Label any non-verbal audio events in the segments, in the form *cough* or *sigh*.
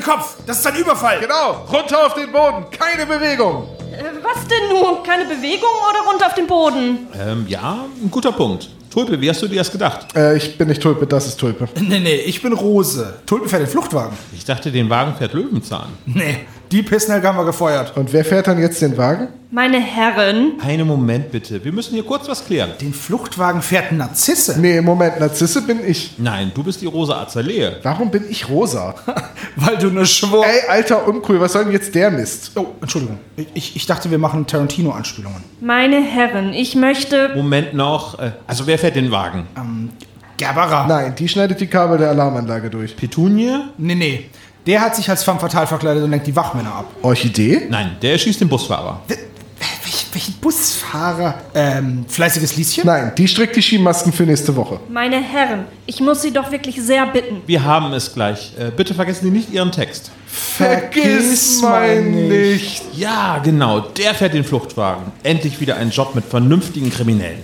den Kopf. Das ist ein Überfall. Genau, runter auf den Boden, keine Bewegung. Äh, was denn nun? Keine Bewegung oder runter auf den Boden? Ähm, ja, ein guter Punkt. Tulpe, wie hast du dir das gedacht? Äh, ich bin nicht Tulpe, das ist Tulpe. Nee, nee, ich bin Rose. Tulpen fährt den Fluchtwagen. Ich dachte, den Wagen fährt Löwenzahn. Nee, die Pissnelke haben wir gefeuert. Und wer fährt dann jetzt den Wagen? Meine Herren, Einen Moment bitte. Wir müssen hier kurz was klären. Den Fluchtwagen fährt Narzisse. Nee, Moment, Narzisse bin ich. Nein, du bist die rosa Azalee. Warum bin ich rosa? *laughs* Weil du eine Schwur... Ey, alter, uncool, was soll denn jetzt der Mist? Oh, Entschuldigung. Ich, ich dachte, wir machen Tarantino-Anspielungen. meine Herren, ich möchte. Moment noch. Äh, Also wer fährt den Wagen? Gerbera. Nein, die schneidet die Kabel der Alarmanlage durch. Petunie? Nee, nee. Der hat sich als femme fatale verkleidet und lenkt die Wachmänner ab. Orchidee? Nein, der schießt den Busfahrer. Welch, welchen Busfahrer? Ähm, fleißiges Lieschen? Nein, die strickt die Skimasken für nächste Woche. Meine Herren, ich muss Sie doch wirklich sehr bitten. Wir haben es gleich. Äh, bitte vergessen Sie nicht Ihren Text. Vergiss mein nicht. Ja, genau. Der fährt den Fluchtwagen. Endlich wieder ein Job mit vernünftigen Kriminellen.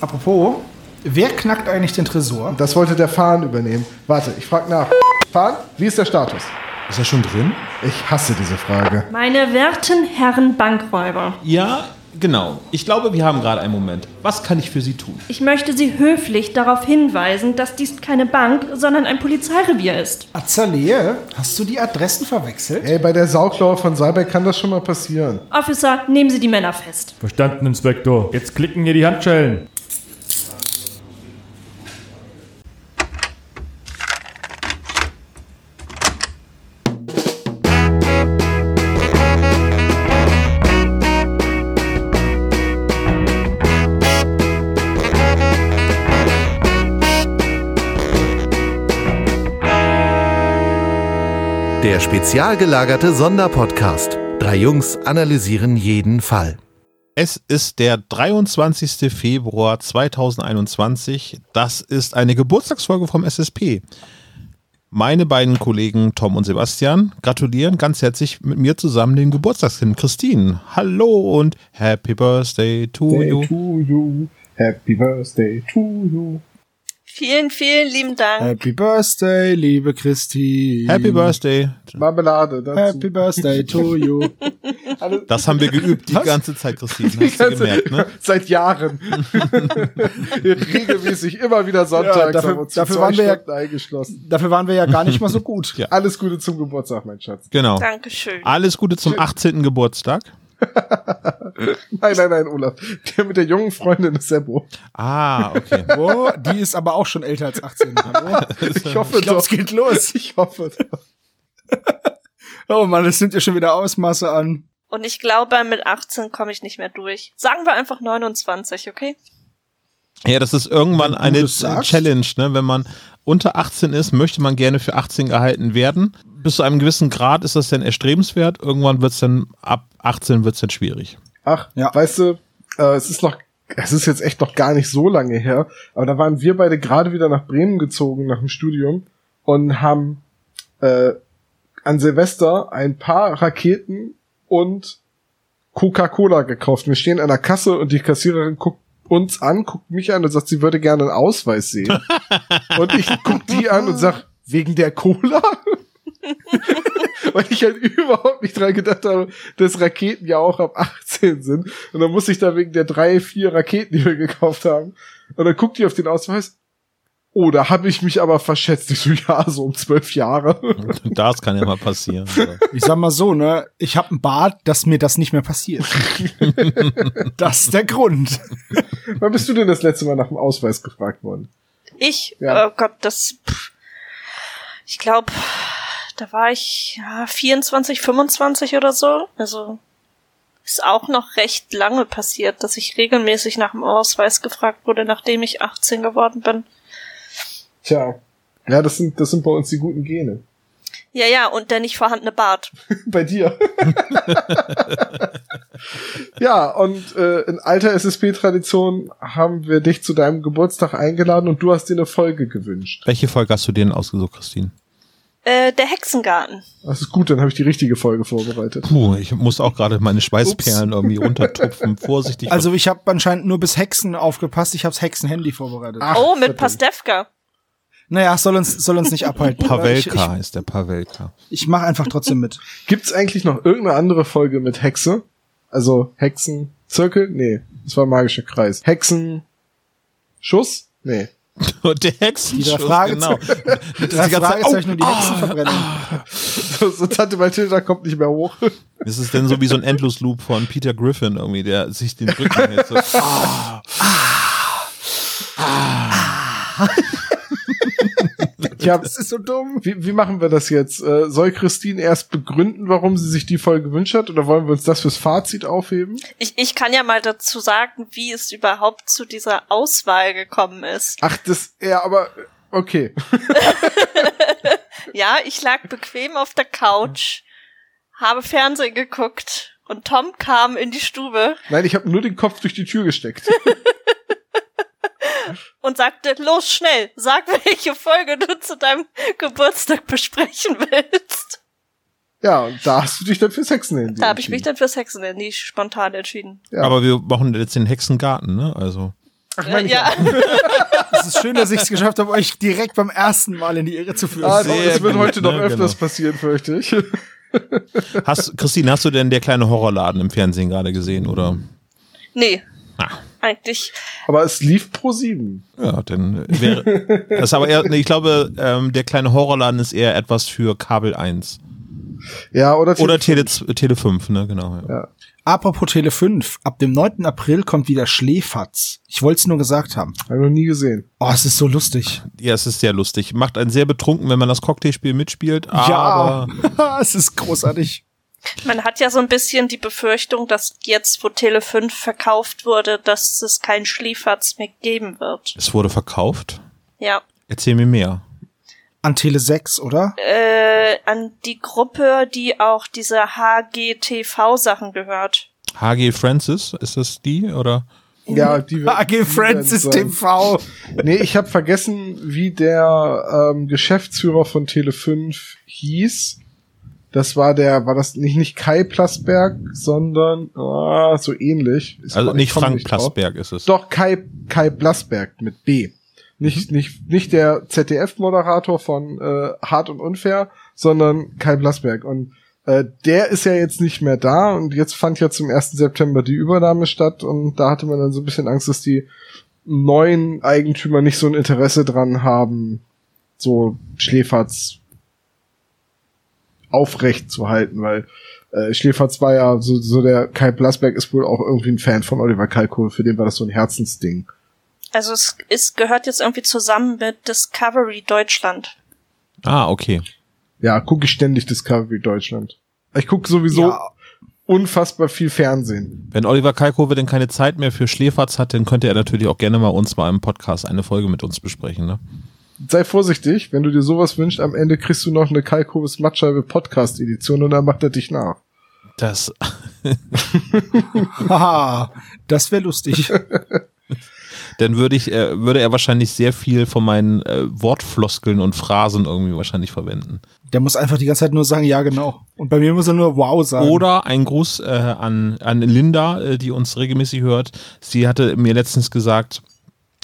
Apropos, wer knackt eigentlich den Tresor? Das wollte der Fahnen übernehmen. Warte, ich frag nach. Fahnen, wie ist der Status? Ist er schon drin? Ich hasse diese Frage. Meine werten Herren Bankräuber, Ja, genau. Ich glaube, wir haben gerade einen Moment. Was kann ich für Sie tun? ich möchte Sie höflich darauf hinweisen, dass dies keine Bank, sondern ein Polizeirevier ist. Azalee, hast du die Adressen verwechselt? Ey, bei der Sauklaue von Salbeck kann das schon mal passieren. Officer, nehmen Sie die Männer fest. Verstanden, Inspektor. Jetzt klicken hier die Handschellen. Spezial gelagerte Sonderpodcast. Drei Jungs analysieren jeden Fall. Es ist der 23. Februar 2021. Das ist eine Geburtstagsfolge vom SSP. Meine beiden Kollegen Tom und Sebastian gratulieren ganz herzlich mit mir zusammen dem Geburtstagskind Christine. Hallo und Happy Birthday to you. to you. Happy Birthday to you. Vielen, vielen lieben Dank. Happy Birthday, liebe Christine. Happy Birthday. Marmelade dazu. Happy Birthday to you. *laughs* Das haben wir geübt die ganze Zeit, Christine. Hast du gemerkt, ne? *laughs* Seit Jahren. *laughs* Regelmäßig immer wieder sonntags. Ja, dafür- dafür waren wir ja- eingeschlossen. Dafür waren wir ja gar nicht mal so gut. Ja. Alles Gute zum Geburtstag, mein Schatz. Genau. Dankeschön. Alles Gute zum 18. Geburtstag. *laughs* Nein, nein, nein, Olaf. Der mit der jungen Freundin ist Sebo. Ah, okay. *laughs* Oh, die ist aber auch schon älter als 18. Hallo? Ich hoffe Ich glaube, doch. es geht los. Ich hoffe doch. *laughs* Oh Mann, das nimmt ja schon wieder Ausmaße an. Und ich glaube, mit 18 komme ich nicht mehr durch. Sagen wir einfach 29, okay? Ja, das ist irgendwann eine. Challenge, ne? Wenn man unter 18 ist, möchte man gerne für 18 gehalten werden. Bis zu einem gewissen Grad ist das dann erstrebenswert. Irgendwann wird's dann, ab 18 wird's dann schwierig. Ach, Ja. weißt du, äh, es ist noch, es ist jetzt echt noch gar nicht so lange her, aber da waren wir beide gerade wieder nach Bremen gezogen nach dem Studium und haben äh, an Silvester ein paar Raketen und Coca-Cola gekauft. Wir stehen an der Kasse und die Kassiererin guckt uns an, guckt mich an und sagt, sie würde gerne einen Ausweis sehen. *laughs* und ich guck die an und sag, wegen der Cola? *laughs* Weil ich halt überhaupt nicht dran gedacht habe, dass Raketen ja auch ab 18 sind. Und dann muss ich da wegen der drei, vier Raketen, die wir gekauft haben. Und dann guckt die auf den Ausweis. Oh, da habe ich mich aber verschätzt. Ich so, *laughs* ja, so um zwölf Jahre. *laughs* Das kann ja mal passieren. *laughs* aber- Ich sag mal so, ne, ich habe ein Bad, dass mir das nicht mehr passiert. das ist der Grund. Wann bist du denn das letzte Mal nach dem Ausweis gefragt worden? Ich, Ja. oh Gott, das, pff, ich glaube, da war ich ja, 24, 25 oder so. Also ist auch noch recht lange passiert, dass ich regelmäßig nach dem Ausweis gefragt wurde, nachdem ich 18 geworden bin. Tja. Ja, das sind, das sind bei uns die guten Gene. Ja, ja, und der nicht vorhandene Bart. *laughs* Bei dir. *laughs* ja, und äh, in alter SSP-Tradition haben wir dich zu deinem Geburtstag eingeladen und du hast dir eine Folge gewünscht. Welche Folge hast du dir denn ausgesucht, Christine? Äh, der Hexengarten. Das ist gut, dann habe ich die richtige Folge vorbereitet. Puh, ich muss auch gerade meine Schweißperlen irgendwie runtertupfen. Vorsichtig. *laughs* Also ich habe anscheinend nur bis Hexen aufgepasst. Ich hab's Hexen-Handy vorbereitet. Ach, oh, mit verdammt. Pastewka. Naja, soll uns, soll uns nicht abhalten. *laughs* Pavelka Ich, heißt der Pavelka. ich, ich mache einfach trotzdem mit. Gibt's eigentlich noch irgendeine andere Folge mit Hexe? Also Hexen Zirkel? Nee, das war magischer Kreis. Hexen Schuss? Nee. *laughs* Und der Hexen. Die drei Fragezeichen. Genau. Mit drei Die ganze Zeit, Fragezeichen oh, und die Hexenverbrennung. So, so Tante Mathilda kommt nicht mehr hoch. *laughs* Das ist dann so wie so ein Endlosloop von Peter Griffin irgendwie, der sich den Rücken hält. So. Ja, Das ist so dumm. wie, wie machen wir das jetzt? Äh, soll Christine erst begründen, warum sie sich die Folge gewünscht hat? Oder wollen wir uns das fürs Fazit aufheben? Ich, ich kann ja mal dazu sagen, wie es überhaupt zu dieser Auswahl gekommen ist. Ach, das, ja, aber, okay. *laughs* Ja, ich lag bequem auf der Couch, habe Fernsehen geguckt und Tom kam in die Stube Nein, ich habe nur den Kopf durch die Tür gesteckt. *laughs* und sagte, los schnell, sag, welche Folge du zu deinem Geburtstag besprechen willst. Ja, und da hast du dich dann fürs Hexenhandy Da habe ich mich dann fürs Hexenhandy spontan entschieden. Ja. Aber wir machen jetzt den Hexengarten, ne? Also. Ach, meine ja, *laughs* Es ist schön, dass ich es geschafft habe, euch direkt beim ersten Mal in die Irre zu führen. Ah, Sehr das wird gut, heute noch ne, öfters genau. passieren, fürchte ich. Hast, Christine, hast du denn der kleine Horrorladen im Fernsehen gerade gesehen, oder? nee, Ah. Eigentlich. Aber es lief pro sieben. Ja, dann wäre. Das ist aber eher, ich glaube, ähm, der kleine Horrorladen ist eher etwas für Kabel 1. Ja, oder, Oder Tele, Tele 5, ne, genau. Ja. Ja. Apropos Tele 5, ab dem 9. April kommt wieder Schläferz. Ich wollte es nur gesagt haben. Hab ich noch nie gesehen. Oh, es ist so lustig. ja, es ist sehr lustig. Macht einen sehr betrunken, wenn man das Cocktailspiel mitspielt. Aber ja, *laughs* es ist großartig. Man hat ja so ein bisschen die Befürchtung, dass jetzt, wo Tele 5 verkauft wurde, dass es keinen Schlieferz mehr geben wird. es wurde verkauft. Ja. Erzähl mir mehr. An Tele 6, oder? Äh, an die Gruppe, die auch diese HGTV-Sachen gehört. HG Francis, ist das die? Oder? Ja, die die Francis. TV. Nee, ich habe vergessen, wie der ähm, Geschäftsführer von Tele5 hieß. Das war der, war das nicht, nicht Kai Plasberg, sondern ah, so ähnlich. Ich Also nicht Frank drauf. Plasberg ist es. Doch, Kai, Kai Blasberg mit B. Nicht, nicht, nicht der ZDF-Moderator von äh, Hart und Unfair, sondern Kai Blasberg. Und äh, der ist ja jetzt nicht mehr da und jetzt fand ja zum 1. September die Übernahme statt und da hatte man dann so ein bisschen Angst, dass die neuen Eigentümer nicht so ein Interesse dran haben, so Schläferz aufrecht zu halten, weil äh, Schläferz war ja so, so der Kai Blasberg ist wohl auch irgendwie ein Fan von Oliver Kalkohl, für den war das so ein Herzensding. Also es, es gehört jetzt irgendwie zusammen mit Discovery Deutschland. Ah, okay. Ja, gucke ich ständig Discovery Deutschland. Ich gucke sowieso Ja. unfassbar viel Fernsehen. Wenn Oliver Kalkofe denn keine Zeit mehr für Schläferz hat, dann könnte er natürlich auch gerne mal uns mal im Podcast eine Folge mit uns besprechen, ne? Sei vorsichtig, wenn du dir sowas wünschst, am Ende kriegst du noch eine Kalkoves Mattscheibe Podcast Edition und dann macht er dich nach. Das, Haha, das wäre lustig. *laughs* dann würde ich, äh, würde er wahrscheinlich sehr viel von meinen äh, Wortfloskeln und Phrasen irgendwie wahrscheinlich verwenden. Der muss einfach die ganze Zeit nur sagen, ja, genau. Und bei mir muss er nur wow sagen. Oder ein Gruß äh, an, an Linda, äh, die uns regelmäßig hört. Sie hatte mir letztens gesagt,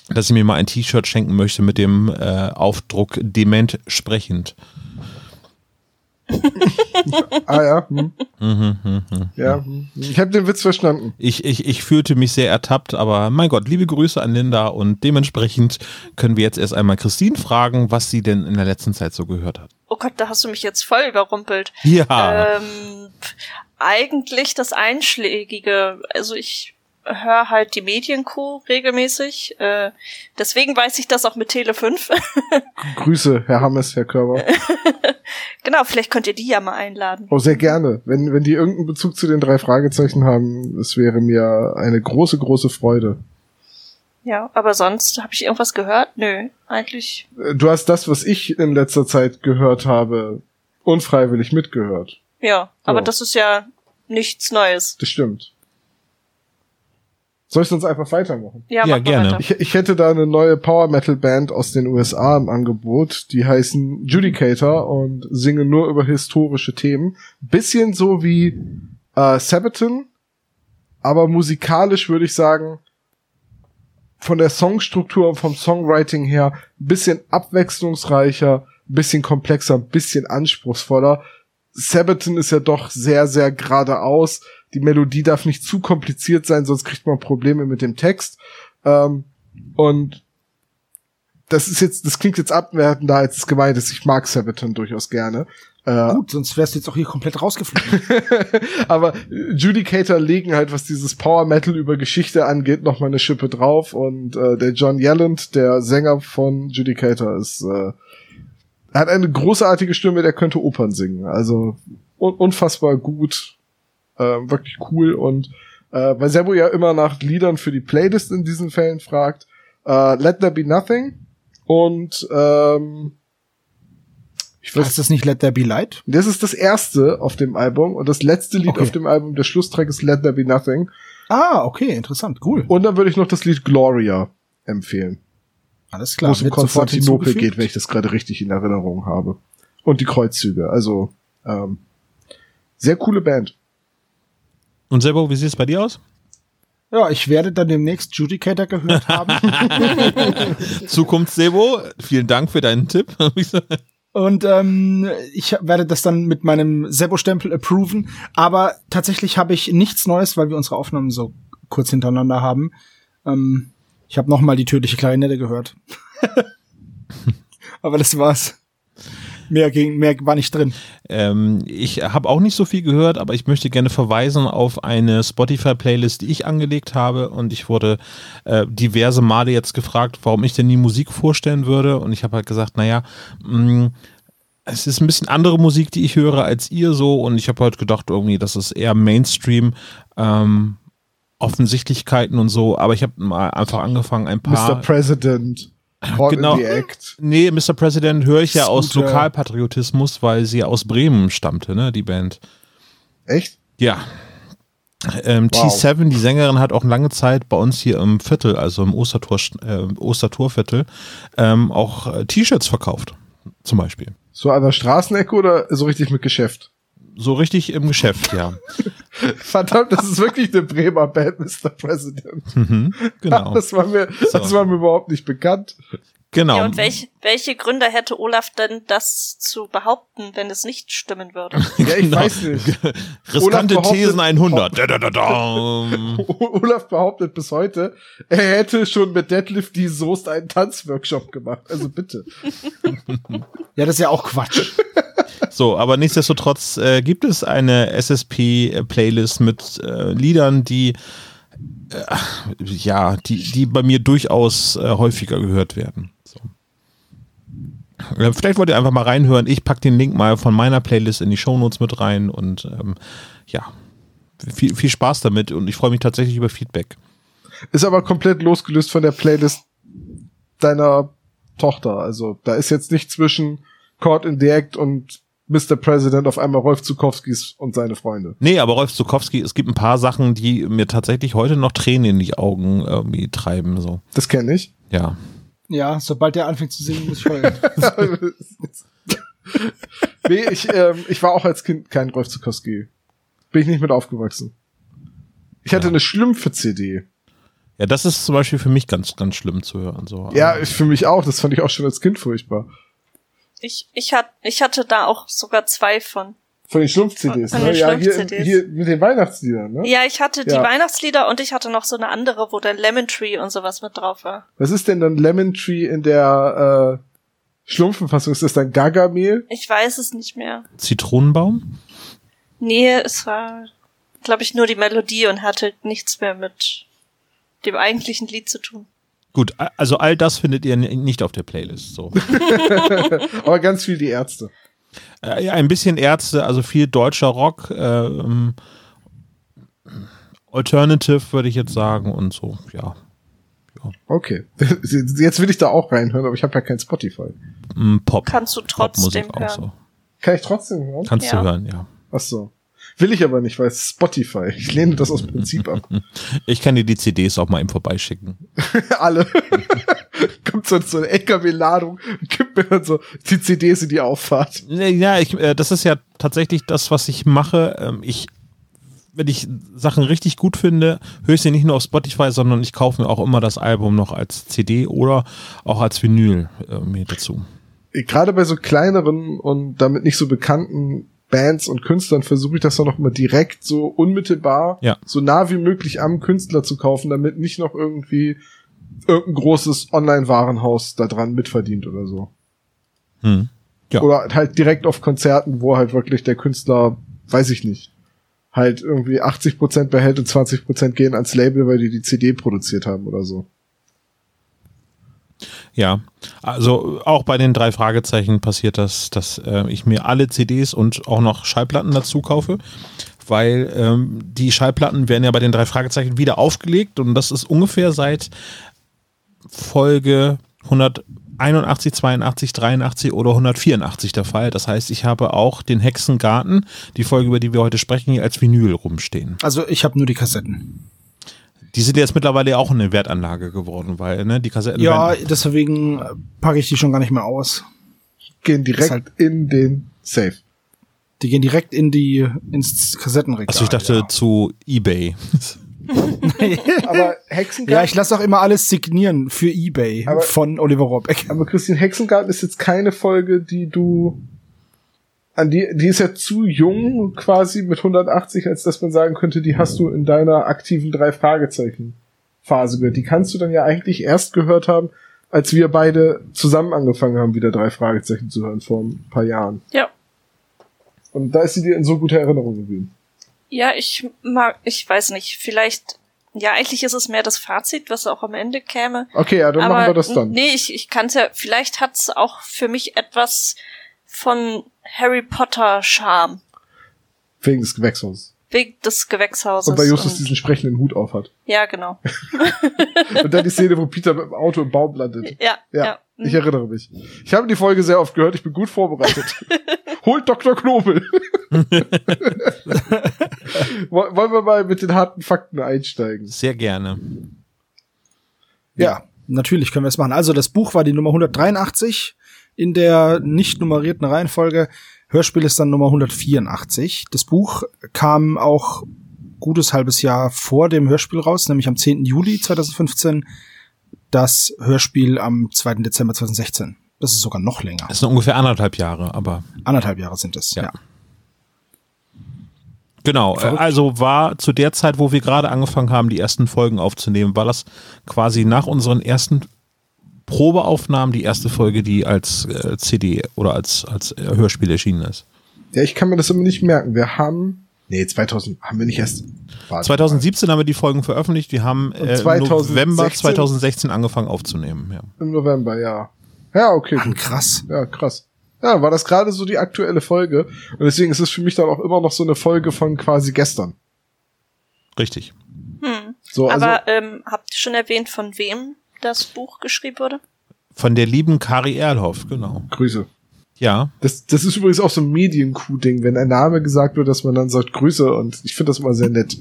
dass sie mir mal ein T-Shirt schenken möchte mit dem äh, Aufdruck dement sprechend. Ah ja. Hm. ja. hm. Ich habe den Witz verstanden. Ich, ich, ich fühlte mich sehr ertappt, aber mein Gott, liebe Grüße an Linda und dementsprechend können wir jetzt erst einmal Christine fragen, was sie denn in der letzten Zeit so gehört hat. Oh Gott, da hast du mich jetzt voll überrumpelt. Ja, Ähm, eigentlich das Einschlägige. Also ich höre halt die Medienkuh regelmäßig. Äh, deswegen weiß ich das auch mit Tele 5. *laughs* Grüße, Herr Hammes, Herr Körber. *laughs* genau, vielleicht könnt ihr die ja mal einladen. Oh, sehr gerne. Wenn, wenn die irgendeinen Bezug zu den drei Fragezeichen haben, es wäre mir eine große, große Freude. Ja, aber sonst habe ich irgendwas gehört? Nö, eigentlich. Äh, Du hast das, was ich in letzter Zeit gehört habe, unfreiwillig mitgehört. Ja, aber das ist ja nichts Neues. Das stimmt. Soll ich sonst einfach weitermachen? Ja, Ja, mach mal gerne. weiter. Ich, ich hätte da eine neue Power Metal Band aus den USA im Angebot. Die heißen Judicator und singen nur über historische Themen. Bisschen so wie äh, Sabaton, aber musikalisch würde ich sagen von der Songstruktur und vom Songwriting her ein bisschen abwechslungsreicher, ein bisschen komplexer, ein bisschen anspruchsvoller. Sabaton ist ja doch sehr, sehr geradeaus. Die Melodie darf nicht zu kompliziert sein, sonst kriegt man Probleme mit dem Text. Ähm, und das ist jetzt, das klingt jetzt abwertender, als es gemeint ist. Ich mag Sabaton durchaus gerne. Äh, Gut, sonst wärst du jetzt auch hier komplett rausgeflogen. *laughs* aber Judicator legen halt, was dieses Power Metal über Geschichte angeht, noch mal eine Schippe drauf. Und äh, der John Yelland, der Sänger von Judicator, ist äh, hat eine großartige Stimme, der könnte Opern singen. Also un unfassbar gut, äh, wirklich cool. Und äh, weil Sebo ja immer nach Liedern für die Playlist in diesen Fällen fragt, äh, Let There Be Nothing und ähm, ich weiß, ist das nicht Let There Be Light? Das ist das erste auf dem Album und das letzte Lied Okay. auf dem Album, der Schlusstrack ist Let There Be Nothing. Ah, okay, interessant, cool. Und dann würde ich noch das Lied Gloria empfehlen. Alles Wo klar. es um Konstantinopel geht, wenn ich das gerade richtig in Erinnerung habe. Und die Kreuzzüge. Also ähm, sehr coole Band. Und Sebo, wie sieht es bei dir aus? Ja, ich werde dann demnächst Judicator gehört haben. *laughs* Zukunft Sebo, vielen Dank für deinen Tipp. *laughs* Und ähm, ich werde das dann mit meinem Sebo-Stempel approven. Aber tatsächlich habe ich nichts Neues, weil wir unsere Aufnahmen so kurz hintereinander haben. Ähm, ich habe noch mal die tödliche Klarinette gehört. *laughs* aber das war's. Mehr, ging, mehr war nicht drin. Ähm, ich habe auch nicht so viel gehört, aber ich möchte gerne verweisen auf eine Spotify-Playlist, die ich angelegt habe. Und ich wurde äh, diverse Male jetzt gefragt, warum ich denn die Musik vorstellen würde. Und ich habe halt gesagt, naja, mh, es ist ein bisschen andere Musik, die ich höre als ihr so. Und ich habe halt gedacht, irgendwie, das ist eher Mainstream. Ähm, Offensichtlichkeiten und so, aber ich habe mal einfach angefangen, ein paar. Mr. President. Caught Genau. in the Act. Nee, Mr. President höre ich ja aus. Lokalpatriotismus, weil sie aus Bremen stammte, ne, die Band. Echt? Ja. Ähm, Wow. T7, die Sängerin, hat auch lange Zeit bei uns hier im Viertel, also im Ostertor, äh, Ostertorviertel, ähm, auch äh, T-Shirts verkauft. Zum Beispiel. So an der Straßenecke oder so richtig mit Geschäft? So richtig im Geschäft, ja. *laughs* Verdammt, das ist wirklich eine Bremer Band, Mr. President. Mhm, genau. Das war mir, das war mir überhaupt nicht bekannt. Genau. Ja, und welch, welche Gründe hätte Olaf denn, das zu behaupten, wenn es nicht stimmen würde? *laughs* Ja, ich Genau. weiß nicht. *laughs* Riskante Olaf behauptet- Thesen 100. *laughs* Da, da, da, da. Olaf behauptet bis heute, er hätte schon mit Deadlift die Soest einen Tanzworkshop gemacht. Also bitte. Ja, das ist ja auch Quatsch. So, aber nichtsdestotrotz äh, gibt es eine SSP-Playlist mit äh, Liedern, die äh, ja, die, die bei mir durchaus äh, häufiger gehört werden. So. Äh, Vielleicht wollt ihr einfach mal reinhören. Ich pack den Link mal von meiner Playlist in die Shownotes mit rein und ähm, ja, viel, viel Spaß damit und ich freue mich tatsächlich über Feedback. Ist aber komplett losgelöst von der Playlist deiner Tochter. Also da ist jetzt nicht zwischen Caught in Act und Mr. President auf einmal Rolf Zukowskis und seine Freunde. Nee, aber Rolf Zukowski, es gibt ein paar Sachen, die mir tatsächlich heute noch Tränen in die Augen irgendwie treiben. So. Das kenne ich. Ja. Ja, sobald der anfängt zu singen, muss ich heulen. *laughs* nee, ich, ähm, ich war auch als Kind kein Rolf Zukowski. Bin ich nicht mit aufgewachsen. Ich hatte eine Schlümpfe-CD. Ja, das ist zum Beispiel für mich ganz, ganz schlimm zu hören. So. Ja, ich- für mich auch. Das fand ich auch schon als Kind furchtbar. Ich, ich, hat, ich hatte da auch sogar zwei von. Von den Schlumpf-CDs, Von ne? den Ja, hier, Schlumpf-CDs. hier mit den Weihnachtsliedern, ne? Ja, ich hatte die Ja. Weihnachtslieder und ich hatte noch so eine andere, wo der Lemon Tree und sowas mit drauf war. Was ist denn dann Lemon Tree in der äh, Schlumpfenfassung? Ist das dann Gargamel? Ich weiß es nicht mehr. Zitronenbaum? Nee, es war, glaube ich, nur die Melodie und hatte nichts mehr mit dem eigentlichen Lied zu tun. Gut, also all das findet ihr nicht auf der Playlist. So. *laughs* Aber ganz viel die Ärzte. äh, ja, ein bisschen Ärzte, also viel deutscher Rock, ähm, Alternative würde ich jetzt sagen und so, ja. Okay. *laughs* Jetzt will ich da auch reinhören, aber ich habe ja kein Spotify. Mm, Pop. Kannst du trotzdem Popmusik auch hören. so. Kann ich trotzdem hören? Kannst Ja. du hören, ja. Ach so. Will ich aber nicht, weil es ist Spotify. Ich lehne das aus Prinzip ab. *laughs* Ich kann dir die CDs auch mal eben vorbeischicken. *laughs* Alle. *laughs* Kommt so, so eine LKW-Ladung und gibt mir dann so die CDs in die Auffahrt. Ja, ich, äh, das ist ja tatsächlich das, was ich mache. Ähm, ich wenn ich Sachen richtig gut finde, höre ich sie nicht nur auf Spotify, sondern ich kaufe mir auch immer das Album noch als CD oder auch als Vinyl äh, mir dazu. Gerade bei so kleineren und damit nicht so bekannten Bands und Künstlern versuche ich das dann noch immer direkt so unmittelbar, Ja. so nah wie möglich am Künstler zu kaufen, damit nicht noch irgendwie irgendein großes Online-Warenhaus da dran mitverdient oder so. Hm. Ja. Oder halt direkt auf Konzerten, wo halt wirklich der Künstler, weiß ich nicht, halt irgendwie 80% behält und 20% gehen ans Label, weil die die CD produziert haben oder so. Ja, also auch bei den drei Fragezeichen passiert das, dass äh, ich mir alle CDs und auch noch Schallplatten dazu kaufe, weil ähm, die Schallplatten werden ja bei den drei Fragezeichen wieder aufgelegt und das ist ungefähr seit Folge 181, 82, 83 oder 184 der Fall. Das heißt, ich habe auch den Hexengarten, die Folge, über die wir heute sprechen, hier als Vinyl rumstehen. Also ich habe nur die Kassetten. Die sind jetzt mittlerweile auch eine Wertanlage geworden, weil ne, die Kassetten Ja, deswegen packe ich die schon gar nicht mehr aus. Gehen direkt halt- in den Safe. Die gehen direkt in die ins Kassettenregal. also ich dachte zu eBay. *laughs* Aber Hexengarten, Ja, ich lasse auch immer alles signieren für eBay Aber- von Oliver Rohrbeck. aber Christine Hexengarten ist jetzt keine Folge, die du an die, die ist ja zu jung quasi mit 180, als dass man sagen könnte, die hast du in deiner aktiven drei Fragezeichen Phase gehört. Die kannst du dann ja eigentlich erst gehört haben, als wir beide zusammen angefangen haben, wieder drei Fragezeichen zu hören vor ein paar Jahren. Ja. Und da ist sie dir in so guter Erinnerung geblieben. Ja, ich mag, ich weiß nicht, vielleicht, ja, eigentlich ist es mehr das Fazit, was auch am Ende käme. Okay, ja, dann Aber machen wir das dann. nee, ich, ich kann es ja, vielleicht hat's auch für mich etwas von Harry Potter Charme. Wegen des Gewächshauses. Wegen des Gewächshauses. Und weil Justus und- diesen sprechenden Hut auf hat. ja, genau. *laughs* Und dann die Szene, wo Peter mit dem Auto im Baum landet. Ja, Ja, ja. ich erinnere mich. Ich habe die Folge sehr oft gehört, ich bin gut vorbereitet. *laughs* Holt Dr. Knobel. *laughs* Woll- Wollen wir mal mit den harten Fakten einsteigen? Sehr gerne. Ja, natürlich können wir es machen. Also das Buch war die Nummer 183 in der nicht nummerierten Reihenfolge. Hörspiel ist dann Nummer 184. Das Buch kam auch gutes halbes Jahr vor dem Hörspiel raus, nämlich am 10. Juli 2015. Das Hörspiel am 2. Dezember 2016. Das ist sogar noch länger. Es sind ungefähr anderthalb Jahre, aber Anderthalb Jahre sind es, Ja. ja. genau. Äh, Verrückt. Also war zu der Zeit, wo wir gerade angefangen haben, die ersten Folgen aufzunehmen, war das quasi nach unseren ersten Probeaufnahmen die erste Folge, die als äh, CD oder als, als äh, Hörspiel erschienen ist. Ja, ich kann mir das immer nicht merken. Wir haben, nee, 2000 haben wir nicht erst. Warte 2017 haben wir die Folgen veröffentlicht. Wir haben äh, im 2016? November 2016 angefangen aufzunehmen. Ja. mal. Im November, ja. Ja, okay, Mann, krass. Ja, krass. Ja, war das gerade so die aktuelle Folge. Und deswegen ist es für mich dann auch immer noch so eine Folge von quasi gestern. Richtig. Hm. So, also, Aber ähm, habt ihr schon erwähnt, von wem das Buch geschrieben wurde? Von der lieben Kari Erlhoff, genau. Grüße. Ja, Das, das ist übrigens auch so ein Medien-Coup-Ding, wenn ein Name gesagt wird, dass man dann sagt Grüße und ich finde das immer sehr nett.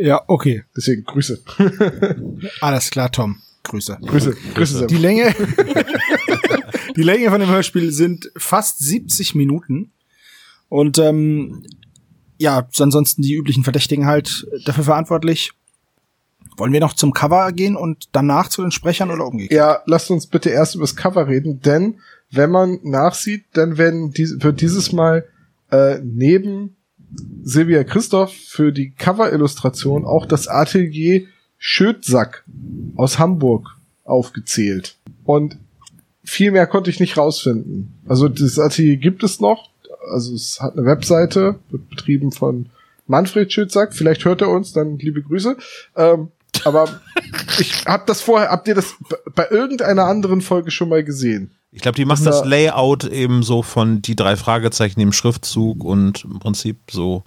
Ja, okay. Deswegen Grüße. *laughs* Alles klar, Tom. Grüße. Grüße. Grüße. Sam. Die Länge, *laughs* die Länge von dem Hörspiel sind fast 70 Minuten. Und ähm, ja, ansonsten die üblichen Verdächtigen halt dafür verantwortlich. Wollen wir noch zum Cover gehen und danach zu den Sprechern oder umgekehrt? Ja, lasst uns bitte erst über das Cover reden, denn wenn man nachsieht, dann werden dies, wird dieses Mal äh, neben Silvia Christoph für die Cover-Illustration auch das Atelier Schödsack aus Hamburg aufgezählt. Und viel mehr konnte ich nicht rausfinden. Also das Atelier gibt es noch. Also es hat eine Webseite, wird betrieben von Manfred Schödsack. Vielleicht hört er uns, dann liebe Grüße. Ähm, aber *laughs* ich hab das vorher, habt ihr das bei irgendeiner anderen Folge schon mal gesehen? ich glaube, die machen Das das da- Layout eben so von die drei Fragezeichen im Schriftzug und im Prinzip so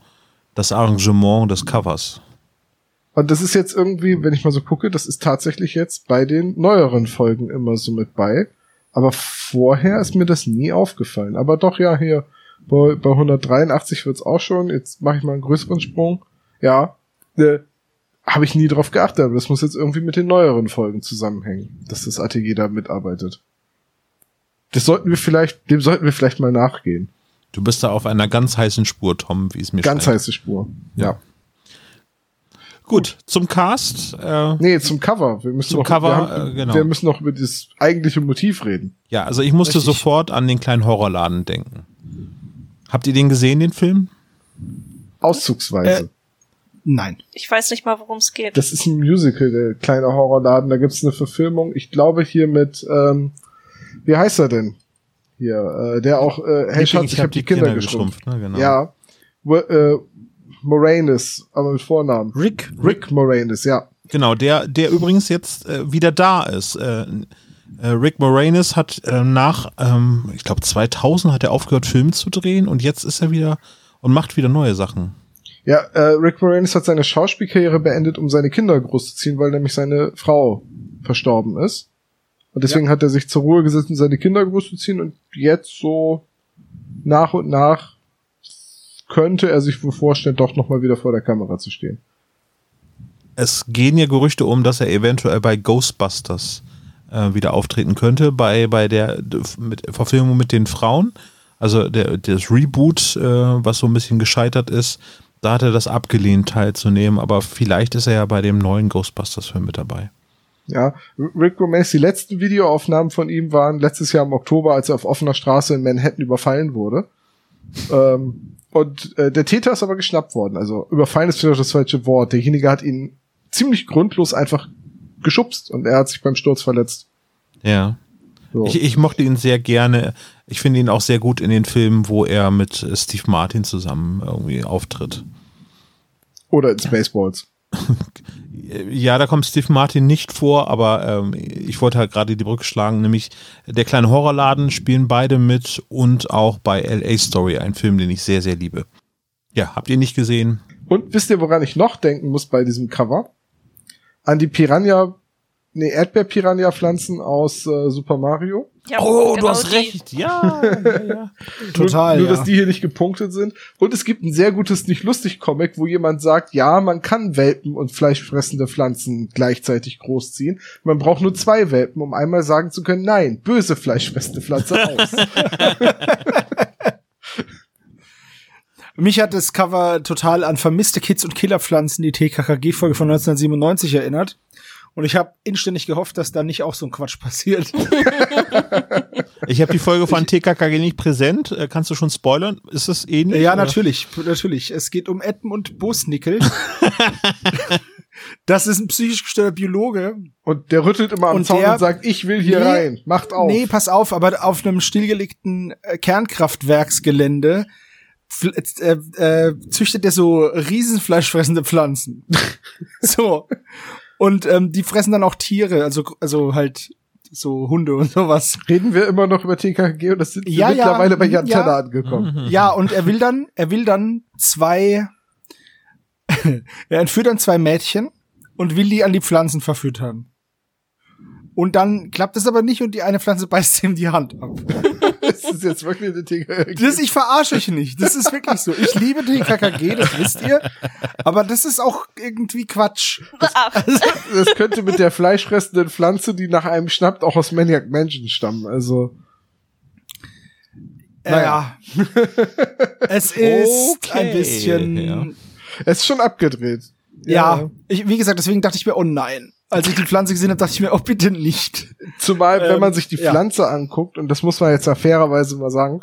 das Arrangement des Covers. Und das ist jetzt irgendwie, wenn ich mal so gucke, das ist tatsächlich jetzt bei den neueren Folgen immer so mit bei. Aber vorher ist mir das nie aufgefallen. Aber doch, ja, hier bei, bei 183 wird's auch schon. Jetzt mache ich mal einen größeren Sprung. Ja, äh, habe ich nie drauf geachtet. Aber das muss jetzt irgendwie mit den neueren Folgen zusammenhängen, dass das Atelier da mitarbeitet. Das sollten wir vielleicht, dem sollten wir vielleicht mal nachgehen. Du bist da auf einer ganz heißen Spur, Tom, wie es mir Ganz scheint. heiße Spur. Ja. Gut, zum Cast. Äh, Nee, zum Cover. Wir müssen Zum noch, Cover, wir, haben, äh, genau. wir müssen noch über das eigentliche Motiv reden. ja, also ich musste Richtig. sofort an den kleinen Horrorladen denken. Habt ihr den gesehen, den Film? Auszugsweise. Äh, Nein. Ich weiß nicht mal, worum es geht. Das ist ein Musical, der kleine Horrorladen. Da gibt's eine Verfilmung. Ich glaube hier mit, ähm, wie heißt er denn? Hier, äh, der auch, äh, hey Schatz, ich, hab die Kinder, geschrumpft. ne? genau. Ja. W äh, Moranis, aber mit Vornamen. Rick, Rick Moranis, ja. Genau, der, der übrigens jetzt äh, wieder da ist. Äh, Rick Moranis hat äh, nach, ähm, ich glaube 2000 hat er aufgehört, Filme zu drehen und jetzt ist er wieder und macht wieder neue Sachen. Ja, äh, Rick Moranis hat seine Schauspielkarriere beendet, um seine Kinder großzuziehen, weil nämlich seine Frau verstorben ist. Und deswegen hat er sich zur Ruhe gesetzt, um seine Kinder großzuziehen und jetzt so nach und nach könnte er sich wohl vorstellen, doch nochmal wieder vor der Kamera zu stehen. Es gehen ja Gerüchte um, dass er eventuell bei Ghostbusters äh, wieder auftreten könnte, bei, bei der mit, Verfilmung mit den Frauen. Also der, das Reboot, äh, was so ein bisschen gescheitert ist, da hat er das abgelehnt, teilzunehmen, aber vielleicht ist er ja bei dem neuen Ghostbusters-Film mit dabei. Ja, Rick Moranis, die letzten Videoaufnahmen von ihm waren letztes Jahr im Oktober, als er auf offener Straße in Manhattan überfallen wurde. ähm, und äh, der Täter ist aber geschnappt worden. Also überfallen ist vielleicht das falsche Wort. Derjenige hat ihn ziemlich grundlos einfach geschubst und er hat sich beim Sturz verletzt. Ja. So. Ich, ich mochte ihn sehr gerne. Ich finde ihn auch sehr gut in den Filmen, wo er mit Steve Martin zusammen irgendwie auftritt. Oder in Spaceballs. *laughs* Ja, da kommt Steve Martin nicht vor, aber ähm, ich wollte halt gerade die Brücke schlagen, nämlich der kleine Horrorladen spielen beide mit und auch bei LA Story, ein Film, den ich sehr, sehr liebe. Ja, habt ihr nicht gesehen? Und wisst ihr, woran ich noch denken muss bei diesem Cover? An die Piranha, nee, Erdbeer-Piranha-Pflanzen aus äh, Super Mario. Ja, Oh, genau die. Ja, ja, ja. *laughs* Total, Nur, nur ja. dass die hier nicht gepunktet sind. Und es gibt ein sehr gutes Nicht-Lustig-Comic, wo jemand sagt, ja, man kann Welpen und fleischfressende Pflanzen gleichzeitig großziehen. Man braucht nur zwei Welpen, um einmal sagen zu können, nein, böse fleischfressende Pflanze *laughs* aus. *laughs* Mich hat das Cover total an vermisste Kids und Killerpflanzen, die TKKG-Folge von 1997 erinnert. Und ich habe inständig gehofft, dass da nicht auch so ein Quatsch *laughs* passiert. Ich habe die Folge von TKKG nicht präsent. Äh, Kannst du schon spoilern? Ist es ähnlich? ja, oder? natürlich, natürlich. Es geht um Edmund Busnickel. *laughs* das ist ein psychisch gestörter Biologe. Und der rüttelt immer am Und Zaun der- und sagt, ich will hier Nee, rein. Macht auf. Nee, pass auf, aber auf einem stillgelegten äh, Kernkraftwerksgelände äh, äh, züchtet er so riesenfleischfressende Pflanzen. *laughs* so. Und ähm, die fressen dann auch Tiere, also also halt so Hunde und sowas. Reden wir immer noch über TKG und das sind wir Ja, ja, mittlerweile bei Jan ja. Angekommen. Mhm. Ja, und er will dann, er will dann zwei, *laughs* er entführt dann zwei Mädchen und will die an die Pflanzen verfüttern. Und dann klappt es aber nicht und die eine Pflanze beißt *laughs* ihm die Hand ab. *laughs* Das ist jetzt wirklich eine TKG. Das, ich verarsche euch nicht. Das ist wirklich so. Ich liebe die KKG, das wisst ihr. Aber das ist auch irgendwie Quatsch. Ach, *laughs* Das könnte mit der fleischfressenden Pflanze, die nach einem schnappt, auch aus Maniac Mansion stammen. Also, Naja. es ist Okay, ein bisschen. ja. es ist schon abgedreht. Ja, ich, wie gesagt, deswegen dachte ich mir, oh nein. Als ich die Pflanze gesehen habe, dachte ich mir, oh bitte nicht. Zumal, wenn Ähm, man sich die ja. Pflanze anguckt, und das muss man jetzt ja fairerweise mal sagen,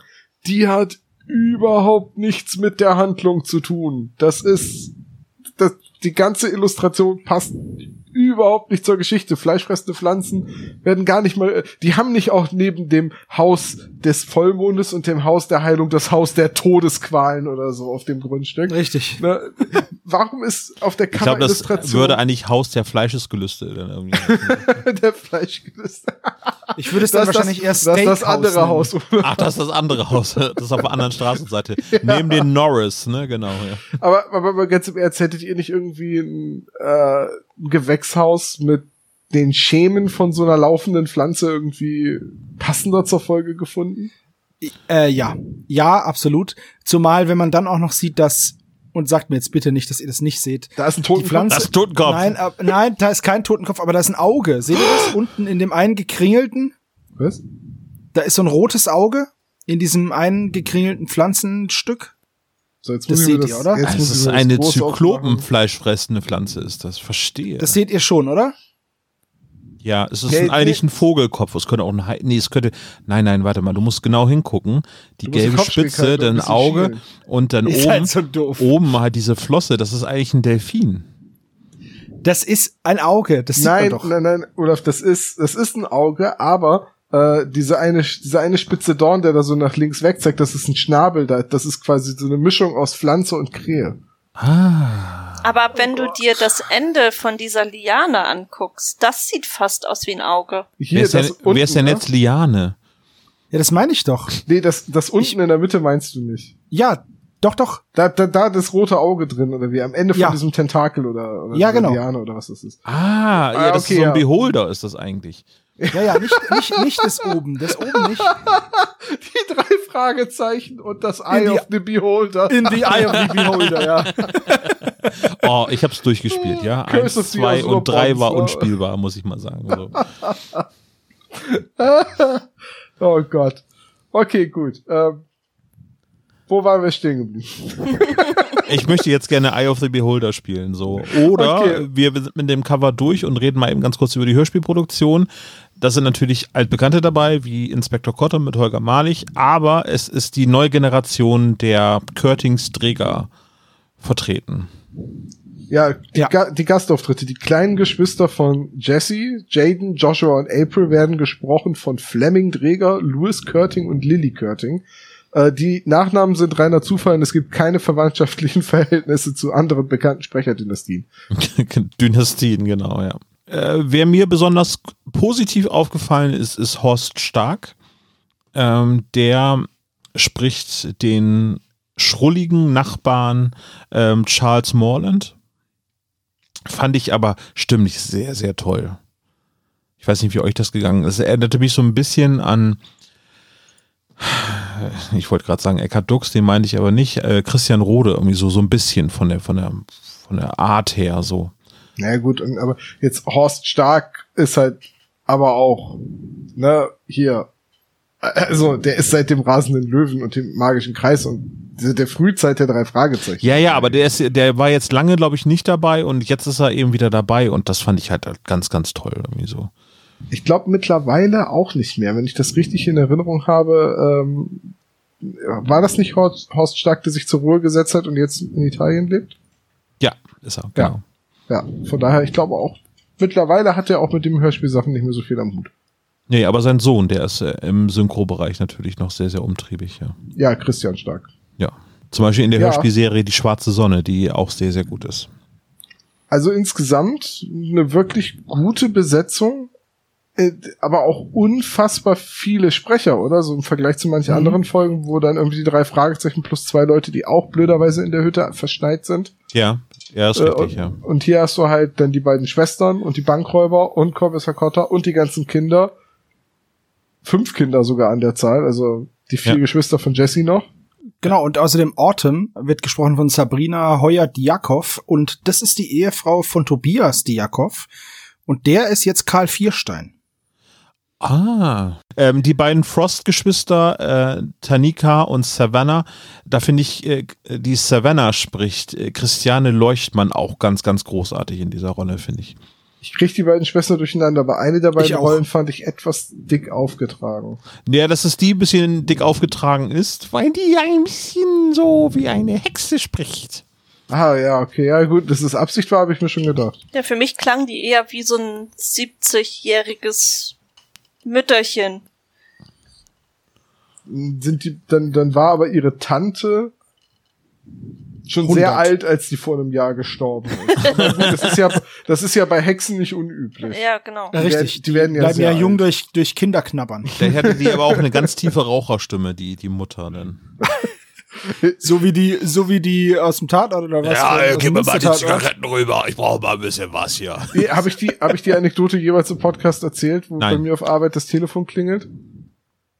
die hat überhaupt nichts mit der Handlung zu tun. Das ist, das, die ganze Illustration passt überhaupt nicht zur Geschichte. Fleischfressende Pflanzen werden gar nicht mal, die haben nicht auch neben dem Haus des Vollmondes und dem Haus der Heilung das Haus der Todesqualen oder so auf dem Grundstück. Richtig. Ne? Warum ist auf der Ich glaube, das würde eigentlich Haus der Fleischesgelüste dann irgendwie. *laughs* der Fleischgelüste? Ich würde es dann wahrscheinlich erst das, ist das Steakhouse andere. Haus. Ach, das ist das andere Haus. Das ist auf der anderen Straßenseite. *laughs* Neben den Norris, ne, genau. Ja. Aber, aber, aber ganz im Ernst, hättet ihr nicht irgendwie ein, äh, ein Gewächshaus mit den Schemen von so einer laufenden Pflanze irgendwie passender zur Folge gefunden? Äh, ja. Ja, absolut. Zumal, wenn man dann auch noch sieht, dass, und sagt mir jetzt bitte nicht, dass ihr das nicht seht. Da ist ein Die Totenkopf. Pflanze. Das ist Totenkopf. Nein, äh, nein, da ist kein Totenkopf, aber da ist ein Auge. Seht ihr das? Unten in dem einen gekringelten? Was? Da ist so ein rotes Auge in diesem einen gekringelten Pflanzenstück. So, jetzt Das seht ihr, oder? Jetzt Das ist eine. Zyklopenfleischfressende Pflanze, ist das. Verstehe. Das seht ihr schon, oder? Ja, es ist ein, eigentlich ein Vogelkopf. Es könnte auch ein Hai. Nee, es könnte. Nein, nein, warte mal. Du musst genau hingucken. Die gelbe Spitze, halten und ein dann bisschen Auge *laughs* schielen. und dann Ist oben. halt so doof. Oben halt diese Flosse. Das ist eigentlich ein Delfin. Das ist ein Auge, das sieht Nein, man doch. nein, nein, Olaf, das ist, das ist ein Auge, aber äh, diese eine, diese eine spitze Dorn, der da so nach links weg zeigt, das ist ein Schnabel, da, das ist quasi so eine Mischung aus Pflanze und Krähe. Ah. Aber wenn du dir das Ende von dieser Liane anguckst, das sieht fast aus wie ein Auge. Hier, wer ist, das denn, unten, wer ist denn jetzt Liane? Ja, das meine ich doch. Nee, das, das unten in der Mitte meinst du nicht. Ja, doch, doch. Da, da, da das rote Auge drin, oder wie, am Ende von Ja. diesem Tentakel oder, oder Ja, dieser genau. Liane oder was das ist. Ah, ja, Ah, das okay, ist so ein ja. Beholder, ist das eigentlich. Ja, ja, nicht, nicht, nicht das oben. Das oben nicht. *laughs* Die drei Fragezeichen und das Eye of the Beholder. In the Eye of the Beholder, ja. *laughs* *laughs* Oh, ich hab's durchgespielt, ja. Eins, zwei und drei war ne? unspielbar, muss ich mal sagen. So. *laughs* Oh Gott. Okay, gut. Ähm, wo waren wir stehen geblieben? *laughs* Ich möchte jetzt gerne Eye of the Beholder spielen, so. Oder Okay. wir sind mit dem Cover durch und reden mal eben ganz kurz über die Hörspielproduktion. Da sind natürlich Altbekannte dabei, wie Inspektor Kotter mit Holger Malich, aber es ist die neue Generation der Körtings-Träger vertreten. Ja, die, Ja. Ga die Gastauftritte. Die kleinen Geschwister von Jesse, Jaden, Joshua und April werden gesprochen von Fleming Dreger, Louis Körting und Lily Körting. Äh, die Nachnamen sind reiner Zufall und es gibt keine verwandtschaftlichen *laughs* Verhältnisse zu anderen bekannten Sprecherdynastien. *laughs* Dynastien, genau, ja. Äh, wer mir besonders positiv aufgefallen ist, ist Horst Stark. Ähm, der spricht den schrulligen Nachbarn ähm, Charles Morland. Fand ich aber stimmlich sehr, sehr toll. Ich weiß nicht, wie euch das gegangen ist. Es erinnerte mich so ein bisschen an, ich wollte gerade sagen Eckhard Dux, den meinte ich aber nicht, äh, Christian Rode, irgendwie so, so ein bisschen von der, von der, von der Art her, so. Na ja, gut, aber jetzt Horst Stark ist halt aber auch, ne, hier, also der ist seit dem rasenden Löwen und dem magischen Kreis und der, Frühzeit der drei Fragezeichen. Ja, ja, aber der ist, der war jetzt lange, glaube ich, nicht dabei und jetzt ist er eben wieder dabei und das fand ich halt ganz, ganz toll irgendwie so. Ich glaube mittlerweile auch nicht mehr, wenn ich das richtig in Erinnerung habe. Ähm, war das nicht Horst, Horst Stark, der sich zur Ruhe gesetzt hat und jetzt in Italien lebt? Ja, ist er, genau. Ja, von daher, ich glaube auch, mittlerweile hat er auch mit dem Hörspielsachen nicht mehr so viel am Hut. Nee, aber sein Sohn, der ist äh, im Synchrobereich natürlich noch sehr, sehr umtriebig, ja. Ja, Christian Stark. Ja. Zum Beispiel in der Ja. Hörspielserie Die Schwarze Sonne, die auch sehr, sehr gut ist. Also insgesamt eine wirklich gute Besetzung, äh, aber auch unfassbar viele Sprecher, oder? So im Vergleich zu manchen anderen Folgen, wo dann irgendwie die drei Fragezeichen plus zwei Leute, die auch blöderweise in der Hütte verschneit sind. Ja, ja, ist Äh, richtig, und, ja. und hier hast du halt dann die beiden Schwestern und die Bankräuber und Kommissar Cotter und die ganzen Kinder. Fünf Kinder sogar an der Zahl, also die vier Ja. Geschwister von Jesse noch. Genau, und außerdem Autumn wird gesprochen von Sabrina Heuer-Diakov und das ist die Ehefrau von Tobias Diakov und der ist jetzt Karl Vierstein. Ah. Ähm, die beiden Frost-Geschwister, äh, Tanika und Savannah, da finde ich, äh, die Savannah spricht äh, Christiane Leuchtmann auch ganz, ganz großartig in dieser Rolle, finde ich. Ich krieg die beiden Schwestern durcheinander, aber eine der beiden. Rollen fand ich etwas dick aufgetragen. Ja, dass es die ein bisschen dick aufgetragen ist, weil die ein bisschen so wie eine Hexe spricht. Ah, ja, okay, ja gut, dass es Absicht war, habe ich mir schon gedacht. Ja, für mich klang die eher wie so ein 70-jähriges Mütterchen. Sind die, dann, dann war aber ihre Tante schon 100. sehr alt, als die vor einem Jahr gestorben ist. *laughs* Gut, das ist ja, das ist ja bei Hexen nicht unüblich. Ja, genau. Ja, Die richtig, werden- die werden ja bleiben sehr ja jung alt. durch, durch Kinderknabbern. Da hätte die aber auch eine ganz *laughs* tiefe Raucherstimme, die, die Mutter dann. *laughs* So wie die, so wie die aus dem Tatort oder was? Aus dem Münster-Tatort. rüber, ich brauche mal ein bisschen was hier. Habe ich die, habe ich die Anekdote jeweils im Podcast erzählt, wo Nein. bei mir auf Arbeit das Telefon klingelt?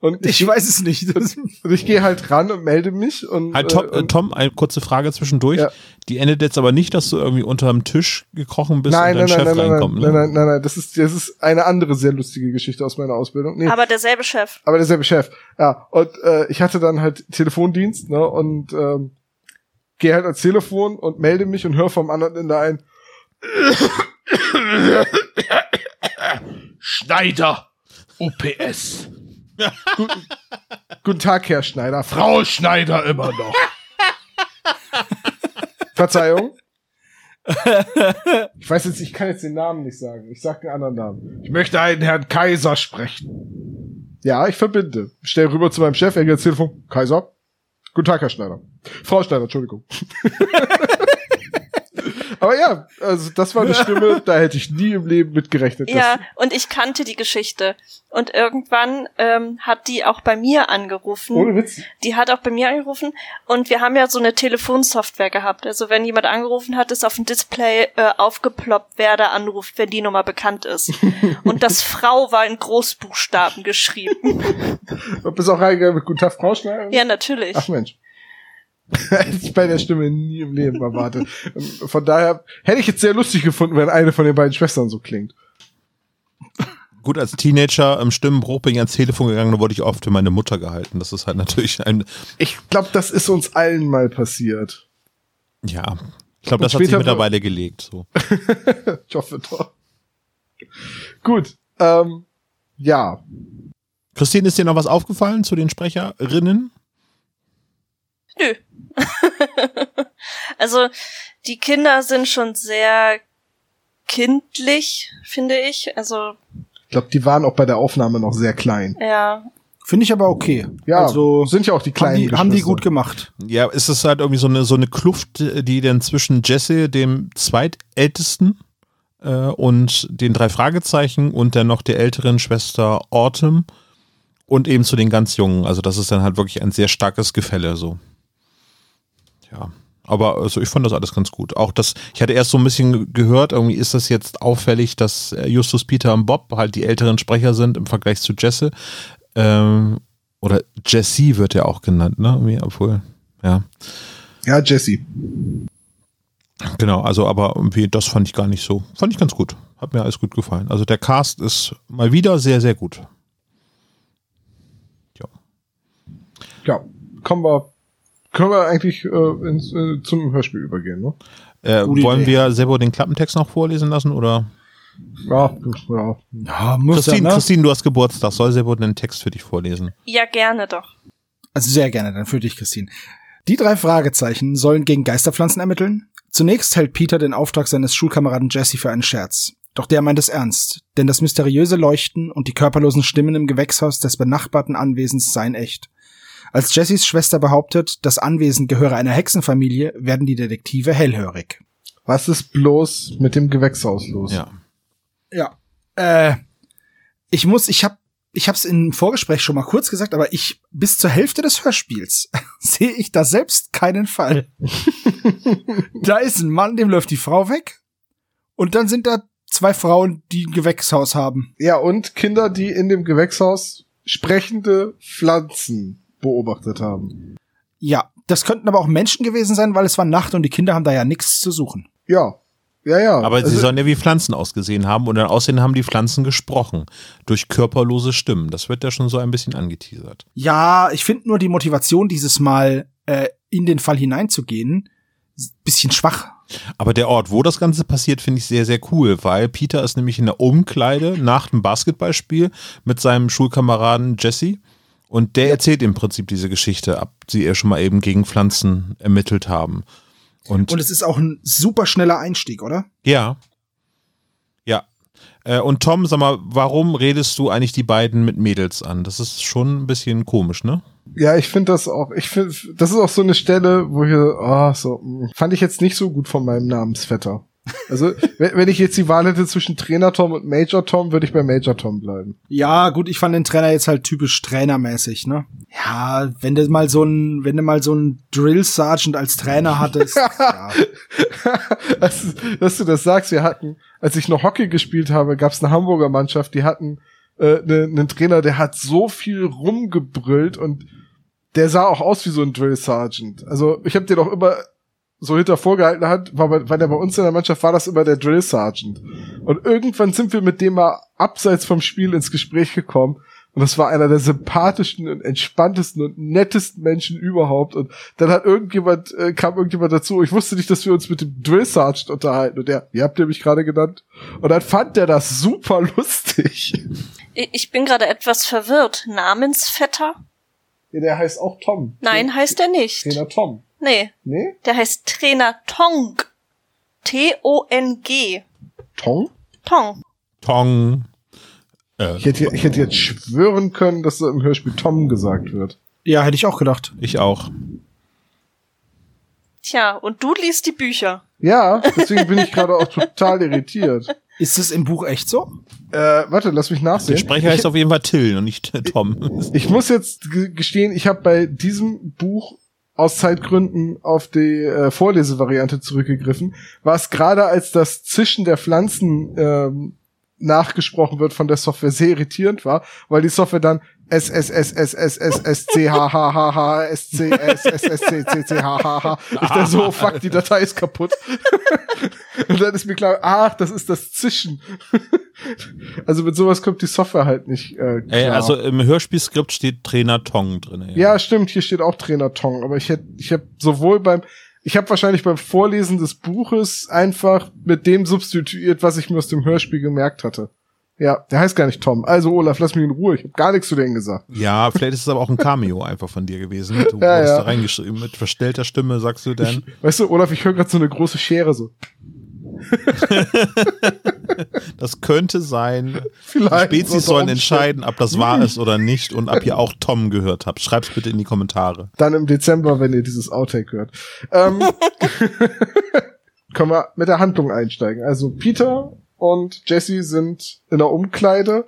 Und ich, Ich weiß es nicht. Das, *laughs* und ich gehe halt ran und melde mich und, Halt, Tom, äh, und Tom, eine kurze Frage zwischendurch. Ja. Die endet jetzt aber nicht, dass du irgendwie unterm Tisch gekrochen bist nein, und nein, dein nein, Chef nein, nein, nein, reinkommt. nein, ne? nein, nein, nein, das ist, das ist eine andere sehr lustige Geschichte aus meiner Ausbildung. Nee, Aber derselbe Chef. aber derselbe Chef. Ja, und äh, ich hatte dann halt Telefondienst, ne, und ähm, gehe halt ans Telefon und melde mich und höre vom anderen Ende ein. *coughs* Schneider, OPS. Guten, guten Tag, Herr Schneider. Frau Schneider immer noch. *laughs* Verzeihung. Ich weiß jetzt, ich kann jetzt den Namen nicht sagen. Ich sag den anderen Namen. Ich möchte einen Herrn Kaiser sprechen. Ja, ich verbinde. Stell rüber zu meinem Chef, er geht ans Telefon. Kaiser. Guten Tag, Herr Schneider. Frau Schneider, Entschuldigung. *laughs* Aber ja, also das war eine Stimme, *laughs* da hätte ich nie im Leben mit gerechnet. Ja, und ich kannte die Geschichte. Und irgendwann ähm, hat die auch bei mir angerufen. Ohne Witz. Die hat auch bei mir angerufen und wir haben ja so eine Telefonsoftware gehabt. Also wenn jemand angerufen hat, ist auf dem Display äh, aufgeploppt, wer da anruft, wenn die Nummer bekannt ist. *laughs* und das Frau war in Großbuchstaben geschrieben. Und *laughs* bist auch reingegangen mit Guten Tag, Frau Schneider? ja, natürlich. Ach Mensch. Hätte *laughs* ich bei der Stimme nie im Leben erwartet. Von daher hätte ich jetzt sehr lustig gefunden, wenn eine von den beiden Schwestern so klingt. Gut, als Teenager im Stimmenbruch bin ich ans Telefon gegangen, da wurde ich oft für meine Mutter gehalten. Das ist halt natürlich ein, Ich glaube, das ist uns allen mal passiert. ja, ich glaube, das hat sich mittlerweile gelegt. So. *laughs* Ich hoffe doch. Gut. Ähm, ja. Christine, ist dir noch was aufgefallen zu den Sprecherinnen? Nö. *laughs* also die Kinder sind schon sehr kindlich, finde ich. Also Ich glaube, die waren auch bei der Aufnahme noch sehr klein. ja, Finde ich aber okay. Ja, also sind ja auch die haben kleinen die, haben die gut gemacht. Ja, ist es halt irgendwie so eine, so eine Kluft, die dann zwischen Jesse, dem zweitältesten, äh, und den drei Fragezeichen und dann noch der älteren Schwester Autumn und eben zu den ganz Jungen. Also das ist dann halt wirklich ein sehr starkes Gefälle so. Ja. Aber also ich fand das alles ganz gut. Auch das, ich hatte erst so ein bisschen gehört, irgendwie ist das jetzt auffällig, dass äh, Justus, Peter und Bob halt die älteren Sprecher sind im Vergleich zu Jesse. Ähm, oder Jesse wird ja auch genannt, ne? Irgendwie, obwohl, ja. Ja, Jesse. Genau, also aber irgendwie, das fand ich gar nicht so. Fand ich ganz gut. Hat mir alles gut gefallen. Also der Cast ist mal wieder sehr, sehr gut. Ja. Ja, kommen wir, können wir eigentlich äh, ins, äh, zum Hörspiel übergehen, ne? Äh, wollen Idee. wir Sebo den Klappentext noch vorlesen lassen oder? Ja, ja. Ja, muss Christine, ja, ne? Christine, du hast Geburtstag. Soll Sebo den Text für dich vorlesen? ja gerne doch. Also sehr gerne, dann für dich, Christine. Die drei Fragezeichen sollen gegen Geisterpflanzen ermitteln. Zunächst hält Peter den Auftrag seines Schulkameraden Jesse für einen Scherz. Doch der meint es ernst, denn das mysteriöse Leuchten und die körperlosen Stimmen im Gewächshaus des benachbarten Anwesens seien echt. Als Jessys Schwester behauptet, das Anwesen gehöre einer Hexenfamilie, werden die Detektive hellhörig. Was ist bloß mit dem Gewächshaus los? Ja. Ja. Äh, ich muss, ich hab, ich hab's im Vorgespräch schon mal kurz gesagt, aber ich bis zur Hälfte des Hörspiels *laughs* sehe ich da selbst keinen Fall. *laughs* da ist ein Mann, dem läuft die Frau weg, und dann sind da zwei Frauen, die ein Gewächshaus haben. Ja, und Kinder, die in dem Gewächshaus sprechende Pflanzen beobachtet haben. Ja, das könnten aber auch Menschen gewesen sein, weil es war Nacht und die Kinder haben da ja nichts zu suchen. Ja. Ja, ja. Aber sie Also, sollen ja wie Pflanzen ausgesehen haben und dann aussehen haben die Pflanzen gesprochen. Durch körperlose Stimmen. Das wird ja schon so ein bisschen angeteasert. Ja, ich finde nur die Motivation dieses Mal äh, in den Fall hineinzugehen bisschen schwach. Aber der Ort, wo das Ganze passiert, finde ich sehr, sehr cool, weil Peter ist nämlich in der Umkleide nach dem Basketballspiel mit seinem Schulkameraden Jesse und der erzählt im Prinzip diese Geschichte ab, die er schon mal eben gegen Pflanzen ermittelt haben. Und, Und es ist auch ein super schneller Einstieg, oder? ja. Ja. Äh, Und Tom, sag mal, warum redest du eigentlich die beiden mit Mädels an? Das ist schon ein bisschen komisch, ne? ja, ich finde das auch, ich finde, das ist auch so eine Stelle, wo ich, ah, so, mh, fand ich jetzt nicht so gut von meinem Namensvetter. Also, wenn, ich jetzt die Wahl hätte zwischen Trainer Tom und Major Tom, würde ich bei Major Tom bleiben. Ja, gut, ich fand den Trainer jetzt halt typisch trainermäßig, ne? Ja, wenn du mal so ein, wenn du mal so ein Drill Sergeant als Trainer *laughs* hattest, ja. *laughs* dass, dass du das sagst, wir hatten, als ich noch Hockey gespielt habe, gab es eine Hamburger Mannschaft, die hatten äh, ne- einen Trainer, der hat so viel rumgebrüllt und der sah auch aus wie so ein Drill Sergeant. Also ich habe den auch immer so hinter vorgehalten hat, war bei, weil der bei uns in der Mannschaft war das immer der Drill Sergeant. Und irgendwann sind wir mit dem mal abseits vom Spiel ins Gespräch gekommen Und das war einer der sympathischsten und entspanntesten und nettesten Menschen überhaupt. Und dann hat irgendjemand, äh, kam irgendjemand dazu, ich wusste nicht, dass wir uns mit dem Drill Sergeant unterhalten. Und der, wie habt ihr mich gerade genannt? Und dann fand der das super lustig. Ich bin gerade etwas verwirrt. Namensvetter? Ja, der heißt auch Tom. Nein, heißt er nicht. Trainer Tom. Nee, Nee? der heißt Trainer Tong. T-O-N-G. Tom? Tong. Tong. Äh, Ich hätte, ich hätte jetzt schwören können, dass da im Hörspiel Tom gesagt wird. Ja, hätte ich auch gedacht. ich auch. Tja, und du liest die Bücher. Ja, deswegen bin ich gerade auch total irritiert. *laughs* Ist es im Buch echt so? Äh, warte, lass mich Der nachsehen. Sprecher heißt auf jeden Fall Till und nicht Tom. Ich muss jetzt ge- gestehen, ich habe bei diesem Buch aus Zeitgründen auf die äh, Vorlesevariante zurückgegriffen, was gerade als das Zischen der Pflanzen ähm, nachgesprochen wird von der Software sehr irritierend war, weil die Software dann S S S S S S S C H H H H S C S S S C C C H H H. Ich dachte so, fuck, die Datei ist kaputt. *laughs* Und dann ist mir klar, ach, das ist das Zischen. *laughs* Also mit sowas kommt die Software halt nicht äh, klar. Ey, also im Hörspielskript steht Trainer Tong drin. Ja, stimmt, hier steht auch Trainer Tong, aber ich hätte ich habe sowohl beim ich habe wahrscheinlich beim Vorlesen des Buches einfach mit dem substituiert, was ich mir aus dem Hörspiel gemerkt hatte. Ja, der heißt gar nicht Tom. Also Olaf, lass mich in Ruhe, ich habe gar nichts zu denen gesagt. Ja, vielleicht ist es aber auch ein Cameo einfach von dir gewesen. Du *laughs* Ja, wurdest ja. da reingeschrieben mit verstellter Stimme, sagst du dann. Weißt du, Olaf, ich höre gerade so eine große Schere so. *laughs* Das könnte sein. Die Vielleicht. Spezies unter sollen entscheiden, ob das wahr ist oder nicht und ob ihr auch Tom gehört habt. Schreibt's bitte in die Kommentare. Dann im Dezember, wenn ihr dieses Outtake hört. Ähm, *laughs* können wir mit der Handlung einsteigen. Also Peter und Jesse sind in der Umkleide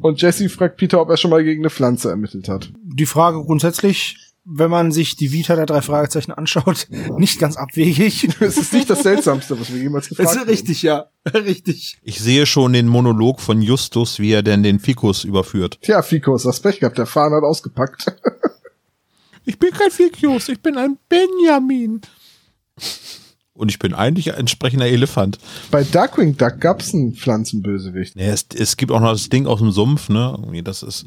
und Jesse fragt Peter, ob er schon mal gegen eine Pflanze ermittelt hat. Die Frage grundsätzlich, wenn man sich die Vita der drei Fragezeichen anschaut, nicht ganz abwegig. *laughs* Es ist nicht das Seltsamste, was wir jemals gefragt ist richtig, ja. *laughs* Richtig. Ich sehe schon den Monolog von Justus, wie er denn den Fikus überführt. Tja, Fikos, das Pech gehabt, der Fahnen hat ausgepackt. Ich bin kein Fikus, ich bin ein Benjamin. *laughs* Und ich bin eigentlich ein entsprechender Elefant. Bei Darkwing Duck gab's einen Pflanzenbösewicht. Ja, es, es gibt auch noch das Ding aus dem Sumpf, ne? Irgendwie, das ist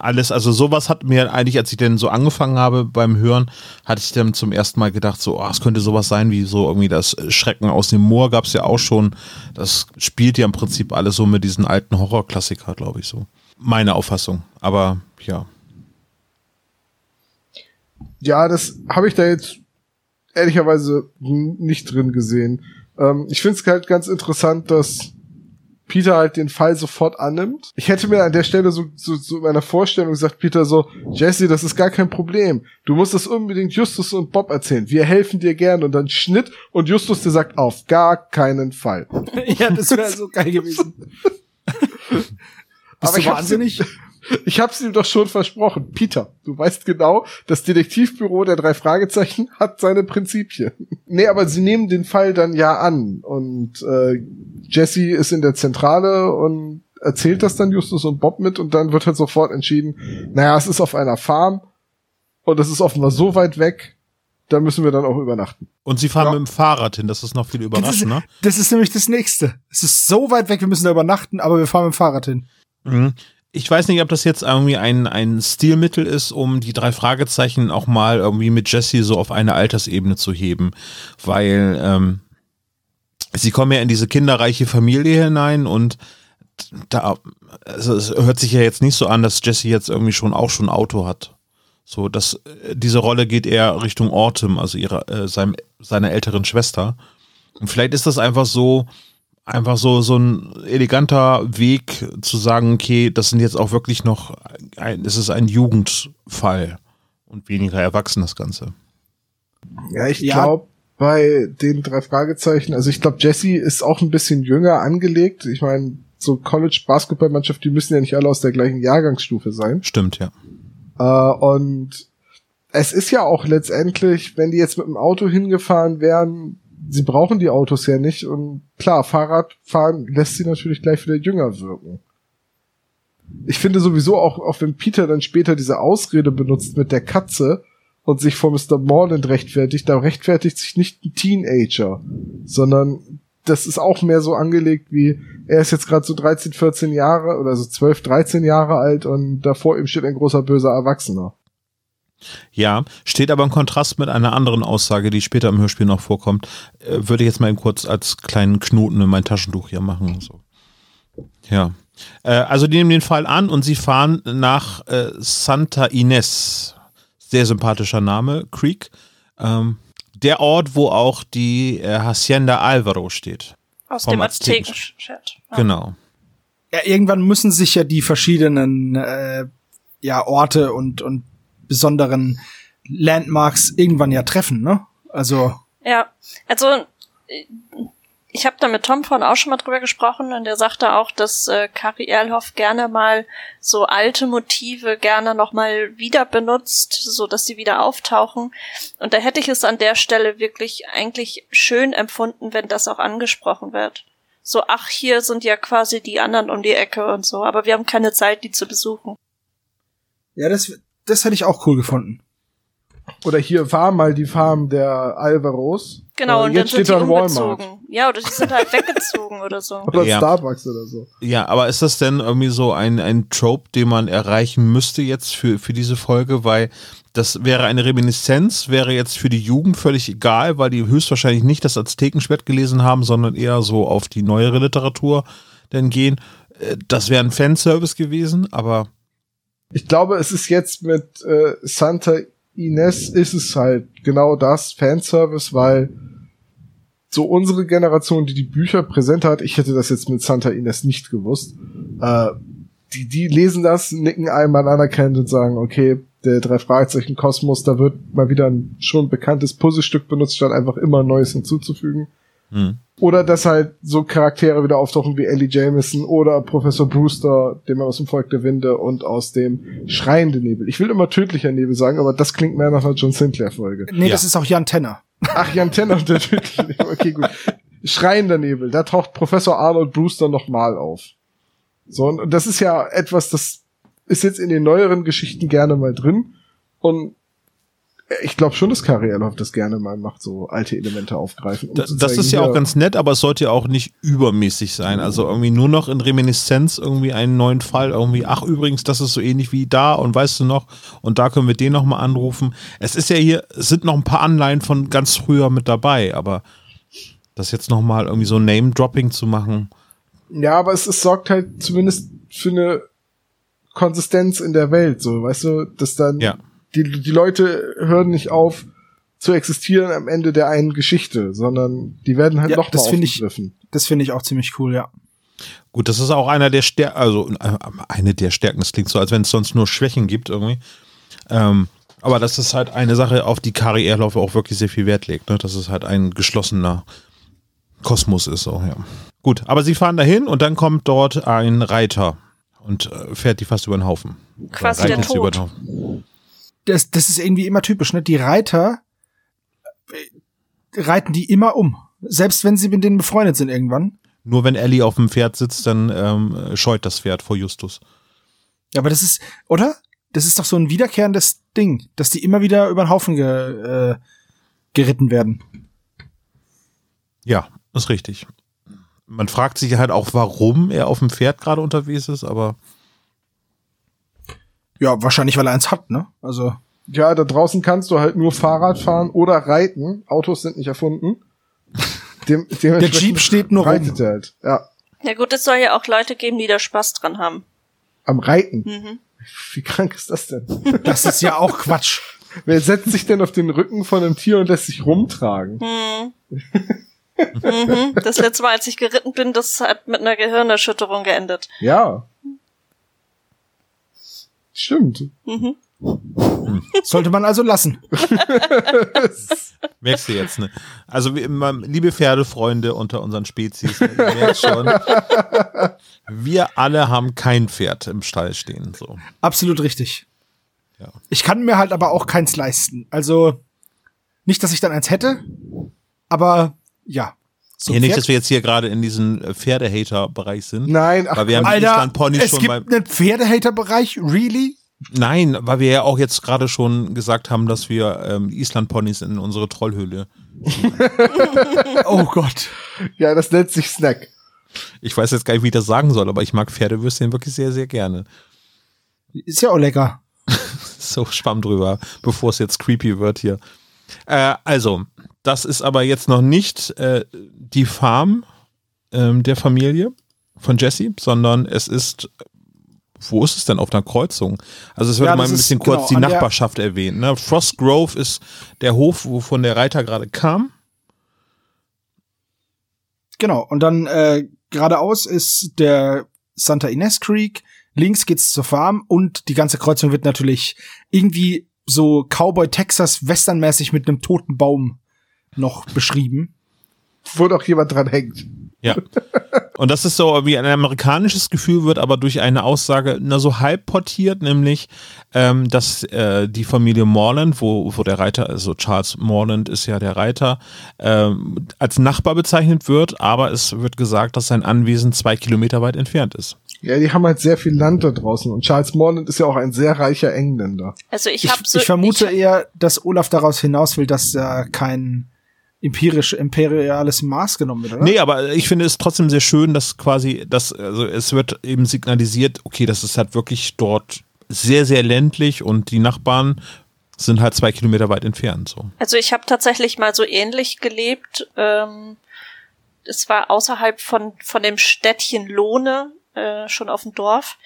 alles, also sowas hat mir eigentlich, als ich denn so angefangen habe beim Hören, hatte ich dann zum ersten Mal gedacht, so, oh, es könnte sowas sein wie so irgendwie das Schrecken aus dem Moor gab's ja auch schon. Das spielt ja im Prinzip alles so mit diesen alten Horrorklassiker, glaube ich so. Meine Auffassung. Aber ja. Ja, das habe ich da jetzt ehrlicherweise nicht drin gesehen. Ähm, ich finde es halt ganz interessant, dass Peter halt den Fall sofort annimmt. Ich hätte mir an der Stelle so, so, so in meiner Vorstellung gesagt, Peter so, Jesse, das ist gar kein Problem. Du musst das unbedingt Justus und Bob erzählen. Wir helfen dir gern. Und dann Schnitt und Justus, der sagt, auf gar keinen Fall. *laughs* Ja, das wäre so geil gewesen. *laughs* Bist Aber du wahnsinnig? *laughs* Ich hab's ihm doch schon versprochen. Peter, du weißt genau, das Detektivbüro der drei Fragezeichen *laughs* hat seine Prinzipien. nee, aber sie nehmen den Fall dann ja an. Und äh, Jesse ist in der Zentrale und erzählt das dann Justus und Bob mit und dann wird halt sofort entschieden, naja, es ist auf einer Farm und es ist offenbar so weit weg, da müssen wir dann auch übernachten. Und sie fahren Ja. mit dem Fahrrad hin, das ist noch viel Das ist, überraschender. das ist nämlich das nächste. Es ist so weit weg, wir müssen da übernachten, aber wir fahren mit dem Fahrrad hin. Mhm. Ich weiß nicht, ob das jetzt irgendwie ein, ein Stilmittel ist, um die drei Fragezeichen auch mal irgendwie mit Jesse so auf eine Altersebene zu heben, weil ähm, sie kommen ja in diese kinderreiche Familie hinein und da, also es hört sich ja jetzt nicht so an, dass Jesse jetzt irgendwie schon auch schon Auto hat. So, dass diese Rolle geht eher Richtung Autumn, also ihrer, äh, seinem, seiner älteren Schwester. Und vielleicht ist das einfach so, einfach so, so ein eleganter Weg zu sagen, okay, das sind jetzt auch wirklich noch, ein, es ist ein Jugendfall und weniger erwachsen das Ganze. Ja, ich Ja. glaube, bei den drei Fragezeichen, also ich glaube, Jesse ist auch ein bisschen jünger angelegt. Ich meine, so College-Basketballmannschaft, die müssen ja nicht alle aus der gleichen Jahrgangsstufe sein. Stimmt, ja. Äh, und es ist ja auch letztendlich, wenn die jetzt mit dem Auto hingefahren wären, sie brauchen die Autos ja nicht. Und klar, Fahrradfahren lässt sie natürlich gleich wieder jünger wirken. Ich finde sowieso auch, auch wenn Peter dann später diese Ausrede benutzt mit der Katze und sich vor Mr. Morland rechtfertigt, da rechtfertigt sich nicht ein Teenager, sondern das ist auch mehr so angelegt wie, er ist jetzt gerade so 13, 14 Jahre oder so 12, 13 Jahre alt und davor ihm steht ein großer böser Erwachsener. Ja, steht aber im Kontrast mit einer anderen Aussage, die später im Hörspiel noch vorkommt. Äh, würde ich jetzt mal eben kurz als kleinen Knoten in mein Taschentuch hier machen. So. Ja. Äh, also die nehmen den Fall an und sie fahren nach äh, Santa Ines. Sehr sympathischer Name, Creek. Ähm, der Ort, wo auch die äh, Hacienda Alvaro steht. Aus dem Azteken- Azteken-Chat. Ja. Genau. Ja, irgendwann müssen sich ja die verschiedenen äh, ja, Orte und, und besonderen Landmarks irgendwann ja treffen, ne? Also, Ja, also äh, ich habe da mit Tom vorhin auch schon mal drüber gesprochen und der sagte auch, dass äh, Kari Erlhoff gerne mal so alte Motive gerne noch mal wieder benutzt, so dass sie wieder auftauchen. Und da hätte ich es an der Stelle wirklich eigentlich schön empfunden, wenn das auch angesprochen wird. So, ach, hier sind ja quasi die anderen um die Ecke und so, aber wir haben keine Zeit, die zu besuchen. ja, das, das hätte ich auch cool gefunden. Oder hier war mal die Farm der Alvaros. Genau, Äh, und jetzt dann sind steht die da Walmart. Ja, oder die sind halt *laughs* weggezogen oder so. Oder Ja. Starbucks oder so. Ja, aber ist das denn irgendwie so ein, ein Trope, den man erreichen müsste jetzt für, für diese Folge? Weil das wäre eine Reminiszenz, wäre jetzt für die Jugend völlig egal, weil die höchstwahrscheinlich nicht das Aztekenschwert gelesen haben, sondern eher so auf die neuere Literatur denn gehen. Äh, Das wäre ein Fanservice gewesen, aber Ich glaube, es ist jetzt mit äh, Santa Ines ist es halt genau das, Fanservice, weil so unsere Generation, die die Bücher präsent hat, ich hätte das jetzt mit Santa Ines nicht gewusst, äh, die, die lesen das, nicken einmal anerkennend und sagen, okay, der drei Fragezeichen Kosmos, da wird mal wieder ein schon bekanntes Puzzlestück benutzt, statt einfach immer Neues hinzuzufügen. Hm. Oder dass halt so Charaktere wieder auftauchen wie Ellie Jameson oder Professor Brewster, den man aus dem Volk der Winde und aus dem Schreiende Nebel. Ich will immer tödlicher Nebel sagen, aber das klingt mehr nach einer John Sinclair-Folge. Nee, Ja. das ist auch Jan Tenner. Ach, Jan Tenner und der tödliche Nebel. Okay, gut. Schreiender Nebel, da taucht Professor Arnold Brewster nochmal auf. So, und das ist ja etwas, das ist jetzt in den neueren Geschichten gerne mal drin. Und ich glaube schon, dass Kari Erloff das gerne mal macht, so alte Elemente aufgreifen. um das, zu das zeigen, ist ja auch ganz nett, aber es sollte ja auch nicht übermäßig sein. Also irgendwie nur noch in Reminiszenz irgendwie einen neuen Fall irgendwie, ach übrigens, das ist so ähnlich wie da und weißt du noch, und da können wir den nochmal anrufen. Es ist ja hier, es sind noch ein paar Anleihen von ganz früher mit dabei, aber das jetzt nochmal irgendwie so Name-Dropping zu machen, Ja, aber es, es sorgt halt zumindest für eine Konsistenz in der Welt, so, weißt du, dass dann Ja. Die, die Leute hören nicht auf zu existieren am Ende der einen Geschichte, sondern die werden halt Ja, noch das mal finde ich- aufgegriffen. Das finde ich auch ziemlich cool, ja. Gut, das ist auch einer der Stärken, also äh, eine der Stärken, das klingt so, als wenn es sonst nur Schwächen gibt irgendwie. Ähm, aber das ist halt eine Sache, auf die Kari Erlauf auch wirklich sehr viel Wert legt, ne? dass es halt ein geschlossener Kosmos ist, so, ja. Gut, aber sie fahren dahin und dann kommt dort ein Reiter und äh, fährt die fast über den Haufen. Quasi der sie über Tod. den Haufen. Das, das ist irgendwie immer typisch, ne? Die Reiter äh, reiten die immer um. Selbst wenn sie mit denen befreundet sind irgendwann. Nur wenn Ellie auf dem Pferd sitzt, dann ähm, scheut das Pferd vor Justus. Ja, aber das ist, oder? Das ist doch so ein wiederkehrendes Ding, dass die immer wieder über den Haufen ge, äh, geritten werden. Ja, ist richtig. Man fragt sich halt auch, warum er auf dem Pferd gerade unterwegs ist, aber Ja, wahrscheinlich, weil er eins hat, ne? Also, Ja, da draußen kannst du halt nur Fahrrad fahren oder reiten. Autos sind nicht erfunden. Dem, *laughs* der Jeep steht nur rum. reitet er halt. Ja, Ja gut, es soll ja auch Leute geben, die da Spaß dran haben. am Reiten. Mhm. Wie krank ist das denn? *laughs* Das ist ja auch Quatsch. Wer setzt sich denn auf den Rücken von einem Tier und lässt sich rumtragen? Mhm. mhm. Das letzte Mal, als ich geritten bin, das hat mit einer Gehirnerschütterung geendet. Ja. Stimmt. Mhm. Sollte man also lassen. *laughs* merkst du jetzt, ne? Also, wie immer, liebe Pferdefreunde unter unseren Spezies, ihr merkt schon, wir alle haben kein Pferd im Stall stehen, so. Absolut richtig. Ja. Ich kann mir halt aber auch keins leisten. Also, nicht, dass ich dann eins hätte, aber ja. So ja, nicht, dass wir jetzt hier gerade in diesem äh, Pferde-Hater-Bereich sind. Nein, ach, Weil wir haben Alter, Island Ponys es schon gibt einen Pferdehater-Bereich? Really? Nein, weil wir ja auch jetzt gerade schon gesagt haben, dass wir ähm, Island-Ponys in unsere Trollhöhle. *laughs* Oh Gott. Ja, das nennt sich Snack. Ich weiß jetzt gar nicht, wie ich das sagen soll, aber ich mag Pferdewürstchen wirklich sehr, sehr gerne. Ist ja auch lecker. *laughs* So schwamm drüber, bevor es jetzt creepy wird hier. Äh, also, das ist aber jetzt noch nicht äh, die Farm ähm, der Familie von Jesse, sondern es ist, wo ist es denn auf einer Kreuzung? Also es wird Ja, mal ein ist bisschen kurz genau die Nachbarschaft erwähnt. Ne? Frost Grove ist der Hof, wovon der Reiter gerade kam. Genau. Und dann äh, geradeaus ist der Santa Ines Creek. Links geht's zur Farm und die ganze Kreuzung wird natürlich irgendwie so Cowboy Texas Westernmäßig mit einem toten Baum noch beschrieben. Wo doch jemand dran hängt. Ja. Und das ist so wie ein amerikanisches Gefühl wird aber durch eine Aussage na so halb portiert, nämlich ähm, dass äh, die Familie Morland, wo, wo der Reiter, also Charles Morland ist ja der Reiter, ähm, als Nachbar bezeichnet wird, aber es wird gesagt, dass sein Anwesen zwei Kilometer weit entfernt ist. Ja, die haben halt sehr viel Land da draußen. Und Charles Morland ist ja auch ein sehr reicher Engländer. Also ich Ich, habe so ich vermute ich, eher, dass Olaf daraus hinaus will, dass er kein empirisch, imperiales Maß genommen wird, oder? Nee, aber ich finde es trotzdem sehr schön, dass quasi, dass, also es wird eben signalisiert, okay, das ist halt wirklich dort sehr, sehr ländlich und die Nachbarn sind halt zwei Kilometer weit entfernt. So. Also ich habe tatsächlich mal so ähnlich gelebt. Ähm, es war außerhalb von, von dem Städtchen Lohne, äh, schon auf dem Dorf.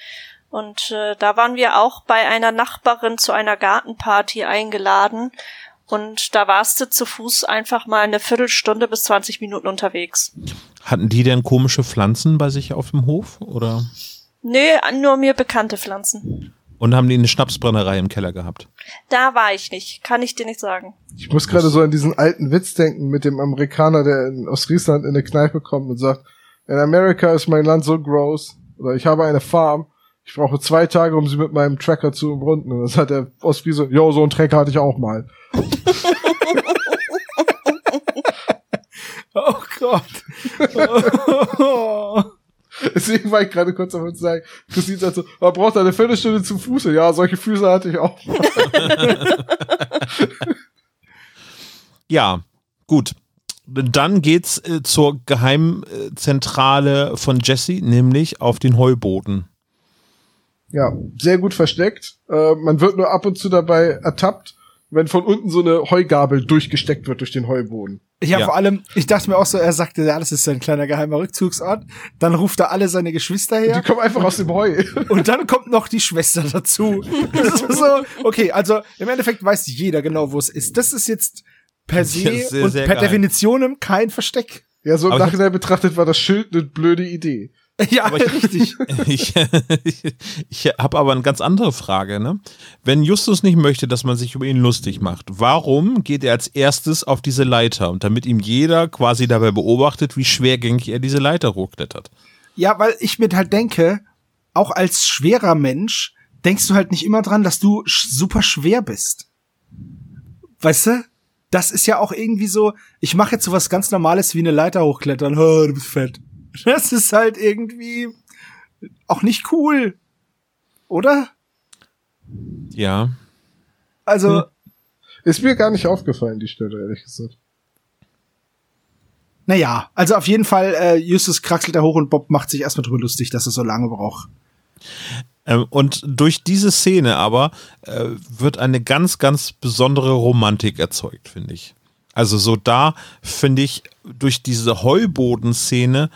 Und äh, da waren wir auch bei einer Nachbarin zu einer Gartenparty eingeladen. Und da warst du zu Fuß einfach mal eine Viertelstunde bis 20 Minuten unterwegs. Hatten die denn komische Pflanzen bei sich auf dem Hof? Oder? Nee, nur mir bekannte Pflanzen. Und haben die eine Schnapsbrennerei im Keller gehabt? Da war ich nicht, kann ich dir nicht sagen. Ich muss gerade so an diesen alten Witz denken mit dem Amerikaner, der in, aus Friesland in eine Kneipe kommt und sagt, in Amerika ist mein Land so groß, oder ich habe eine Farm, ich brauche zwei Tage, um sie mit meinem Tracker zu umrunden. Und das hat der Ostfriese, jo, so einen Tracker hatte ich auch mal. *laughs* Oh Gott. Deswegen war ich gerade kurz davon zu sagen, Christine sagt so, man braucht eine Viertelstunde zum Fuße. Ja, solche Füße hatte ich auch mal. *laughs* Ja, gut. Dann geht's äh, zur Geheimzentrale von Jesse, nämlich auf den Heuboden. Ja, sehr gut versteckt. Äh, man wird nur ab und zu dabei ertappt, wenn von unten so eine Heugabel durchgesteckt wird durch den Heuboden. Ja, Ja. vor allem, ich dachte mir auch so, er sagte, ja, das ist sein kleiner geheimer Rückzugsort. Dann ruft er alle seine Geschwister Die her. kommen einfach aus dem Heu. *laughs* Und dann kommt noch die Schwester dazu. Das ist so, okay, also im Endeffekt weiß jeder genau, wo es ist. Das ist jetzt per se sehr, und sehr per. Definition kein Versteck. Ja, so im Aber ich- Nachhinein betrachtet war das Schild eine blöde Idee. *laughs* Ja, Aber ich- richtig. *laughs* Ich, *laughs* ich habe aber eine ganz andere Frage. Ne? Wenn Justus nicht möchte, dass man sich über ihn lustig macht, warum geht er als erstes auf diese Leiter? Und damit ihm jeder quasi dabei beobachtet, wie schwergängig er diese Leiter hochklettert. Ja, weil ich mir halt denke, auch als schwerer Mensch denkst du halt nicht immer dran, dass du super schwer bist. Weißt du? Das ist ja auch irgendwie so, ich mache jetzt sowas ganz Normales wie eine Leiter hochklettern. Oh, du bist fett. *laughs* Das ist halt irgendwie auch nicht cool. Oder? Ja. Also, Ist mir gar nicht aufgefallen, die Stelle, ehrlich gesagt. naja, also auf jeden Fall, äh, Justus kraxelt da hoch und Bob macht sich erstmal drüber lustig, dass er so lange braucht. Ähm, und durch diese Szene aber äh, wird eine ganz, ganz besondere Romantik erzeugt, finde ich. Also so da, finde ich, durch diese Heubodenszene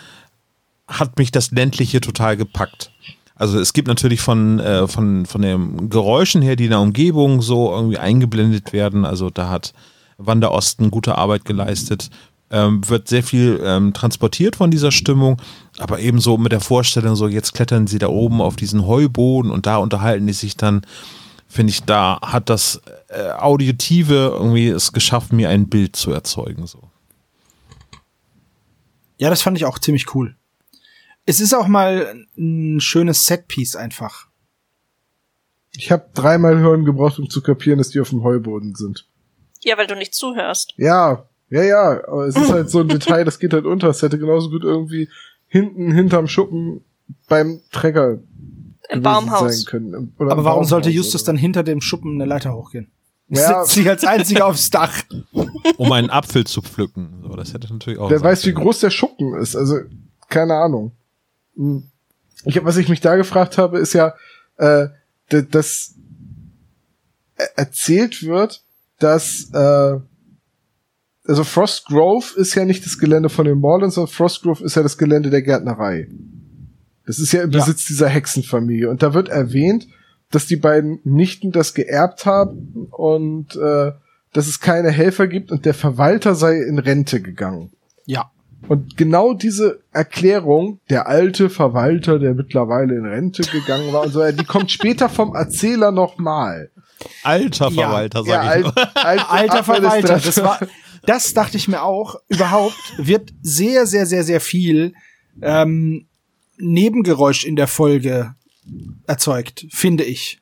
hat mich das Ländliche total gepackt. Also es gibt natürlich von, äh, von, von den Geräuschen her, die in der Umgebung so irgendwie eingeblendet werden. Also da hat Wanda Osten gute Arbeit geleistet. Ähm, wird sehr viel ähm, transportiert von dieser Stimmung, aber ebenso mit der Vorstellung, so jetzt klettern sie da oben auf diesen Heuboden und da unterhalten die sich dann, finde ich, da hat das äh, Auditive irgendwie es geschafft, mir ein Bild zu erzeugen. So. Ja, das fand ich auch ziemlich cool. Es ist auch mal ein schönes Setpiece einfach. Ich habe dreimal hören gebraucht, um zu kapieren, dass die auf dem Heuboden sind. Ja, weil du nicht zuhörst. Ja, ja, ja, aber es ist halt so ein Detail, das geht halt unter. Es hätte genauso gut irgendwie hinten hinterm Schuppen beim Trecker. Im Baumhaus. sein können. Oder Aber warum sollte Baumhaus Justus oder dann hinter dem Schuppen eine Leiter hochgehen? Ja. *laughs* Sitzt sich als einziger aufs Dach. Um einen Apfel zu pflücken. So, das hätte natürlich auch. Wer sein weiß, wie groß der Schuppen ist. Also, keine Ahnung. Hm. Ich was ich mich da gefragt habe, ist ja, äh, dass er- erzählt wird, dass äh, also Frost Grove ist ja nicht das Gelände von den Morlands, sondern Frost Grove ist ja das Gelände der Gärtnerei. Das ist ja im Ja. Besitz dieser Hexenfamilie. Und da wird erwähnt, dass die beiden Nichten das geerbt haben und äh, dass es keine Helfer gibt und der Verwalter sei in Rente gegangen. Ja. Und genau diese Erklärung, der alte Verwalter, der mittlerweile in Rente gegangen war und so, die kommt später vom Erzähler nochmal. Alter Ja. Verwalter, sag Ja, ich alt, *laughs* alt, Alter Verwalter, das war, das dachte ich mir auch. Überhaupt wird sehr, sehr, sehr, sehr viel ähm, Nebengeräusch in der Folge erzeugt, finde ich.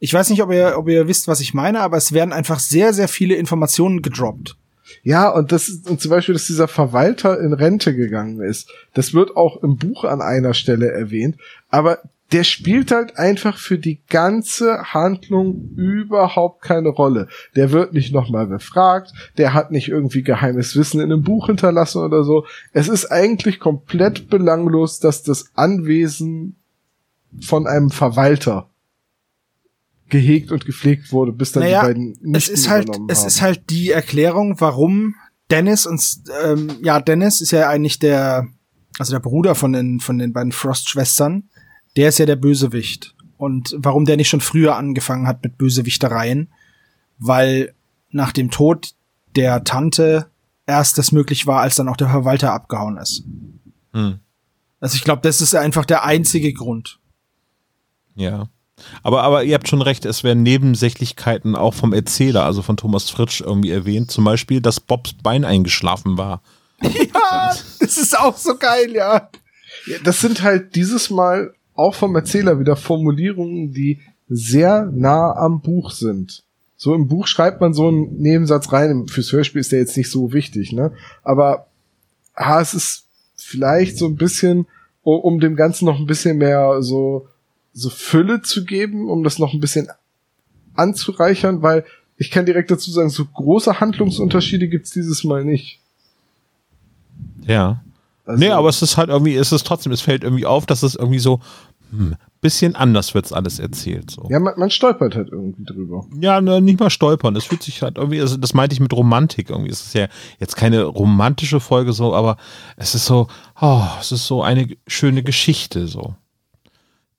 Ich weiß nicht, ob ihr, ob ihr wisst, was ich meine, aber es werden einfach sehr, sehr viele Informationen gedroppt. Ja, und das ist, und zum Beispiel, dass dieser Verwalter in Rente gegangen ist. Das wird auch im Buch an einer Stelle erwähnt. Aber der spielt halt einfach für die ganze Handlung überhaupt keine Rolle. Der wird nicht nochmal befragt. Der hat nicht irgendwie geheimes Wissen in einem Buch hinterlassen oder so. Es ist eigentlich komplett belanglos, dass das Anwesen von einem Verwalter gehegt und gepflegt wurde, bis dann Naja, die beiden es Nichten ist halt, es haben. ist halt die Erklärung, warum Dennis und ähm, ja, Dennis ist ja eigentlich der, also der Bruder von den von den beiden Frost-Schwestern. Der ist ja der Bösewicht. Und warum der nicht schon früher angefangen hat mit Bösewichtereien, weil nach dem Tod der Tante erst das möglich war, als dann auch der Verwalter abgehauen ist. Hm. Also ich glaube, das ist einfach der einzige Grund. Ja. Aber, aber ihr habt schon recht, es werden Nebensächlichkeiten auch vom Erzähler, also von Thomas Fritsch, irgendwie erwähnt. Zum Beispiel, dass Bobs Bein eingeschlafen war. *laughs* Ja, das ist auch so geil, ja. Das sind halt dieses Mal auch vom Erzähler wieder Formulierungen, die sehr nah am Buch sind. So im Buch schreibt man so einen Nebensatz rein. Fürs Hörspiel ist der jetzt nicht so wichtig, ne? Aber ah, es ist vielleicht so ein bisschen, um dem Ganzen noch ein bisschen mehr so, so Fülle zu geben, um das noch ein bisschen anzureichern, weil ich kann direkt dazu sagen, so große Handlungsunterschiede gibt's dieses Mal nicht. Ja. Also, nee, aber es ist halt irgendwie, es ist trotzdem, es fällt irgendwie auf, dass es irgendwie so, hm, bisschen anders wird's alles erzählt. So. Ja, man, man stolpert halt irgendwie drüber. Ja, ne, nicht mal stolpern. Es fühlt sich halt irgendwie, also das meinte ich mit Romantik irgendwie. Es ist ja jetzt keine romantische Folge so, aber es ist so, oh, es ist so eine schöne Geschichte so.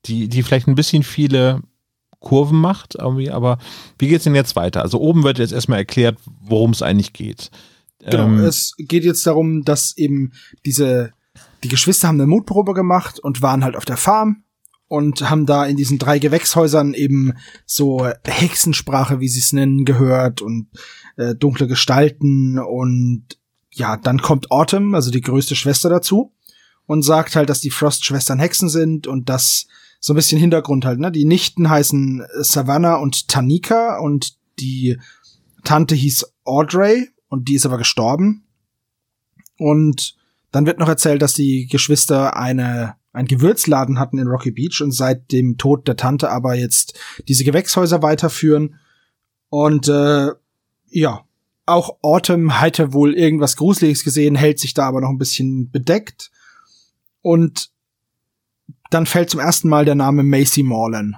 Die, die vielleicht ein bisschen viele Kurven macht irgendwie, aber wie geht's denn jetzt weiter? Also oben wird jetzt erstmal erklärt, worum es eigentlich geht. Genau, Ähm, es geht jetzt darum, dass eben diese, die Geschwister haben eine Mutprobe gemacht und waren halt auf der Farm und haben da in diesen drei Gewächshäusern eben so Hexensprache, wie sie es nennen, gehört und äh, dunkle Gestalten und ja, dann kommt Autumn, also die größte Schwester dazu und sagt halt, dass die Frost-Schwestern Hexen sind und das so ein bisschen Hintergrund halt, ne? Die Nichten heißen Savannah und Tanika und die Tante hieß Audrey und die ist aber gestorben. Und dann wird noch erzählt, dass die Geschwister eine einen Gewürzladen hatten in Rocky Beach und seit dem Tod der Tante aber jetzt diese Gewächshäuser weiterführen. Und äh, ja, auch Autumn hätte wohl irgendwas Gruseliges gesehen, hält sich da aber noch ein bisschen bedeckt. Und dann fällt zum ersten Mal der Name Macy Morlan.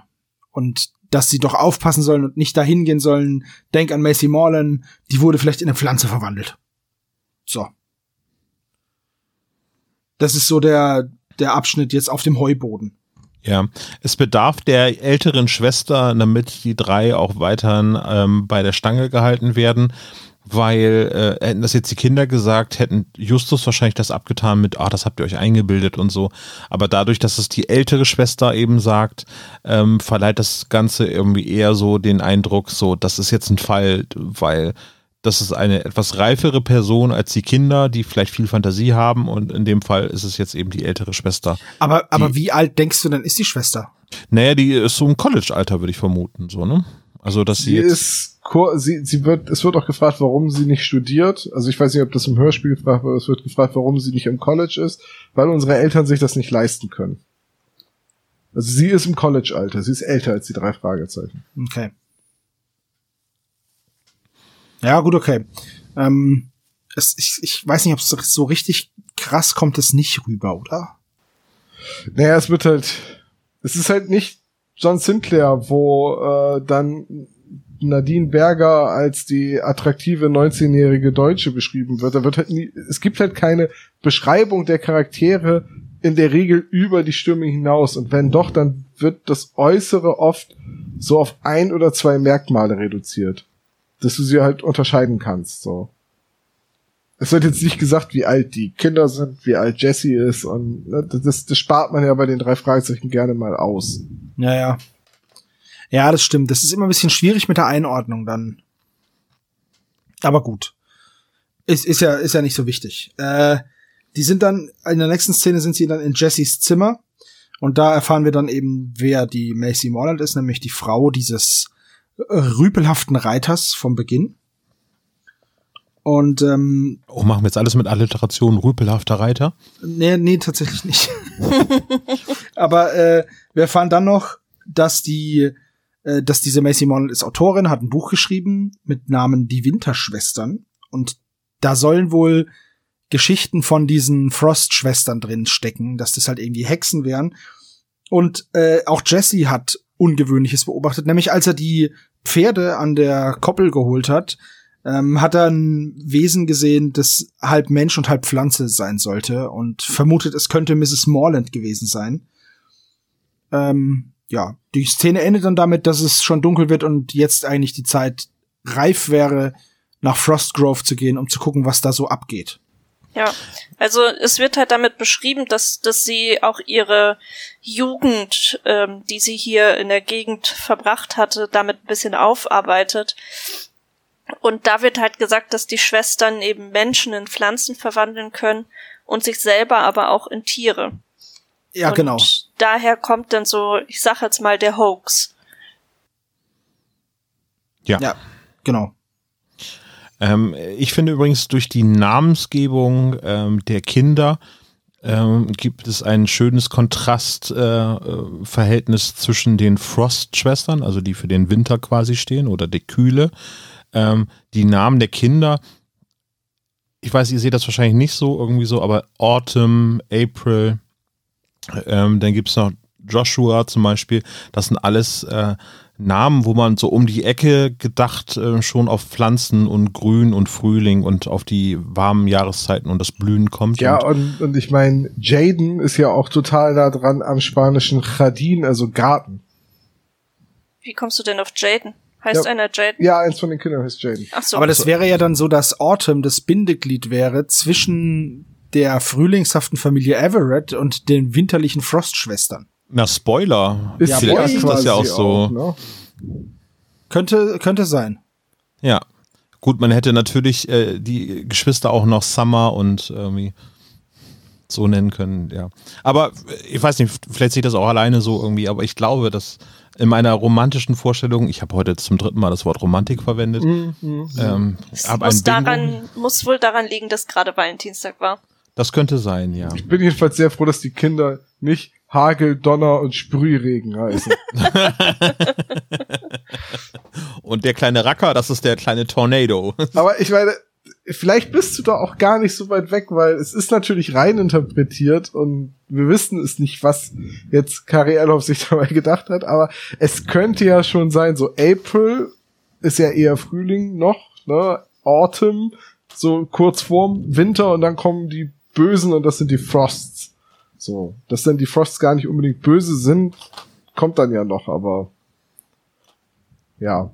Und dass sie doch aufpassen sollen und nicht dahin gehen sollen. Denk an Macy Morlan, die wurde vielleicht in eine Pflanze verwandelt. So. Das ist so der, der Abschnitt jetzt auf dem Heuboden. Ja, es bedarf der älteren Schwester, damit die drei auch weiterhin ähm, bei der Stange gehalten werden, weil äh, hätten das jetzt die Kinder gesagt, hätten Justus wahrscheinlich das abgetan mit, ah, das habt ihr euch eingebildet und so. Aber dadurch, dass es die ältere Schwester eben sagt, ähm, verleiht das Ganze irgendwie eher so den Eindruck, so, das ist jetzt ein Fall, weil das ist eine etwas reifere Person als die Kinder, die vielleicht viel Fantasie haben und in dem Fall ist es jetzt eben die ältere Schwester. Aber, aber wie alt denkst du denn ist die Schwester? Naja, die ist so im College-Alter, würde ich vermuten, so, ne? Also, dass sie, Sie jetzt, ist, sie, sie wird, es wird auch gefragt, warum sie nicht studiert. Also ich weiß nicht, ob das im Hörspiel gefragt wird, es wird gefragt, warum sie nicht im College ist, weil unsere Eltern sich das nicht leisten können. Also sie ist im College-Alter, sie ist älter als die drei Fragezeichen. Okay. Ja, gut, okay. Ähm, es, ich, ich weiß nicht, ob es so richtig krass kommt es nicht rüber, oder? Naja, es wird halt, es ist halt nicht John Sinclair, wo äh, dann Nadine Berger als die attraktive 19-jährige Deutsche beschrieben wird. Da wird halt nie, es gibt halt keine Beschreibung der Charaktere in der Regel über die Stimme hinaus. Und wenn doch, dann wird das Äußere oft so auf ein oder zwei Merkmale reduziert. Dass du sie halt unterscheiden kannst, so. Es wird jetzt nicht gesagt, wie alt die Kinder sind, wie alt Jessie ist und ne, das, das spart man ja bei den drei Fragezeichen gerne mal aus. Ja, ja. Ja, das stimmt. Das ist immer ein bisschen schwierig mit der Einordnung dann. Aber gut. Ist, ist ja, ist ja nicht so wichtig. Äh, die sind dann, in der nächsten Szene sind sie dann in Jessys Zimmer. Und da erfahren wir dann eben, wer die Macy Morland ist, nämlich die Frau dieses rüpelhaften Reiters vom Beginn. Und ähm, Oh, machen wir jetzt alles mit Alliteration, rüpelhafter Reiter? Nee, nee, tatsächlich nicht. *laughs* Aber äh, wir erfahren dann noch, dass die, äh, dass diese Macy Monell ist Autorin, hat ein Buch geschrieben mit Namen Die Winterschwestern. Und da sollen wohl Geschichten von diesen Frost-Schwestern drin stecken, dass das halt irgendwie Hexen wären. Und äh, auch Jesse hat Ungewöhnliches beobachtet, nämlich als er die Pferde an der Koppel geholt hat, ähm, hat er ein Wesen gesehen, das halb Mensch und halb Pflanze sein sollte und vermutet, es könnte Mrs. Morland gewesen sein. Ähm, ja, die Szene endet dann damit, dass es schon dunkel wird und jetzt eigentlich die Zeit reif wäre, nach Frostgrove zu gehen, um zu gucken, was da so abgeht. Ja, also es wird halt damit beschrieben, dass, dass sie auch ihre Jugend, ähm, die sie hier in der Gegend verbracht hatte, damit ein bisschen aufarbeitet. Und da wird halt gesagt, dass die Schwestern eben Menschen in Pflanzen verwandeln können und sich selber aber auch in Tiere. Ja, und genau. Daher kommt dann so, ich sag jetzt mal, der Hoax. Ja. Ja, genau. Ähm, ich finde übrigens durch die Namensgebung ähm, der Kinder ähm, gibt es ein schönes Kontrastverhältnis äh, Verhältnis zwischen den Frost-Schwestern, also die für den Winter quasi stehen, oder der Kühle. Ähm, die Namen der Kinder, ich weiß, ihr seht das wahrscheinlich nicht so irgendwie so, aber Autumn, April, ähm, dann gibt's noch Joshua zum Beispiel, das sind alles äh, Namen, wo man so um die Ecke gedacht äh, schon auf Pflanzen und Grün und Frühling und auf die warmen Jahreszeiten und das Blühen kommt. Ja, und, und, und ich meine, Jaden ist ja auch total da dran am spanischen Jardin, also Garten. Wie kommst du denn auf Jaden? Heißt Ja. einer Jaden? Ja, eins von den Kindern heißt Jaden. Ach so. Aber das wäre ja dann so, dass Autumn das Bindeglied wäre zwischen der frühlingshaften Familie Everett und den winterlichen Frost-Schwestern. na, Spoiler. Ist Vielleicht sie ist das ja auch so. ne? Könnte, könnte sein. Ja. Gut, man hätte natürlich äh, die Geschwister auch noch Summer und irgendwie so nennen können, ja. Aber äh, ich weiß nicht, vielleicht sehe ich das auch alleine so irgendwie, aber ich glaube, dass in meiner romantischen Vorstellung, ich habe heute zum dritten Mal das Wort Romantik verwendet, ähm, Es hab muss, daran, muss wohl daran liegen, dass gerade Valentinstag war. Das könnte sein, ja. Ich bin jedenfalls sehr froh, dass die Kinder nicht Hagel, Donner und Sprühregen heißen. *laughs* *laughs* Und der kleine Racker, das ist der kleine Tornado. Aber ich meine, vielleicht bist du da auch gar nicht so weit weg, weil es ist natürlich rein interpretiert und wir wissen es nicht, was jetzt Kari Elhoff sich *laughs* dabei gedacht hat, aber es könnte ja schon sein, so April ist ja eher Frühling noch, ne? Autumn, so kurz vorm Winter und dann kommen die Bösen und das sind die Frosts. So, dass dann die Frosts gar nicht unbedingt böse sind, kommt dann ja noch, aber ja.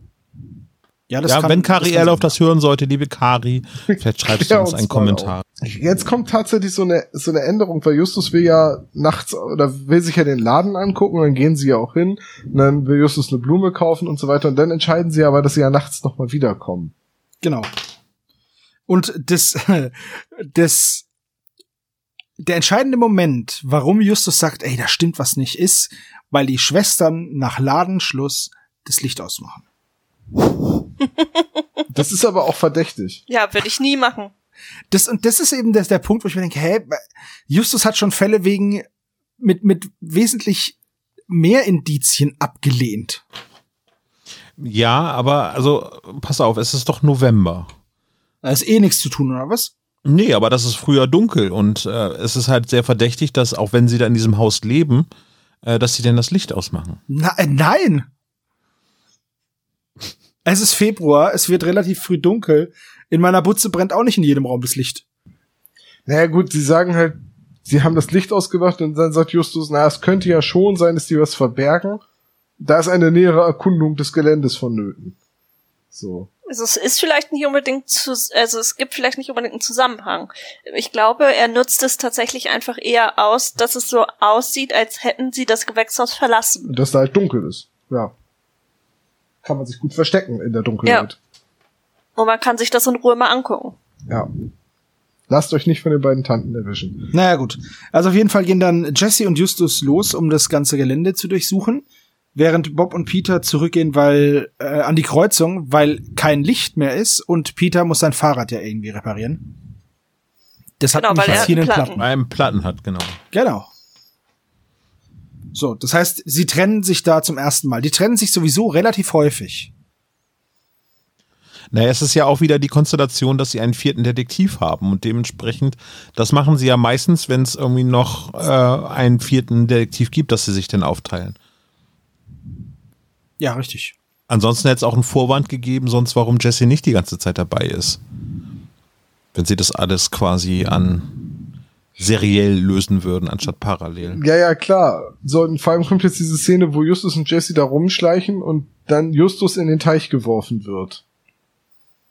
Ja, das ja, kann, wenn Kari sein. das hören sollte, liebe Kari, vielleicht schreibst du uns einen Kommentar. Jetzt kommt tatsächlich so eine, so eine Änderung, weil Justus will ja nachts oder will sich ja den Laden angucken und dann gehen sie ja auch hin und dann will Justus eine Blume kaufen und so weiter und dann entscheiden sie aber, dass sie ja nachts nochmal wiederkommen. Genau. Und das, *laughs* das, der entscheidende Moment, warum Justus sagt, ey, da stimmt was nicht, ist, weil die Schwestern nach Ladenschluss das Licht ausmachen. Das ist aber auch verdächtig. Ja, würde ich nie machen. Das, und das ist eben der, der Punkt, wo ich mir denke, hä, Justus hat schon Fälle wegen, mit, mit wesentlich mehr Indizien abgelehnt. Ja, aber also pass auf, es ist doch November. Da ist eh nichts zu tun, oder was? Nee, aber das ist früher dunkel und äh, es ist halt sehr verdächtig, dass auch wenn sie da in diesem Haus leben, äh, dass sie denn das Licht ausmachen. Na, äh, nein! Es ist Februar, es wird relativ früh dunkel. In meiner Butze brennt auch nicht in jedem Raum das Licht. Naja, gut, sie sagen halt, sie haben das Licht ausgemacht und dann sagt Justus, na, es könnte ja schon sein, dass die was verbergen. Da ist eine nähere Erkundung des Geländes vonnöten. So. Also es ist vielleicht nicht unbedingt zu, also es gibt vielleicht nicht unbedingt einen Zusammenhang. Ich glaube, er nutzt es tatsächlich einfach eher aus, dass es so aussieht, als hätten sie das Gewächshaus verlassen. Und dass da halt dunkel ist. Ja. Kann man sich gut verstecken in der Dunkelheit. Und man kann sich das in Ruhe mal angucken. Ja. Lasst euch nicht von den beiden Tanten erwischen. Naja, gut. Also auf jeden Fall gehen dann Jesse und Justus los, um das ganze Gelände zu durchsuchen. Während Bob und Peter zurückgehen, weil äh, an die Kreuzung, weil kein Licht mehr ist und Peter muss sein Fahrrad ja irgendwie reparieren. Das hat Genau, nämlich weil er hat einen Platten. Platten. Bei einem Platten hat, genau. Genau. So, das heißt, sie trennen sich da zum ersten Mal. Die trennen sich sowieso relativ häufig. Naja, es ist ja auch wieder die Konstellation, dass sie einen vierten Detektiv haben und dementsprechend, das machen sie ja meistens, wenn es irgendwie noch äh, einen vierten Detektiv gibt, dass sie sich dann aufteilen. Ja, richtig. Ansonsten hätte es auch einen Vorwand gegeben, sonst warum Jesse nicht die ganze Zeit dabei ist. Wenn sie das alles quasi an seriell lösen würden, anstatt parallel. Ja, ja, klar. So, vor allem kommt jetzt diese Szene, wo Justus und Jesse da rumschleichen und dann Justus in den Teich geworfen wird.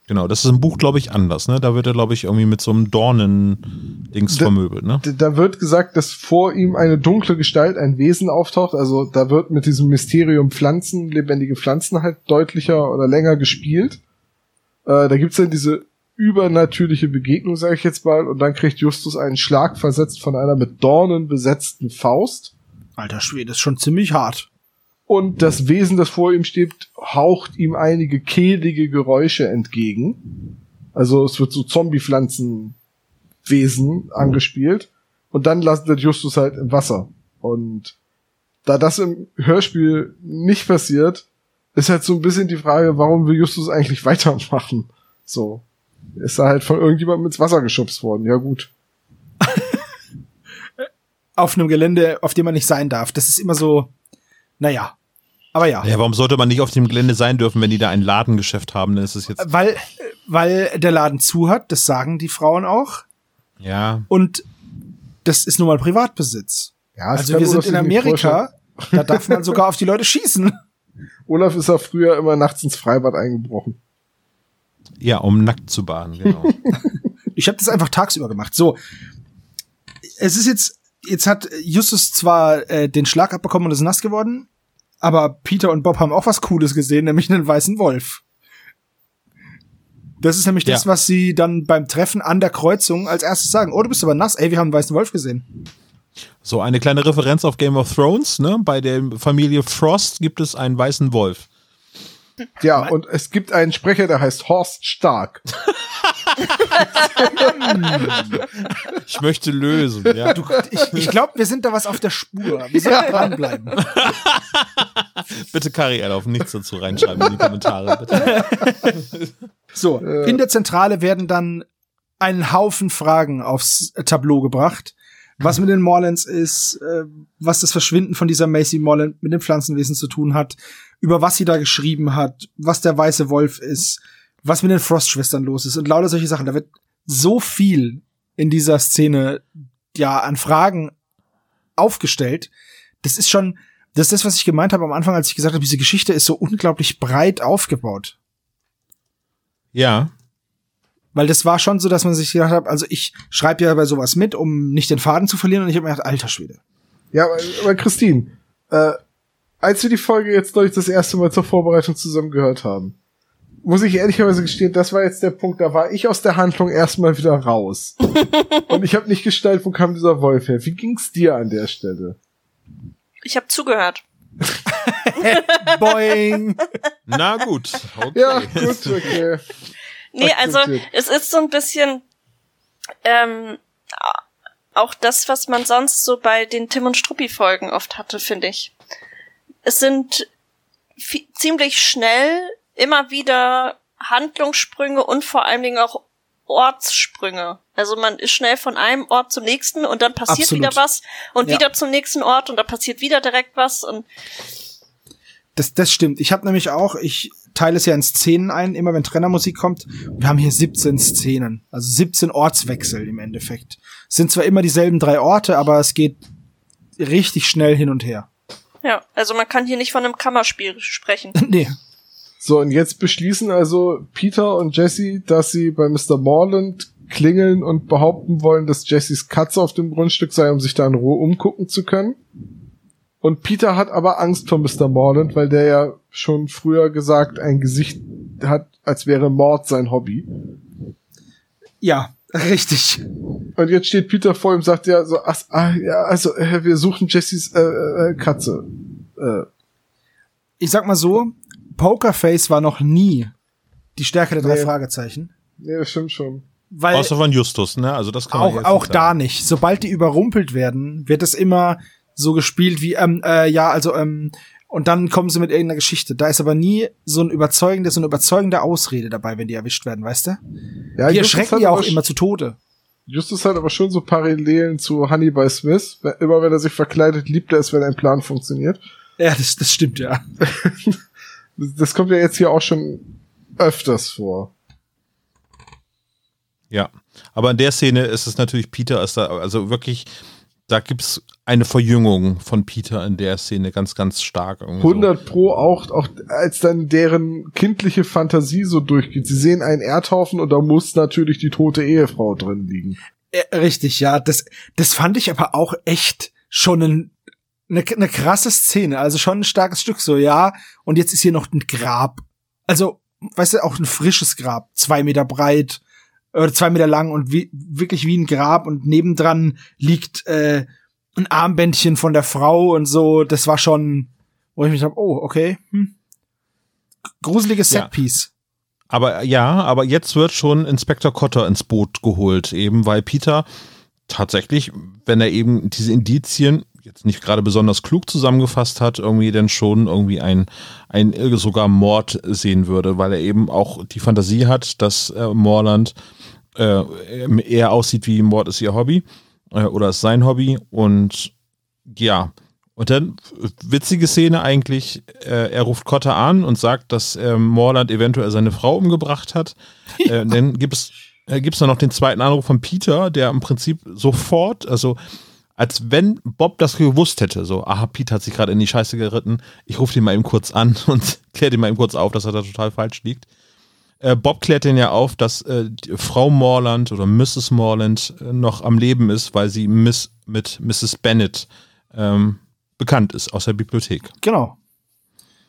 Genau, das ist im Buch, glaube ich, anders. Ne? Da wird er, glaube ich, irgendwie mit so einem Dornen-Dings vermöbelt. Ne? Da wird gesagt, dass vor ihm eine dunkle Gestalt, ein Wesen auftaucht. Also da wird mit diesem Mysterium Pflanzen, lebendige Pflanzen halt deutlicher oder länger gespielt. Äh, da gibt's dann diese übernatürliche Begegnung, sage ich jetzt mal, und dann kriegt Justus einen Schlag versetzt von einer mit Dornen besetzten Faust. Alter Schwede, ist schon ziemlich hart. Und das Wesen, das vor ihm steht, haucht ihm einige kehlige Geräusche entgegen. Also es wird so Zombie-Pflanzenwesen angespielt. Und dann landet Justus halt im Wasser. Und da das im Hörspiel nicht passiert, ist halt so ein bisschen die Frage, warum will Justus eigentlich *laughs* weitermachen? So. Ist er halt von irgendjemandem ins Wasser geschubst worden. Ja gut. *laughs* Auf einem Gelände, auf dem man nicht sein darf. Das ist immer so, naja. Aber ja. Ja, warum sollte man nicht auf dem Gelände sein dürfen, wenn die da ein Ladengeschäft haben? Dann ist es jetzt. Weil, weil der Laden zu hat, das sagen die Frauen auch. Ja. Und das ist nun mal Privatbesitz. Ja, Also wir sind in Amerika, da darf man sogar auf die Leute schießen. *laughs* Olaf ist ja früher immer nachts ins Freibad eingebrochen. Ja, um nackt zu baden, genau. *laughs* Ich habe das einfach tagsüber gemacht. So, es ist jetzt, jetzt hat Justus zwar äh, den Schlag abbekommen und ist nass geworden, aber Peter und Bob haben auch was Cooles gesehen, nämlich einen weißen Wolf. Das ist nämlich das, Ja. was sie dann beim Treffen an der Kreuzung als erstes sagen. Oh, du bist aber nass. Ey, wir haben einen weißen Wolf gesehen. So, eine kleine Referenz auf Game of Thrones, ne? Bei der Familie Frost gibt es einen weißen Wolf. Ja, und es gibt einen Sprecher, der heißt Horst Stark. *laughs* Ich möchte lösen, ja. Du, ich ich glaube, wir sind da was auf der Spur. Wir sollten dranbleiben. *laughs* Bitte Kari auf nichts dazu reinschreiben in die Kommentare, bitte. *laughs* So, in der Zentrale werden dann einen Haufen Fragen aufs Tableau gebracht. Was mit den Morlands ist, äh, was das Verschwinden von dieser Macy Morland mit den Pflanzenwesen zu tun hat, über was sie da geschrieben hat, was der weiße Wolf ist, was mit den Frost-Schwestern los ist und lauter solche Sachen. Da wird so viel in dieser Szene ja an Fragen aufgestellt. Das ist schon, das ist das, was ich gemeint habe am Anfang, als ich gesagt habe, diese Geschichte ist so unglaublich breit aufgebaut. Ja. Weil das war schon so, dass man sich gedacht hat, also ich schreibe ja bei sowas mit, um nicht den Faden zu verlieren. Und ich habe mir gedacht, alter Schwede. Ja, aber, aber Christine, äh, als wir die Folge jetzt neulich das erste Mal zur Vorbereitung zusammen gehört haben, muss ich ehrlicherweise gestehen, das war jetzt der Punkt, da war ich aus der Handlung erstmal wieder raus. *laughs* Und ich habe nicht gestaltet, wo kam dieser Wolf her. Wie ging's dir an der Stelle? Ich habe zugehört. *laughs* Boing. Na gut. Okay. Ja, gut, okay. Nee, also es ist so ein bisschen ähm, auch das, was man sonst so bei den Tim und Struppi Folgen oft hatte, finde ich. Es sind ziemlich schnell immer wieder Handlungssprünge und vor allen Dingen auch Ortssprünge. Also man ist schnell von einem Ort zum nächsten und dann passiert Absolut. wieder was und Ja. wieder zum nächsten Ort und da passiert wieder direkt was und Das, das stimmt. Ich habe nämlich auch, ich teile es ja in Szenen ein, immer wenn Trennermusik kommt. Wir haben hier 17 Szenen, also 17 Ortswechsel im Endeffekt. Es sind zwar immer dieselben drei Orte, aber es geht richtig schnell hin und her. Ja, also man kann hier nicht von einem Kammerspiel sprechen. *laughs* nee. So, und jetzt beschließen also Peter und Jesse, dass sie bei Mr. Morland klingeln und behaupten wollen, dass Jessys Katze auf dem Grundstück sei, um sich da in Ruhe umgucken zu können. Und Peter hat aber Angst vor Mr. Morland, weil der ja schon früher gesagt ein Gesicht hat, als wäre Mord sein Hobby. Ja, richtig. Und jetzt steht Peter vor ihm und sagt ja so, ach, ah, ja, also äh, wir suchen Jessys äh, äh, Katze. Äh, Ich sag mal so, Pokerface war noch nie die Stärke der drei Nee. Fragezeichen. nee, das stimmt schon. Weil Außer von Justus, ne? Also das kann man auch, jetzt auch nicht da nicht. Sobald die überrumpelt werden, wird es immer so gespielt wie, ähm, äh, ja, also, ähm, und dann kommen sie mit irgendeiner Geschichte. Da ist aber nie so ein überzeugende, so eine überzeugende Ausrede dabei, wenn die erwischt werden, weißt du? Ja, Die erschrecken ja auch immer zu Tode. Justus hat aber schon so Parallelen zu Hannibal Smith. Immer wenn er sich verkleidet, liebt er es, wenn ein Plan funktioniert. Ja, das, das stimmt, ja. *laughs* Das, das kommt ja jetzt hier auch schon öfters vor. Ja, aber in der Szene ist es natürlich Peter, ist da, also wirklich, da gibt's eine Verjüngung von Peter in der Szene ganz, ganz stark. irgendwie so. 100 pro auch, auch als dann deren kindliche Fantasie so durchgeht. Sie sehen einen Erdhaufen und da muss natürlich die tote Ehefrau drin liegen. Äh, richtig, ja. Das, das fand ich aber auch echt schon ein, eine, eine krasse Szene. Also schon ein starkes Stück so, ja. Und jetzt ist hier noch ein Grab. Also, weißt du, auch ein frisches Grab. Zwei Meter breit, oder zwei Meter lang und wie, wirklich wie ein Grab. Und nebendran liegt äh, ein Armbändchen von der Frau und so. Das war schon, wo ich mich dachte, oh, okay. Hm. Gruseliges Ja. Setpiece. Aber ja, aber jetzt wird schon Inspektor Cotter ins Boot geholt, eben weil Peter tatsächlich, wenn er eben diese Indizien jetzt nicht gerade besonders klug zusammengefasst hat, irgendwie dann schon irgendwie ein, ein sogar Mord sehen würde, weil er eben auch die Fantasie hat, dass äh, Morland äh, eher aussieht wie Mord ist ihr Hobby äh, oder ist sein Hobby und ja, und dann witzige Szene eigentlich, äh, er ruft Cotter an und sagt, dass ähm, Morland eventuell seine Frau umgebracht hat. *laughs* Äh, dann gibt's äh, gibt's dann noch den zweiten Anruf von Peter, der im Prinzip sofort, also als wenn Bob das gewusst hätte, so, aha, Peter hat sich gerade in die Scheiße geritten, ich rufe den mal eben kurz an *laughs* und kläre den mal eben kurz auf, dass er da total falsch liegt. Äh, Bob klärt den ja auf, dass äh, Frau Morland oder Mrs. Morland äh, noch am Leben ist, weil sie Miss, mit Mrs. Bennett ähm, bekannt ist aus der Bibliothek. Genau.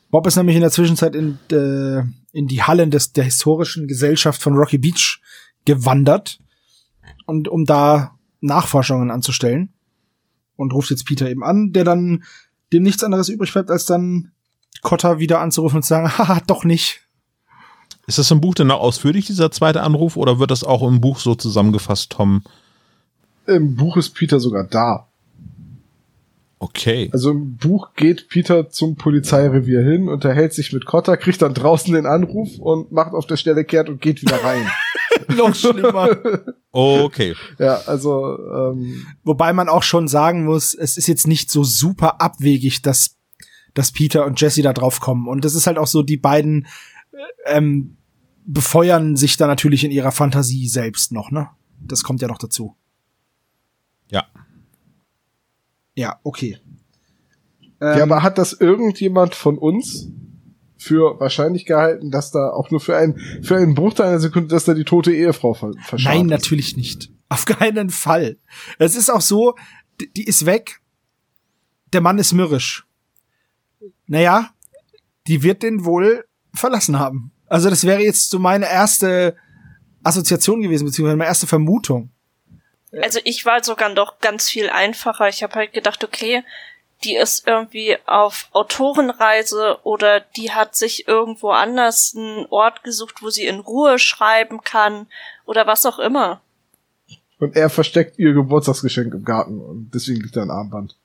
Bob ist nämlich in der Zwischenzeit in, äh, in die Hallen des, der historischen Gesellschaft von Rocky Beach gewandert und um da Nachforschungen anzustellen und ruft jetzt Peter eben an, der dann dem nichts anderes übrig bleibt, als dann Cotter wieder anzurufen und zu sagen, *laughs* haha, doch nicht. Ist das im Buch denn auch ausführlich, dieser zweite Anruf, oder wird das auch im Buch so zusammengefasst, Tom? Im Buch ist Peter sogar da. Okay. Also im Buch geht Peter zum Polizeirevier hin, unterhält sich mit Cotter, kriegt dann draußen den Anruf und macht auf der Stelle kehrt und geht wieder rein. *laughs* Noch schlimmer. Okay. ja, also ähm, Wobei man auch schon sagen muss, es ist jetzt nicht so super abwegig, dass, dass Peter und Jesse da drauf kommen. Und das ist halt auch so, die beiden äh, ähm, befeuern sich da natürlich in ihrer Fantasie selbst noch, ne? Das kommt ja noch dazu. Ja. Ja, okay. ja, Ähm, aber hat das irgendjemand von uns für wahrscheinlich gehalten, dass da auch nur für einen für einen Bruchteil einer Sekunde, dass da die tote Ehefrau ver Nein, ist? natürlich nicht. Auf keinen Fall. Es ist auch so, die, die ist weg. Der Mann ist mürrisch. Naja, die wird den wohl verlassen haben. Also das wäre jetzt so meine erste Assoziation gewesen, beziehungsweise meine erste Vermutung. Also ich war sogar doch ganz viel einfacher. Ich habe halt gedacht, okay, die ist irgendwie auf Autorenreise oder die hat sich irgendwo anders einen Ort gesucht, wo sie in Ruhe schreiben kann oder was auch immer. Und er versteckt ihr Geburtstagsgeschenk im Garten und deswegen liegt da ein Armband.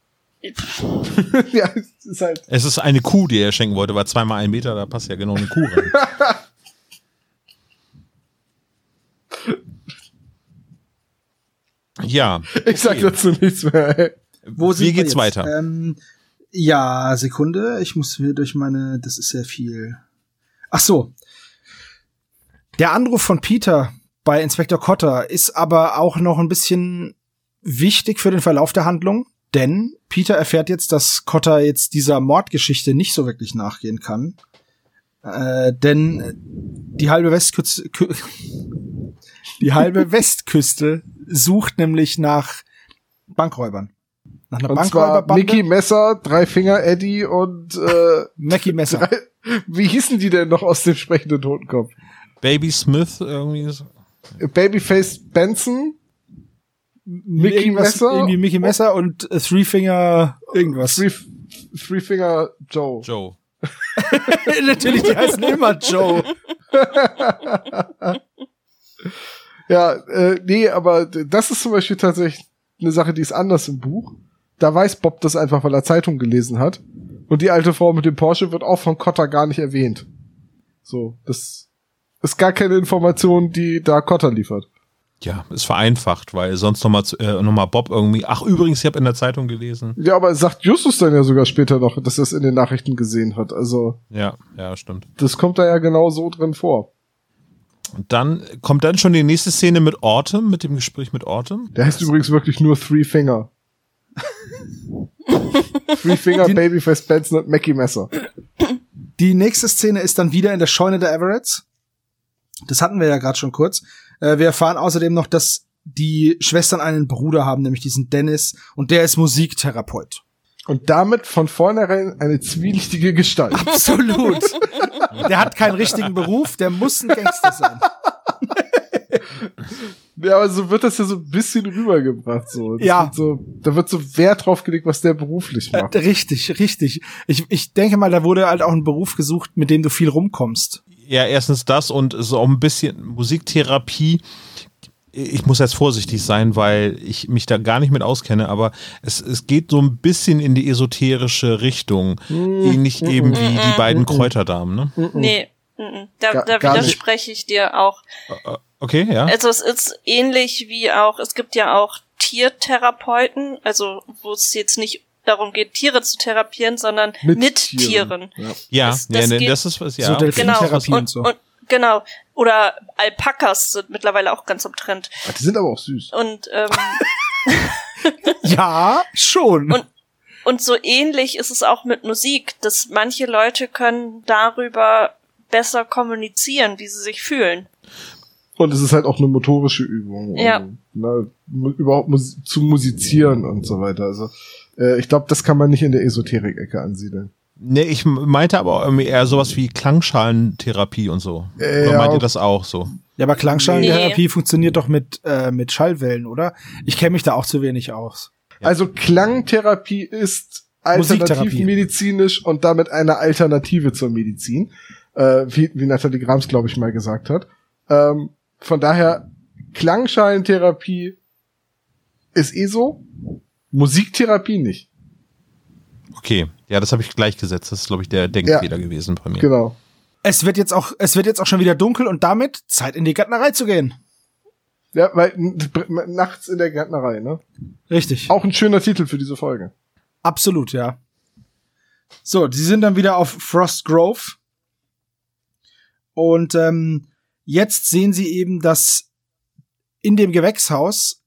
*laughs* ja, es ist halt. Es ist eine Kuh, die er schenken wollte, weil zweimal ein Meter, da passt ja genau eine Kuh rein. *laughs* ja, Ich sag dazu nichts mehr. Ey. Wo Wie sind wir geht's jetzt? weiter? Ähm, ja, Sekunde. Ich muss hier durch meine, das ist sehr viel. Ach so. Der Anruf von Peter bei Inspektor Cotter ist aber auch noch ein bisschen wichtig für den Verlauf der Handlung, denn Peter erfährt jetzt, dass Cotter jetzt dieser Mordgeschichte nicht so wirklich nachgehen kann. Äh, denn die halbe Westküste, Kü- *laughs* die halbe *laughs* Westküste sucht nämlich nach Bankräubern. Nach einer Und Bankräuberbande. Mickey Messer, Drei Finger Eddie und äh, *laughs* Mackie Messer. drei, wie hießen die denn noch aus dem sprechenden Totenkopf? Baby Smith irgendwie. so- Babyface Benson, Mickey Messer? Irgendwie Mickey Messer und äh, Three Finger irgendwas. Three, Three Finger Joe. Joe. *laughs* Natürlich, die heißen immer Joe. *laughs* Ja, äh, nee, aber das ist zum Beispiel tatsächlich eine Sache, die ist anders im Buch. Da weiß Bob das einfach, weil er Zeitung gelesen hat. Und die alte Frau mit dem Porsche wird auch von Cotter gar nicht erwähnt. So, das ist gar keine Information, die da Cotter liefert. Ja, ist vereinfacht, weil sonst nochmal äh, noch mal Bob irgendwie. Ach, übrigens, ich habe in der Zeitung gelesen. Ja, aber sagt Justus dann ja sogar später noch, dass er es in den Nachrichten gesehen hat. Also, Ja, ja, stimmt. das kommt da ja genau so drin vor. Und dann kommt dann schon die nächste Szene mit Autumn, mit dem Gespräch mit Autumn. Der heißt übrigens wirklich nur Three Finger. Three Finger, *laughs* Babyface Benson und Mackie Messer. Die nächste Szene ist dann wieder in der Scheune der Everetts. Das hatten wir ja gerade schon kurz. Äh, wir erfahren außerdem noch, dass die Schwestern einen Bruder haben, nämlich diesen Dennis, und der ist Musiktherapeut. Und damit von vornherein eine zwielichtige Gestalt. Absolut. der hat keinen richtigen Beruf, der muss ein Gangster sein. *laughs* Ja, aber so wird das ja so ein bisschen rübergebracht. So. Das Ja. Wird so, da wird so Wert drauf gelegt, was der beruflich macht. Äh, richtig, richtig. Ich, ich denke mal, da wurde halt auch ein Beruf gesucht, mit dem du viel rumkommst. Ja, erstens das und so auch ein bisschen Musiktherapie. Ich muss jetzt vorsichtig sein, weil ich mich da gar nicht mit auskenne, aber es, es geht so ein bisschen in die esoterische Richtung. Ähnlich eben wie die beiden Kräuterdamen, ne? Nee, da, da widerspreche ich dir auch. Okay, ja. Also es ist ähnlich wie auch, es gibt ja auch Tiertherapeuten, also wo es jetzt nicht darum geht, Tiere zu therapieren, sondern mit, Tieren. Ja. Ja, das- ja, das ne, geht- das ist was, ja. So. Genau. Und, und so. und genau. Oder Alpakas sind mittlerweile auch ganz im Trend. Die sind aber auch süß. Und ähm, *laughs* Ja, schon. Und- Und so ähnlich ist es auch mit Musik, dass manche Leute können darüber besser kommunizieren, wie sie sich fühlen. Und es ist halt auch eine motorische Übung. Ja. Um, ne, überhaupt mus zu musizieren und so weiter. Also äh, ich glaube, das kann man nicht in der Esoterik-Ecke ansiedeln. Ne, ich meinte aber auch irgendwie eher sowas wie Klangschalentherapie und so. Äh, Oder ja, meint ihr das auch so? ja, aber Klangschalentherapie funktioniert doch mit, äh, mit Schallwellen, oder? Ich kenne mich da auch zu wenig aus. Also Klangtherapie ist alternativmedizinisch und damit eine Alternative zur Medizin, äh, wie, wie Nathalie Grams, glaube ich, mal gesagt hat. Ähm, von daher, Klangschalentherapie ist eh so, Musiktherapie nicht. Okay, ja, das habe ich gleichgesetzt. Das ist, glaube ich, der Denkfehler gewesen bei mir. Genau. Es wird jetzt auch, es wird jetzt auch schon wieder dunkel und damit Zeit in die Gärtnerei zu gehen. Ja, weil nachts in der Gärtnerei, ne? Richtig. Auch ein schöner Titel für diese Folge. Absolut, ja. So, sie sind dann wieder auf Frost Grove. Und ähm, jetzt sehen sie eben, dass in dem Gewächshaus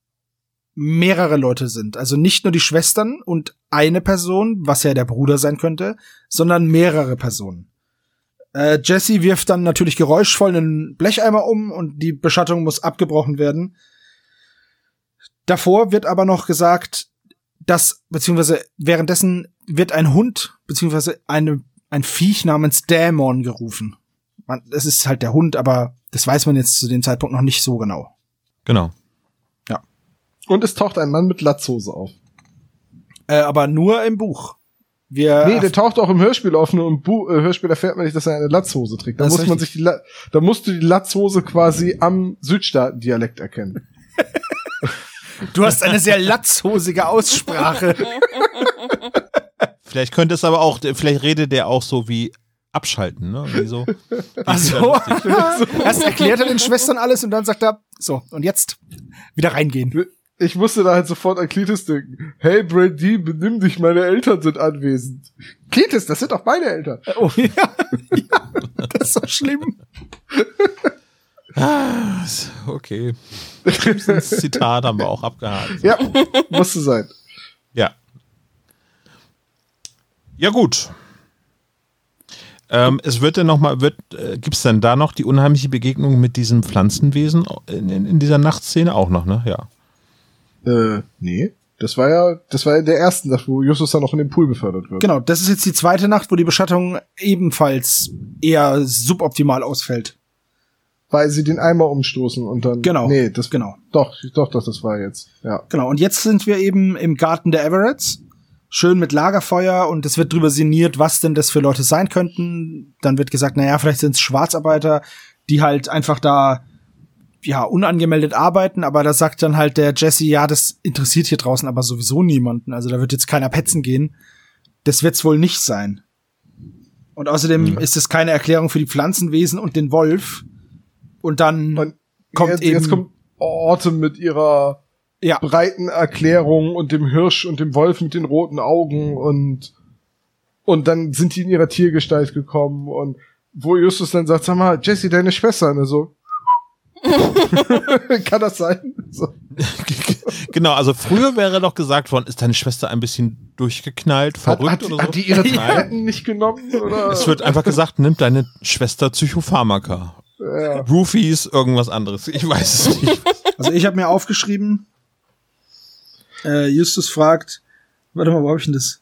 mehrere Leute sind. Also nicht nur die Schwestern und eine Person, was ja der Bruder sein könnte, sondern mehrere Personen. Äh, Jesse wirft dann natürlich geräuschvoll einen Blecheimer um und die Beschattung muss abgebrochen werden. Davor wird aber noch gesagt, dass, beziehungsweise währenddessen wird ein Hund, beziehungsweise eine, ein Viech namens Dämon gerufen. Man, das ist halt der Hund, aber das weiß man jetzt zu dem Zeitpunkt noch nicht so genau. Genau. Und es taucht ein Mann mit Latzhose auf. Äh, aber nur im Buch. Wir, Nee, der taucht auch im Hörspiel auf, nur im Bu äh, Hörspiel erfährt man nicht, dass er eine Latzhose trägt. Da Das muss man sich die La da musst du die Latzhose quasi am Südstaaten-Dialekt erkennen. Du hast eine sehr latzhosige Aussprache. Vielleicht könnte es aber auch, vielleicht redet der auch so wie abschalten, ne? Wie so. Ach so. Erst erklärt er den Schwestern alles und dann sagt er, so, und jetzt wieder reingehen. Ich musste da halt sofort an Cletus denken. Hey Brady, benimm dich, meine Eltern sind anwesend. Cletus, das sind doch meine Eltern. Oh *laughs* ja, ja das ist so schlimm. Okay. Das Zitat haben wir auch abgehakt. Ja, musste sein. Ja. Ja, gut. Ähm, es wird dann noch mal, wird, äh, gibt es denn da noch die unheimliche Begegnung mit diesem Pflanzenwesen in, in, in dieser Nachtszene auch noch, ne? Ja. Äh, nee. Das war ja, das war ja der erste Nacht, wo Justus dann noch in den Pool befördert wird. Genau, das ist jetzt die zweite Nacht, wo die Beschattung ebenfalls eher suboptimal ausfällt. Weil sie den Eimer umstoßen und dann. Genau. Nee, das Genau. Doch, doch, doch, das war jetzt. Ja. Genau, und jetzt sind wir eben im Garten der Everetts. Schön mit Lagerfeuer und es wird drüber sinniert, was denn das für Leute sein könnten. Dann wird gesagt, naja, vielleicht sind es Schwarzarbeiter, die halt einfach da ja unangemeldet arbeiten, aber da sagt dann halt der Jesse, ja, das interessiert hier draußen aber sowieso niemanden. Also da wird jetzt keiner petzen gehen. Das wird's wohl nicht sein. Und außerdem ist es keine Erklärung für die Pflanzenwesen und den Wolf. Und dann Und kommt jetzt, eben jetzt kommt Autumn mit ihrer ja breiten Erklärung und dem Hirsch und dem Wolf mit den roten Augen und und dann sind die in ihrer Tiergestalt gekommen und wo Justus dann sagt, sag mal, Jesse, deine Schwester, und er so. *laughs* Kann das sein? So. *laughs* genau, also früher wäre doch gesagt worden, ist deine Schwester ein bisschen durchgeknallt, Hat, verrückt hat, oder so? hat die ihre Tabletten nicht genommen? Oder? es wird einfach gesagt, nimm deine Schwester Psychopharmaka. ja. Roofies, irgendwas anderes. Ich weiß es nicht. *laughs* Also ich habe mir aufgeschrieben, äh, Justus fragt, warte mal, wo hab ich denn das?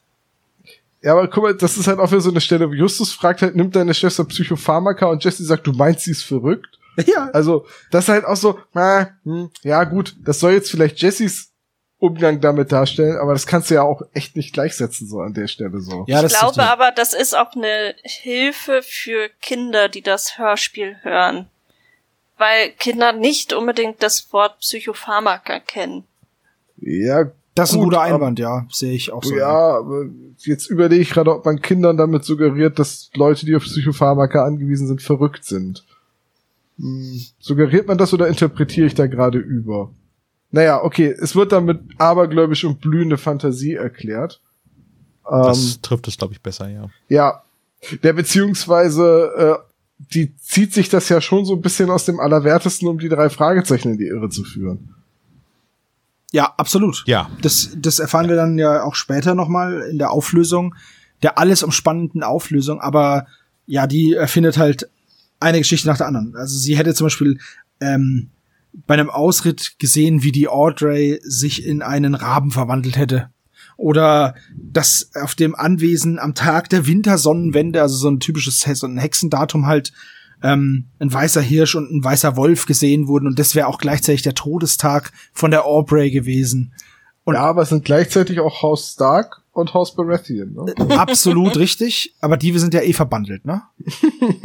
ja, aber guck mal, das ist halt auch wieder so eine Stelle, wo Justus fragt halt, nimmt deine Schwester Psychopharmaka und Jesse sagt, du meinst, sie ist verrückt? *laughs* Ja, Also, das ist halt auch so, na, hm, ja gut, das soll jetzt vielleicht Jessys Umgang damit darstellen, aber das kannst du ja auch echt nicht gleichsetzen, so an der Stelle so. ja, das ich glaube aber, das ist auch eine Hilfe für Kinder, die das Hörspiel hören. Weil Kinder nicht unbedingt das Wort Psychopharmaka kennen. Ja, Das ist ein gut, guter Einwand, ja, sehe ich auch so. Ja, aber jetzt überlege ich gerade, ob man Kindern damit suggeriert, dass Leute, die auf Psychopharmaka angewiesen sind, verrückt sind. Hm, suggeriert man das oder interpretiere ich da gerade über? Naja, okay, es wird dann mit abergläubisch und blühende Fantasie erklärt. Ähm, Das trifft es, glaube ich, besser, ja. Ja, der beziehungsweise, äh, die zieht sich das ja schon so ein bisschen aus dem Allerwertesten, um die drei Fragezeichen in die Irre zu führen. Ja, absolut. Ja. Das, das erfahren wir dann ja auch später nochmal in der Auflösung, der alles umspannenden Auflösung, aber ja, die erfindet halt eine Geschichte nach der anderen. Also sie hätte zum Beispiel ähm, bei einem Ausritt gesehen, wie die Audrey sich in einen Raben verwandelt hätte. Oder dass auf dem Anwesen am Tag der Wintersonnenwende, also so ein typisches so ein Hexendatum halt, ähm, ein weißer Hirsch und ein weißer Wolf gesehen wurden und das wäre auch gleichzeitig der Todestag von der Aubrey gewesen. Und- ja, aber es sind gleichzeitig auch Haus Stark und Haus Baratheon. Ne? Absolut richtig, aber die sind ja eh verbandelt, ne? *laughs*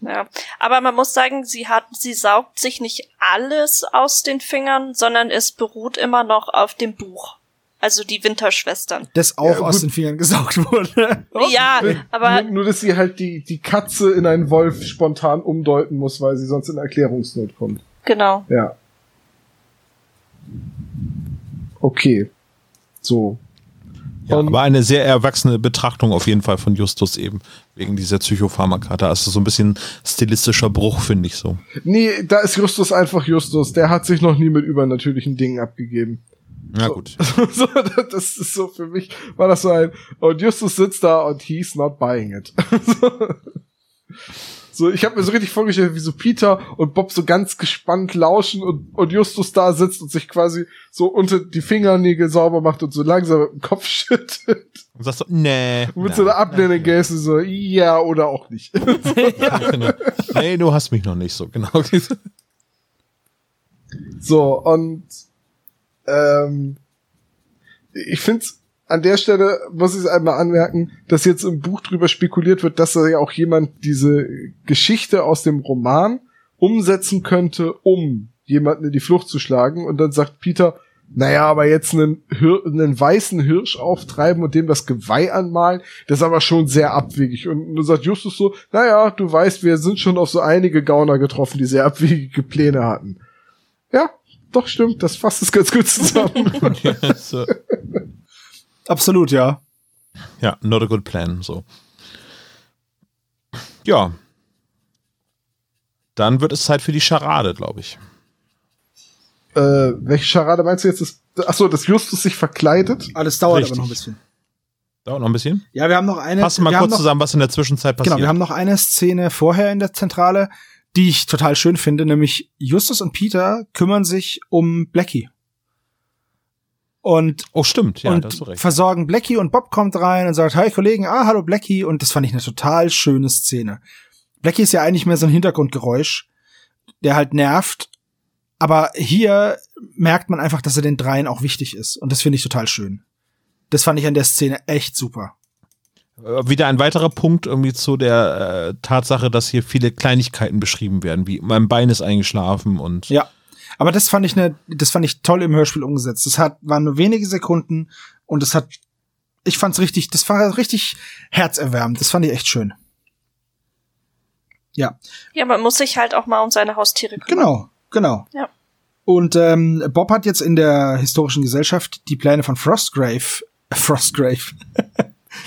Ja. Aber man muss sagen, sie hat, sie saugt sich nicht alles aus den Fingern, sondern es beruht immer noch auf dem Buch. Also die Winterschwestern. Das auch Ja, aus den Fingern gesaugt wurde. Ja, aber nur, nur, dass sie halt die, die Katze in einen Wolf spontan umdeuten muss, weil sie sonst in Erklärungsnot kommt. genau. Ja. Okay. So. Ja Und- aber eine sehr erwachsene Betrachtung auf jeden Fall von Justus eben, wegen dieser Psychopharmaka. Da ist so ein bisschen stilistischer Bruch, finde ich so. Nee, da ist Justus einfach Justus. Der hat sich noch nie mit übernatürlichen Dingen abgegeben. Ja, *laughs* So. gut. so, das ist so für mich, war das so ein, und Justus sitzt da und he's not buying it. *laughs* so. So, ich habe mir so richtig vorgestellt, wie so Peter und Bob so ganz gespannt lauschen und, und Justus da sitzt und sich quasi so unter die Fingernägel sauber macht und so langsam mit dem Kopf *laughs* schüttelt. Und sagst du, nee. Und mit na, so einer ablehnenden Geste so, ja oder auch nicht. *laughs* ja, genau. Nee, du hast mich noch nicht so, genau. So, und ähm, ich finde an der Stelle muss ich es einmal anmerken, dass jetzt im Buch drüber spekuliert wird, dass da ja auch jemand diese Geschichte aus dem Roman umsetzen könnte, um jemanden in die Flucht zu schlagen. Und dann sagt Peter, naja, aber jetzt einen, Hir einen weißen Hirsch auftreiben und dem das Geweih anmalen, das ist aber schon sehr abwegig. Und dann sagt Justus so, naja, du weißt, wir sind schon auf so einige Gauner getroffen, die sehr abwegige Pläne hatten. Ja, doch stimmt, das fasst es ganz gut zusammen. *laughs* Ja, so. Absolut, ja. ja, not a good plan. So. Ja. Dann wird es Zeit für die Charade, glaube ich. äh, welche Scharade meinst du jetzt? Das, ach so, dass Justus sich verkleidet? Alles dauert Richtig. aber noch ein bisschen. Dauert noch ein bisschen. Ja, wir haben noch eine. Fassen mal wir kurz noch, zusammen, was in der Zwischenzeit passiert. Genau, wir haben noch eine Szene vorher in der Zentrale, die ich total schön finde, nämlich Justus und Peter kümmern sich um Blackie. Und, oh, stimmt, ja, und da hast du recht. versorgen Blackie und Bob kommt rein und sagt, hi Kollegen, ah, hallo Blackie. Und das fand ich eine total schöne Szene. Blackie ist ja eigentlich mehr so ein Hintergrundgeräusch, der halt nervt. Aber hier merkt man einfach, dass er den dreien auch wichtig ist. Und das finde ich total schön. Das fand ich an der Szene echt super. Äh, Wieder ein weiterer Punkt irgendwie zu der äh, Tatsache, dass hier viele Kleinigkeiten beschrieben werden, wie mein Bein ist eingeschlafen und Ja. Aber das fand ich ne, das fand ich toll im Hörspiel umgesetzt. Das hat, waren nur wenige Sekunden und es hat, ich fand's richtig, das war richtig herzerwärmend. Das fand ich echt schön. Ja, Ja, man muss sich halt auch mal um seine Haustiere kümmern. genau, genau. Ja. Und ähm, Bob hat jetzt in der historischen Gesellschaft die Pläne von Frostgrave, *laughs* Frostgrave.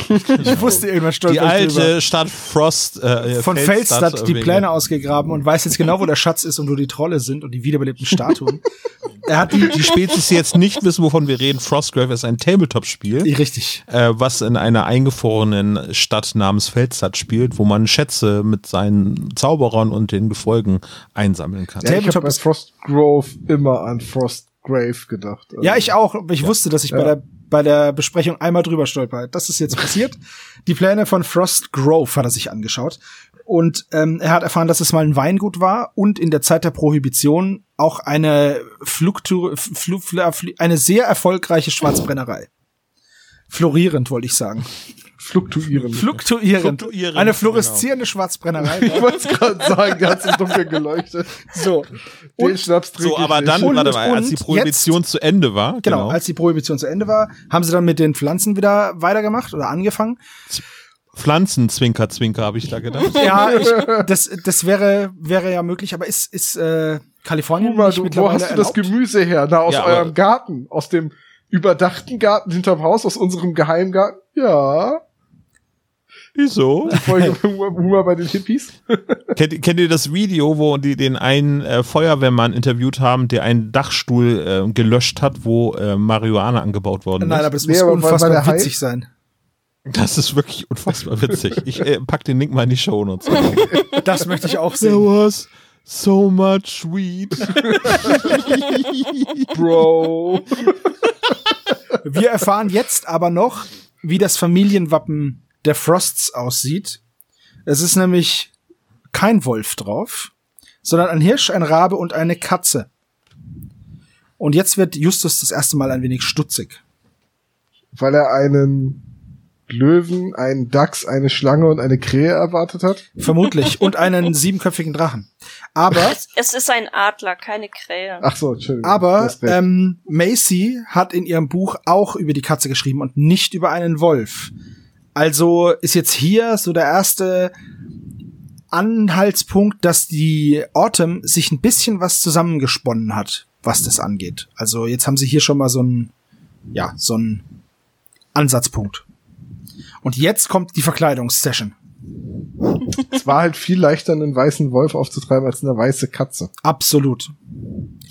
Ich wusste irgendwann stolz die alte Stadt Frost äh, von Feldstadt, die Pläne ausgegraben und weiß jetzt genau, wo der Schatz ist und wo die Trolle sind und die wiederbelebten Statuen. er hat die, Die Spezies, die jetzt nicht wissen, wovon wir reden, Frostgrave ist ein Tabletop-Spiel, richtig. äh, was in einer eingefrorenen Stadt namens Feldstadt spielt, wo man Schätze mit seinen Zauberern und den Gefolgen einsammeln kann. Ja, ich Tabletop habe bei ist- Frostgrove immer an Frostgrave gedacht. Also, Ja, ich auch. aber Ich wusste, dass ich bei Ja. der bei der Besprechung einmal drüber stolper. Das ist jetzt passiert. Die Pläne von Frost Grove hat er sich angeschaut. Und ähm, er hat erfahren, dass es mal ein Weingut war und in der Zeit der Prohibition auch eine Fluktu Flu Flu eine sehr erfolgreiche Schwarzbrennerei. Florierend, wollte ich sagen. Fluktuieren. Fluktuierend. Fluktuierend, Eine fluoreszierende Schwarzbrennerei. ich wollte es gerade sagen, der hat im Dunkeln geleuchtet. so. Den Schnaps trinke So, aber nicht. dann, Und- warte mal, als die und Prohibition zu Ende war, Genau, genau, als die Prohibition zu Ende war, haben sie dann mit den Pflanzen wieder weitergemacht oder angefangen. Pflanzen, Zwinker, Zwinker, habe ich da gedacht. *laughs* Ja, ich, das, das wäre, wäre ja möglich, aber ist, ist äh, Kalifornien Guck mal, nicht du, wo hast du das erlaubt? Gemüse her? Na, aus Ja, eurem Garten. Aus dem überdachten Garten hinterm Haus, aus unserem Geheimgarten. Ja. Wieso? Folge *laughs* Humor bei den Hippies. *laughs* kennt, kennt ihr das Video, wo die den einen äh, Feuerwehrmann interviewt haben, der einen Dachstuhl äh, gelöscht hat, wo äh, Marihuana angebaut worden Nein, ist? aber es Nee, muss aber unfassbar witzig sein. Das ist wirklich unfassbar witzig. Ich äh, pack den Link mal in die Show Notes. *laughs* Das möchte ich auch There sehen. was so much weed. Bro. Wir erfahren jetzt aber noch, wie das Familienwappen der Frosts aussieht. Es ist nämlich kein Wolf drauf, sondern ein Hirsch, ein Rabe und eine Katze. Und jetzt wird Justus das erste Mal ein wenig stutzig. Weil er einen Löwen, einen Dachs, eine Schlange und eine Krähe erwartet hat. Vermutlich. *laughs* Und einen siebenköpfigen Drachen. Aber Es, ist ein Adler, keine Krähe. Ach so, Entschuldigung. Aber ähm, Macy hat in ihrem Buch auch über die Katze geschrieben und nicht über einen Wolf. Also ist jetzt hier so der erste Anhaltspunkt, dass die Autumn sich ein bisschen was zusammengesponnen hat, was das angeht. Also jetzt haben sie hier schon mal so einen, ja, so einen Ansatzpunkt. Und jetzt kommt die Verkleidungssession. *laughs* es war halt viel leichter, einen weißen Wolf aufzutreiben als eine weiße Katze. Absolut.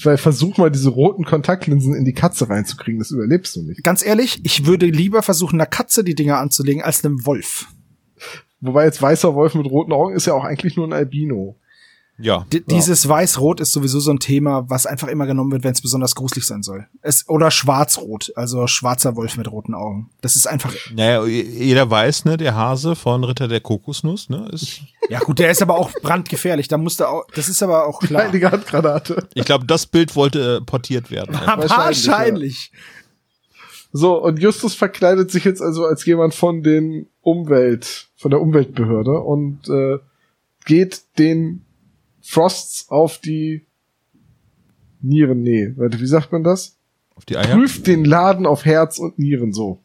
Weil versuch mal diese roten Kontaktlinsen in die Katze reinzukriegen, das überlebst du nicht. Ganz ehrlich, ich würde lieber versuchen, einer Katze die Dinger anzulegen, als einem Wolf. Wobei jetzt weißer Wolf mit roten Augen ist ja auch eigentlich nur ein Albino. Ja. D Dieses Weiß-Rot ist sowieso so ein Thema, was einfach immer genommen wird, wenn es besonders gruselig sein soll. Es, oder Schwarz-Rot, also schwarzer Wolf mit roten Augen. Das ist einfach. Naja, jeder weiß, ne, der Hase von Ritter der Kokosnuss, ne, ist, *laughs* Ja gut, der ist aber auch brandgefährlich. Da musste auch. Das ist aber auch klar. Heilige Handgranate. ich glaube, das Bild wollte äh, portiert werden. Wahrscheinlich, Wahrscheinlich. So, und Justus verkleidet sich jetzt also als jemand von den Umwelt, von der Umweltbehörde und äh, geht den Frosts auf die Nieren, nee, warte, wie sagt man das? Auf die Eier? prüft den Laden auf Herz und Nieren so.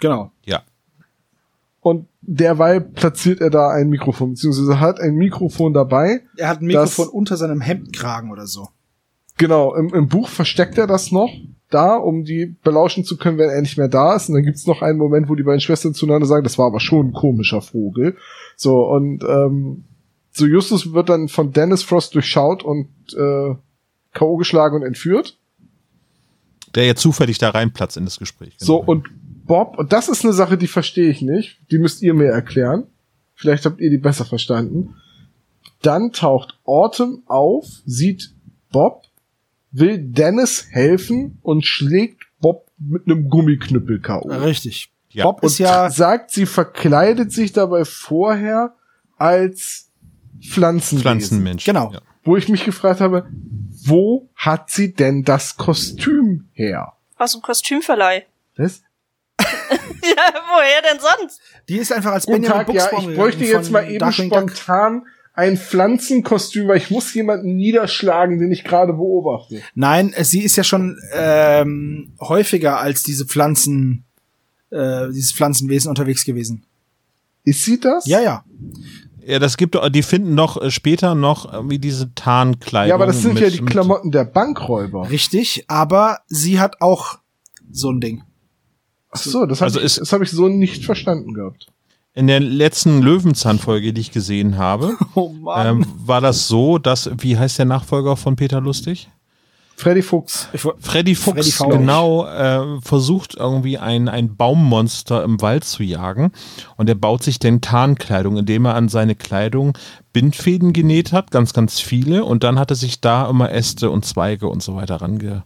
Genau. Ja. Und derweil platziert er da ein Mikrofon, beziehungsweise hat ein Mikrofon dabei. Er hat ein Mikrofon Das- unter seinem Hemdkragen oder so. Genau, im, im Buch versteckt er das noch da, um die belauschen zu können, wenn er nicht mehr da ist. Und dann gibt's noch einen Moment, wo die beiden Schwestern zueinander sagen, das war aber schon ein komischer Vogel. So, und ähm, so Justus wird dann von Dennis Frost durchschaut und äh, K.O. geschlagen und entführt. Der jetzt zufällig da reinplatzt in das Gespräch. So, Genau. und Bob, und das ist eine Sache, die verstehe ich nicht. Die müsst ihr mir erklären. Vielleicht habt ihr die besser verstanden. Dann taucht Autumn auf, sieht Bob, will Dennis helfen und schlägt Bob mit einem Gummiknüppel K.O. Richtig. Ja. Bob Und ist ja sagt, sie verkleidet sich dabei vorher als Pflanzenwesen. Pflanzenmensch. Genau. Ja. Wo ich mich gefragt habe, wo hat sie denn das Kostüm her? Aus dem Kostümverleih. Was? *laughs* ja, woher denn sonst? Die ist einfach als Benjamin Tag, ja, ich bräuchte jetzt mal eben Darkwing Duck. spontan ein Pflanzenkostüm, weil ich muss jemanden niederschlagen, den ich gerade beobachte. Nein, äh, sie ist ja schon ähm, häufiger als diese Pflanzen, äh, dieses Pflanzenwesen unterwegs gewesen. Ist sie das? Ja, ja. Ja, das gibt doch, die finden noch äh, später noch irgendwie diese Tarnkleidung. Ja, aber das sind mit- ja die Klamotten der Bankräuber. Richtig, aber sie hat auch so ein Ding. Ach so, das habe Also ich, das hab ich so nicht verstanden gehabt. In der letzten Löwenzahn-Folge, die ich gesehen habe, *laughs* Oh ähm, war das so, dass, wie heißt der Nachfolger von Peter Lustig? Freddy Fuchs. Freddy Fuchs Freddy Fauch. genau äh, versucht irgendwie ein, ein Baummonster im Wald zu jagen und er baut sich dann Tarnkleidung, indem er an seine Kleidung Bindfäden genäht hat, ganz, ganz viele und dann hat er sich da immer Äste und Zweige und so weiter range,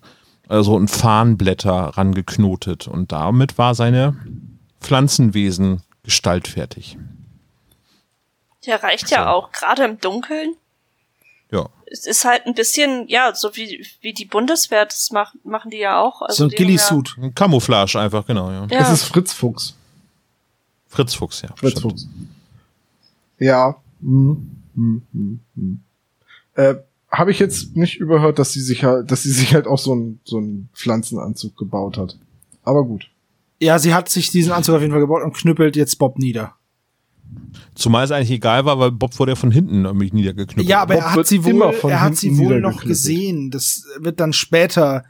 also und Farnblätter rangeknotet und damit war seine Pflanzenwesen gestaltfertig. Der reicht ja auch, gerade im Dunkeln. Ja. Es ist halt ein bisschen, ja, so wie, wie die Bundeswehr das macht, machen die ja auch. Also so ein haben Ghillie-Suit. Ein Camouflage einfach, genau, ja. Ja, Es ja. ist Fritz Fuchs. Fritz Fuchs, ja. Fritz stimmt. Fuchs. Ja. Hm, hm, hm, hm. Äh, Habe ich jetzt nicht überhört, dass sie sich halt, dass sie sich halt auch so einen so einen Pflanzenanzug gebaut hat. Aber gut. Ja, sie hat sich diesen Anzug auf jeden Fall gebaut und knüppelt jetzt Bob nieder. Zumal es eigentlich egal war, weil Bob wurde ja von hinten irgendwie niedergeknüppelt. Ja, aber Bob er hat sie wohl, er hat sie wohl noch gesehen. Das wird dann später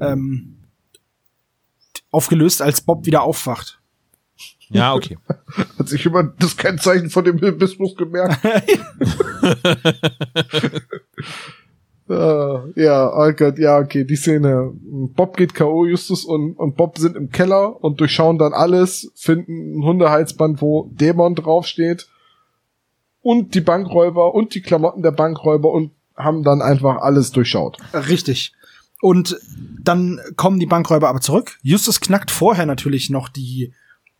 ähm, aufgelöst, als Bob wieder aufwacht. Ja, okay. *laughs* Hat sich immer das Kennzeichen von dem Hibismus gemerkt. *laughs* *laughs* Ah, ja, oh Gott, ja, okay, die Szene. Bob geht K.O., Justus und, und Bob sind im Keller und durchschauen dann alles, finden ein Hundehalsband, wo Dämon draufsteht und die Bankräuber und die Klamotten der Bankräuber und haben dann einfach alles durchschaut. Richtig. Und dann kommen die Bankräuber aber zurück. Justus knackt vorher natürlich noch die,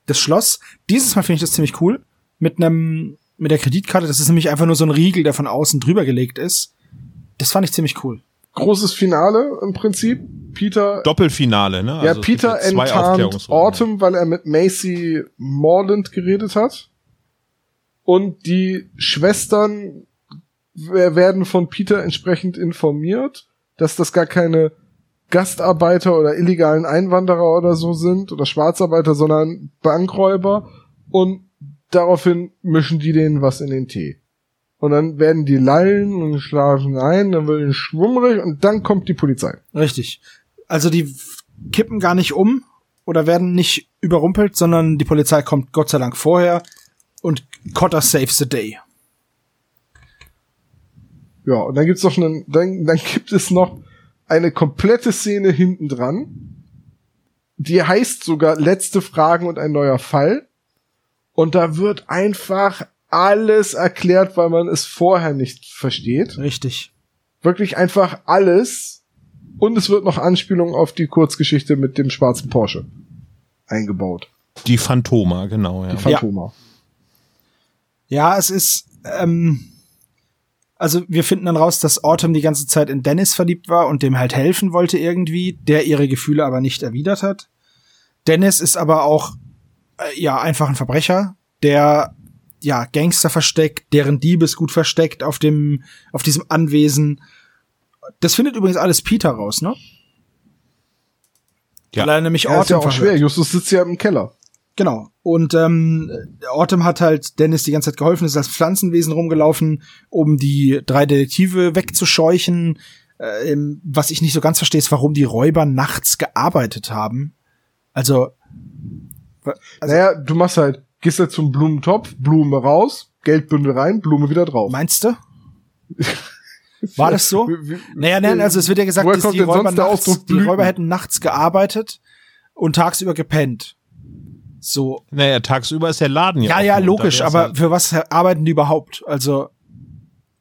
das Schloss. Dieses Mal finde ich das ziemlich cool. Mit einem, mit der Kreditkarte. Das ist nämlich einfach nur so ein Riegel, der von außen drüber gelegt ist. Das fand ich ziemlich cool. Großes Finale im Prinzip. Peter Doppelfinale, ne? Ja, Also gibt Peter enttarnt. Autumn, weil er mit Macy Morland geredet hat. Und die Schwestern wer- werden von Peter entsprechend informiert, dass das gar keine Gastarbeiter oder illegalen Einwanderer oder so sind oder Schwarzarbeiter, sondern Bankräuber. Und daraufhin mischen die denen was in den Tee. Und dann werden die lallen und schlafen ein, dann wird ihnen schwummrig und dann kommt die Polizei. Richtig. Also die kippen gar nicht um oder werden nicht überrumpelt, sondern die Polizei kommt Gott sei Dank vorher und Cotter saves the day. Ja, und dann gibt's noch einen, dann, dann gibt es noch eine komplette Szene hinten dran. Die heißt sogar letzte Fragen und ein neuer Fall. Und da wird einfach alles erklärt, weil man es vorher nicht versteht. Richtig. Wirklich einfach alles. Und es wird noch Anspielung auf die Kurzgeschichte mit dem schwarzen Porsche eingebaut. Die Phantoma, genau, ja. Die Phantoma. Ja, es ist, ähm, also wir finden dann raus, dass Autumn die ganze Zeit in Dennis verliebt war und dem halt helfen wollte irgendwie, der ihre Gefühle aber nicht erwidert hat. Dennis ist aber auch, äh, ja, einfach ein Verbrecher, der, ja, Gangster versteckt, deren Diebesgut versteckt auf dem, auf diesem Anwesen. Das findet übrigens alles Peter raus, ne? Ja. Weil er nämlich Ja, ist ja auch verhört. schwer. Justus sitzt ja im Keller. Genau. Und ähm, Autumn hat halt Dennis die ganze Zeit geholfen, ist als Pflanzenwesen rumgelaufen, um die drei Detektive wegzuscheuchen. Äh, ähm, was ich nicht so ganz verstehe, ist, warum die Räuber nachts gearbeitet haben. Also, Also- naja, du machst halt, gehst halt zum Blumentopf, Blume raus, Geldbündel rein, Blume wieder drauf. meinst du? *laughs* War das so? Naja, nein, also es wird ja gesagt, dass die Räuber, nachts, die? Räuber hätten nachts gearbeitet und tagsüber gepennt. So. Naja, tagsüber ist der Laden ja Ja, ja, logisch, aber halt- für was arbeiten die überhaupt? Also,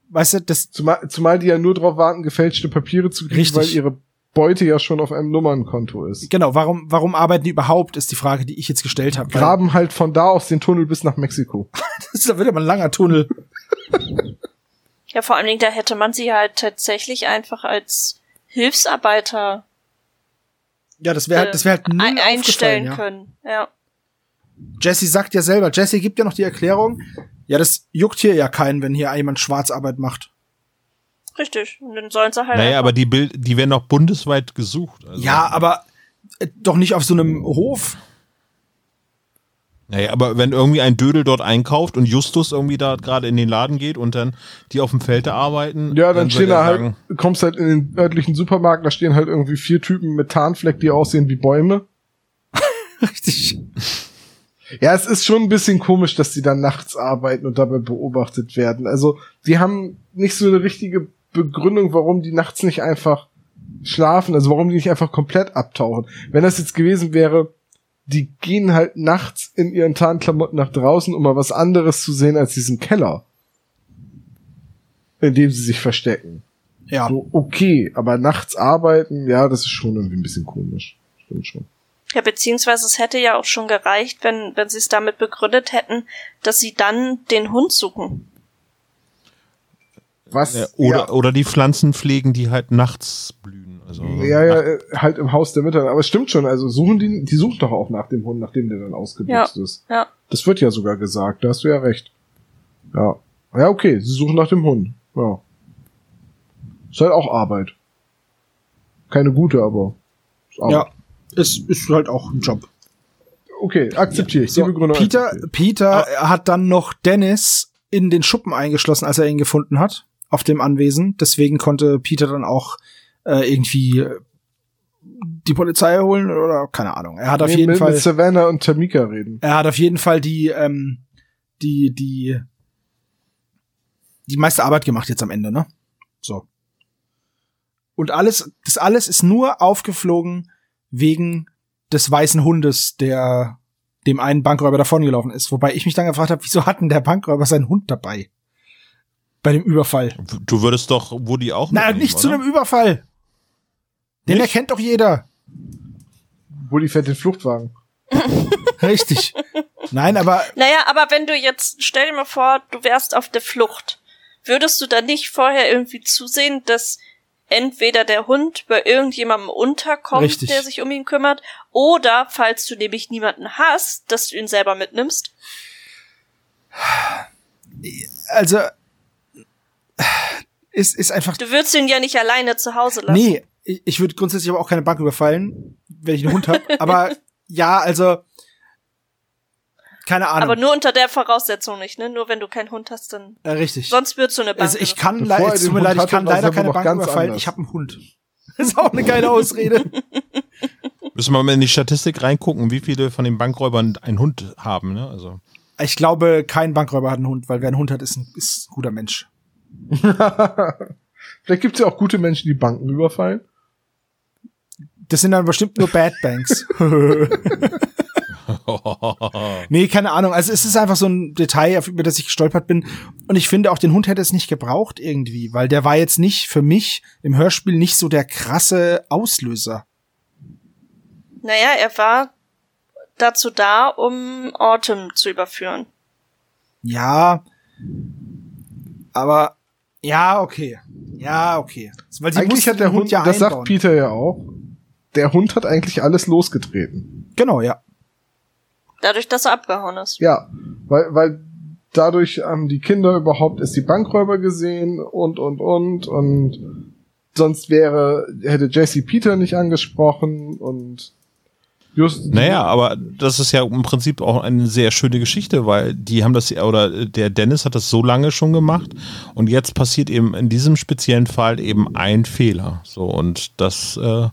weißt du, das, Zumal, zumal die ja nur darauf warten, gefälschte Papiere zu kriegen, Richtig. weil ihre Beute ja schon auf einem Nummernkonto ist. genau, warum, warum arbeiten die überhaupt, ist die Frage, die ich jetzt gestellt habe. Graben halt von da aus den Tunnel bis nach Mexiko. *laughs* Das ist, da wird aber ein langer Tunnel. *laughs* Ja, vor allen Dingen, da hätte man sie halt tatsächlich einfach als Hilfsarbeiter Ja, das wäre äh, halt, das wäre halt null ein einstellen ja. können. Ja. Jesse sagt ja selber, Jesse gibt ja noch die Erklärung, ja, das juckt hier ja keinen, wenn hier jemand Schwarzarbeit macht. Richtig. Und dann sollen sie halt. Naja, aber die Bild, die werden auch bundesweit gesucht. Also, Ja, aber äh, doch nicht auf so einem Hof. Naja, aber wenn irgendwie ein Dödel dort einkauft und Justus irgendwie da gerade in den Laden geht und dann die auf dem Feld da arbeiten, Ja, dann wird stehen da halt, kommst halt in den örtlichen Supermarkt, da stehen halt irgendwie vier Typen mit Tarnfleck, die aussehen wie Bäume. *laughs* Richtig. Ja, es ist schon ein bisschen komisch, dass die dann nachts arbeiten und dabei beobachtet werden. Also, die haben nicht so eine richtige Begründung, warum die nachts nicht einfach schlafen, also warum die nicht einfach komplett abtauchen. Wenn das jetzt gewesen wäre, die gehen halt nachts in ihren Tarnklamotten nach draußen, um mal was anderes zu sehen als diesen Keller, in dem sie sich verstecken. Ja. So, okay, aber nachts arbeiten, ja, das ist schon irgendwie ein bisschen komisch. Stimmt schon. Ja, beziehungsweise es hätte ja auch schon gereicht, wenn, wenn sie es damit begründet hätten, dass sie dann den Hund suchen. Was? ja, oder, ja. oder die Pflanzen pflegen, die halt nachts blühen. Also Ja, ja, äh, halt im Haus der Mütter. Aber es stimmt schon, also suchen die, die suchen doch auch nach dem Hund, nachdem der dann ausgebüxt ist. Ja. Das wird ja sogar gesagt, da hast du ja recht. Ja. Ja, okay, sie suchen nach dem Hund. Ja. Ist halt auch Arbeit. Keine gute, aber ist Arbeit. Ja. Es ist halt auch ein Job. Okay, akzeptiere ich. So, Peter, akzeptiere ich. Peter hat dann noch Dennis in den Schuppen eingeschlossen, als er ihn gefunden hat, auf dem Anwesen. Deswegen konnte Peter dann auch äh, irgendwie die Polizei holen oder keine Ahnung. Er hat auf Nee, jeden mit, Fall, mit Savannah und Tamika reden. er hat auf jeden Fall die, ähm, die, die, die meiste Arbeit gemacht jetzt am Ende, ne? So. Und alles, das alles ist nur aufgeflogen wegen des weißen Hundes, der dem einen Bankräuber davongelaufen ist. Wobei ich mich dann gefragt habe, wieso hat denn der Bankräuber seinen Hund dabei? Bei dem Überfall. du würdest doch Woody auch Na, mitnehmen, nicht zu oder? einem Überfall. Den Nicht? erkennt doch jeder. Woody fährt den Fluchtwagen. *laughs* Richtig. Nein, aber Naja, aber wenn du jetzt, stell dir mal vor, du wärst auf der Flucht, würdest du dann nicht vorher irgendwie zusehen, dass entweder der Hund bei irgendjemandem unterkommt, Richtig. der sich um ihn kümmert, oder falls du nämlich niemanden hast, dass du ihn selber mitnimmst? also ist, ist einfach. Du würdest ihn ja nicht alleine zu Hause lassen. Nee, ich, ich würde grundsätzlich aber auch keine Bank überfallen, wenn ich einen Hund habe. *laughs* aber ja, also keine Ahnung. Aber nur unter der Voraussetzung nicht, ne? Nur wenn du keinen Hund hast, dann. äh, richtig. Sonst würdest du eine Bank. also ich kann es den tut mir leid, ich kann leider keine Bank überfallen. anders. Ich habe einen Hund. Das *laughs* ist auch eine geile Ausrede. *laughs* Müssen wir mal in die Statistik reingucken, wie viele von den Bankräubern einen Hund haben, ne? Also. Ich glaube, kein Bankräuber hat einen Hund, weil wer einen Hund hat, ist ein, ist ein guter Mensch. *laughs* Vielleicht gibt's ja auch gute Menschen, die Banken überfallen. Das sind dann bestimmt nur Bad Banks. *laughs* nee, keine Ahnung. Also es ist einfach so ein Detail, auf über das ich gestolpert bin. Und ich finde auch, den Hund hätte es nicht gebraucht irgendwie, weil der war jetzt nicht für mich im Hörspiel nicht so der krasse Auslöser. Naja, er war dazu da, um Autumn zu überführen. Ja, aber ja, okay. Ja, okay. Weil sie eigentlich hat der Hund, ja das sagt. Peter ja auch, der Hund hat eigentlich alles losgetreten. Genau, ja. Dadurch, dass er abgehauen ist. Ja, weil, weil dadurch haben die Kinder überhaupt erst die Bankräuber gesehen und, und, und, und sonst wäre, hätte Jesse Peter nicht angesprochen und Just, Naja, aber das ist ja im Prinzip auch eine sehr schöne Geschichte, weil die haben das, oder der Dennis hat das so lange schon gemacht und jetzt passiert eben in diesem speziellen Fall eben ein Fehler. So, und das äh,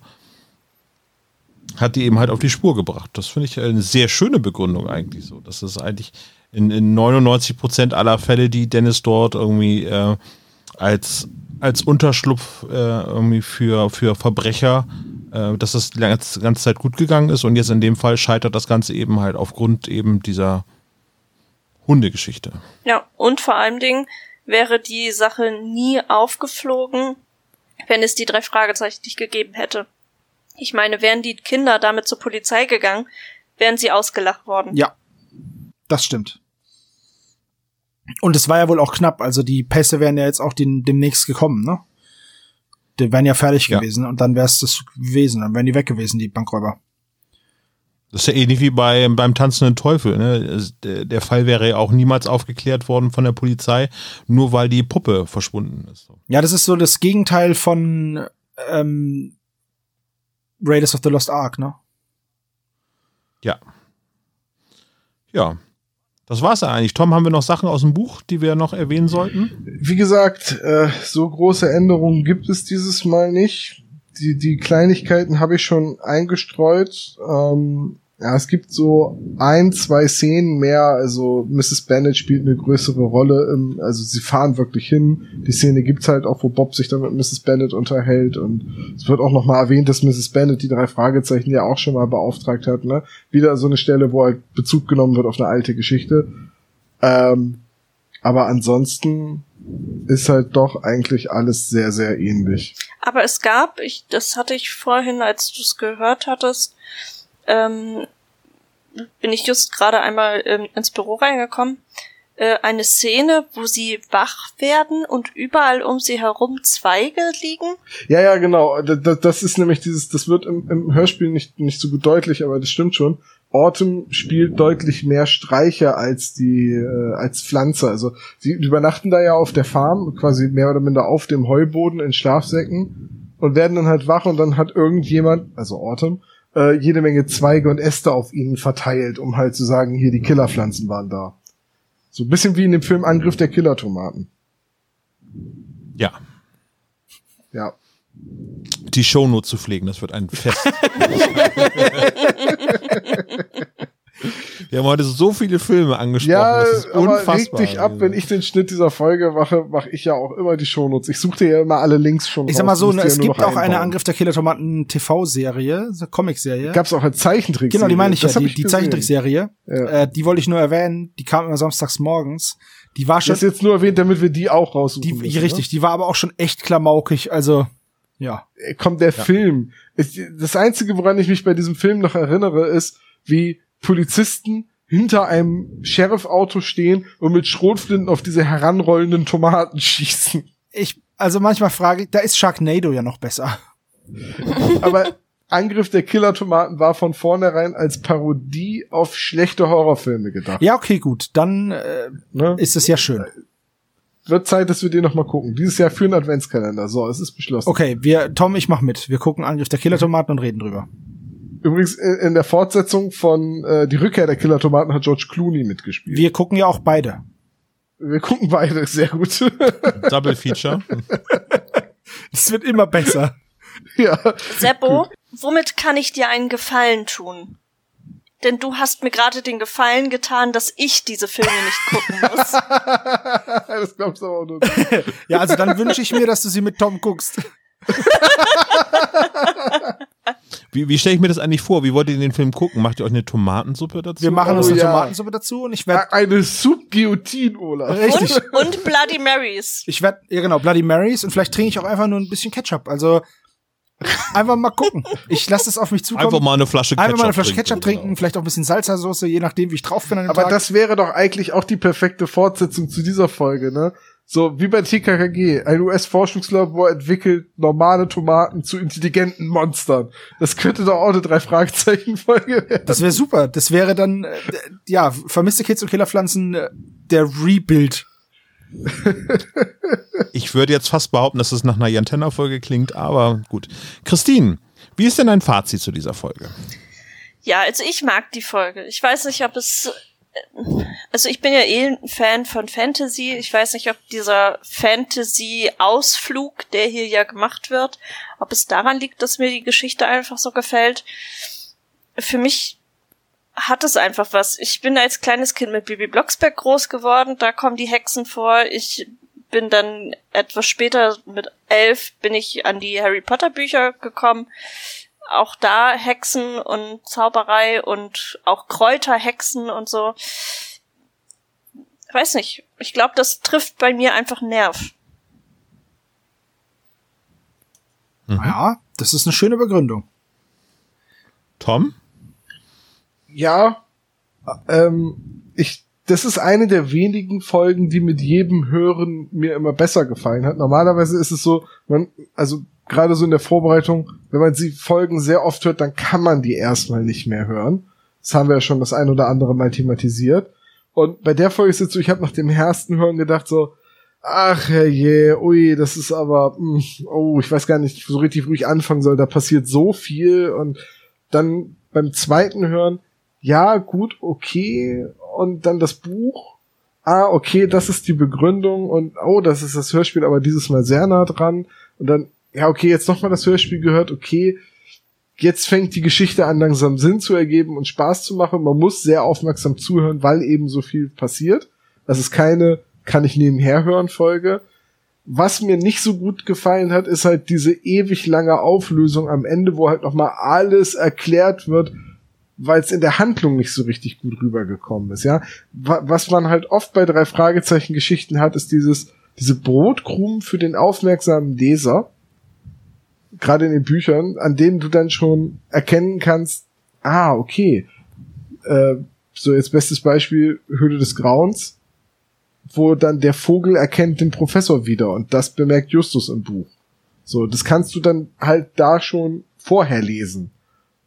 hat die eben halt auf die Spur gebracht. Das finde ich eine sehr schöne Begründung eigentlich so. Das ist eigentlich in, in 99 Prozent aller Fälle, die Dennis dort irgendwie äh, als, als Unterschlupf äh, irgendwie für, für Verbrecher, äh, dass das die ganze, ganze Zeit gut gegangen ist und jetzt in dem Fall scheitert das Ganze eben halt aufgrund eben dieser Hundegeschichte. Ja, und vor allem Dingen wäre die Sache nie aufgeflogen, wenn es die drei Fragezeichen nicht gegeben hätte. Ich meine, wären die Kinder damit zur Polizei gegangen, wären sie ausgelacht worden. Ja, das stimmt. Und es war ja wohl auch knapp. Also die Pässe wären ja jetzt auch den, demnächst gekommen, ne? Die wären ja fertig Ja. gewesen und dann wäre es das gewesen. Dann wären die weg gewesen, die Bankräuber. Das ist ja ähnlich wie bei, beim tanzenden Teufel. Ne? Der Fall wäre ja auch niemals aufgeklärt worden von der Polizei, nur weil die Puppe verschwunden ist. Ja, das ist so das Gegenteil von ähm, Raiders of the Lost Ark, ne? Ja. Ja. Das war's eigentlich. Tom, haben wir noch Sachen aus dem Buch, die wir noch erwähnen sollten? Wie gesagt, äh, so große Änderungen gibt es dieses Mal nicht. Die, die Kleinigkeiten habe ich schon eingestreut. Ähm, ja, es gibt so ein, zwei Szenen mehr. Also Mrs. Bennett spielt eine größere Rolle. Im, also sie fahren wirklich hin. Die Szene gibt's halt auch, wo Bob sich dann mit Mrs. Bennett unterhält. Und es wird auch noch mal erwähnt, dass Mrs. Bennett die drei Fragezeichen ja auch schon mal beauftragt hat. Ne? Wieder so eine Stelle, wo halt Bezug genommen wird auf eine alte Geschichte. Ähm, aber ansonsten ist halt doch eigentlich alles sehr, sehr ähnlich. Aber es gab, ich, das hatte ich vorhin, als du es gehört hattest, ähm, bin ich just gerade einmal ähm, ins Büro reingekommen, äh, eine Szene, wo sie wach werden und überall um sie herum Zweige liegen. Ja, ja, genau. D- d- Das ist nämlich dieses, das wird im, im Hörspiel nicht, nicht so gut deutlich, aber das stimmt schon. Autumn spielt deutlich mehr Streicher als die, äh, als Pflanze. Also sie übernachten da ja auf der Farm, quasi mehr oder minder auf dem Heuboden in Schlafsäcken und werden dann halt wach und dann hat irgendjemand, also Autumn, äh, jede Menge Zweige und Äste auf ihnen verteilt, um halt zu sagen, hier die Killerpflanzen waren da. So ein bisschen wie in dem Film Angriff der Killertomaten. Ja. Ja. Die Shownote zu pflegen, das wird ein Fest. *laughs* Wir haben heute so viele Filme angesprochen. Ja, das ist aber unfassbar. reg dich ab, wenn ich den Schnitt dieser Folge mache, mache ich ja auch immer die Shownotes. Ich suche dir ja immer alle Links schon Ich sag raus, mal so, ne, es ja gibt auch eine einbauen. Angriff der Killer-Tomaten TV-Serie, so Comic-Serie. Gab's auch als Zeichentrick. Genau, die meine ich ja, das hab die, die. Zeichentrickserie. Ja. Äh, die wollte ich nur erwähnen, die kam immer samstags morgens. Die war schon, Das ist jetzt nur erwähnt, damit wir die auch raussuchen die, müssen, richtig, die war aber auch schon echt klamaukig, also, ja. Ne? Kommt der Film. Ich- Das Einzige, woran ich mich bei diesem Film noch erinnere, ist, wie Polizisten hinter einem Sheriff-Auto stehen und mit Schrotflinten auf diese heranrollenden Tomaten schießen. Ich, also manchmal frage ich, da ist Sharknado ja noch besser. *laughs* Aber Angriff der Killer-Tomaten war von vornherein als Parodie auf schlechte Horrorfilme gedacht. Ja, okay, gut, dann äh, Ne? ist es ja schön. Wird Zeit, dass wir den noch mal gucken. Dieses Jahr für einen Adventskalender. So, es ist beschlossen. Okay, wir, Tom, ich mach mit. Wir gucken Angriff der Killer-Tomaten und reden drüber. Übrigens, in, in der Fortsetzung von äh, Die Rückkehr der Killer-Tomaten hat George Clooney mitgespielt. Wir gucken ja auch beide. Wir gucken beide *laughs* sehr gut. Double Feature. *laughs* Es wird immer besser. ja. Seppo, womit kann ich dir einen Gefallen tun? Denn du hast mir gerade den Gefallen getan, dass ich diese Filme nicht gucken muss. *laughs* das glaubst du aber auch nur. nicht. Ja, also dann wünsche ich mir, dass du sie mit Tom guckst. Wie, wie stelle ich mir das eigentlich vor? Wie wollt ihr den Film gucken? Macht ihr euch eine Tomatensuppe dazu? Wir machen Oh, uns eine ja. Tomatensuppe dazu und ich werde Eine Sub-Guillotine, Olaf. richtig. Und, *laughs* und Bloody Marys. Ich werde, ja genau, Bloody Marys und vielleicht trinke ich auch einfach nur ein bisschen Ketchup. Also einfach mal gucken. Ich lasse es auf mich zukommen. Einfach mal eine Flasche Ketchup Einfach mal eine Flasche trinken, Ketchup trinken, genau. vielleicht auch ein bisschen Salsa-Soße, je nachdem, wie ich drauf bin an dem Aber Tag. das wäre doch eigentlich auch die perfekte Fortsetzung zu dieser Folge, ne? So wie bei TKKG. Ein US-Forschungslabor entwickelt normale Tomaten zu intelligenten Monstern. Das könnte doch auch eine Drei-Fragezeichen-Folge werden. Das wäre super. Das wäre dann, äh, ja, vermisste Kids und Killerpflanzen, äh, der Rebuild. *laughs* Ich würde jetzt fast behaupten, dass es nach einer Jantenna-Folge klingt, aber gut. Christine, wie ist denn dein Fazit zu dieser Folge? Ja, also ich mag die Folge. Ich weiß nicht, ob es. Also ich bin ja eh ein Fan von Fantasy. Ich weiß nicht, ob dieser Fantasy-Ausflug, der hier ja gemacht wird, ob es daran liegt, dass mir die Geschichte einfach so gefällt. Für mich hat es einfach was. Ich bin als kleines Kind mit Bibi Blocksberg groß geworden, da kommen die Hexen vor. Ich bin dann etwas später mit elf bin ich an die Harry Potter Bücher gekommen. Auch da Hexen und Zauberei und auch Kräuterhexen und so. Weiß nicht. Ich glaube, das trifft bei mir einfach Nerv. Ja, das ist eine schöne Begründung. Tom? Ja, ähm, ich, das ist eine der wenigen Folgen, die mit jedem Hören mir immer besser gefallen hat. Normalerweise ist es so, man, also gerade so in der Vorbereitung, wenn man sie Folgen sehr oft hört, dann kann man die erstmal nicht mehr hören. Das haben wir ja schon das ein oder andere Mal thematisiert. Und bei der Folge ist es so, ich habe nach dem ersten Hören gedacht so, ach herrje, ui, das ist aber, mh, oh, ich weiß gar nicht, so richtig, wo ich anfangen soll. Da passiert so viel und dann beim zweiten Hören, ja, gut, okay, und dann das Buch, ah, okay, das ist die Begründung und oh, das ist das Hörspiel, aber dieses Mal sehr nah dran und dann, ja, okay, jetzt nochmal das Hörspiel gehört, okay, jetzt fängt die Geschichte an langsam Sinn zu ergeben und Spaß zu machen. Man muss sehr aufmerksam zuhören, weil eben so viel passiert. Das ist keine kann ich nebenher hören Folge. Was mir nicht so gut gefallen hat, ist halt diese ewig lange Auflösung am Ende, wo halt nochmal alles erklärt wird, weil es in der Handlung nicht so richtig gut rübergekommen ist, ja. Was man halt oft bei drei Fragezeichen Geschichten hat, ist dieses, diese Brotkrumen für den aufmerksamen Leser, gerade in den Büchern, an denen du dann schon erkennen kannst, ah, okay, äh, so jetzt bestes Beispiel, Höhle des Grauens, wo dann der Vogel erkennt den Professor wieder und das bemerkt Justus im Buch. So, das kannst du dann halt da schon vorher lesen.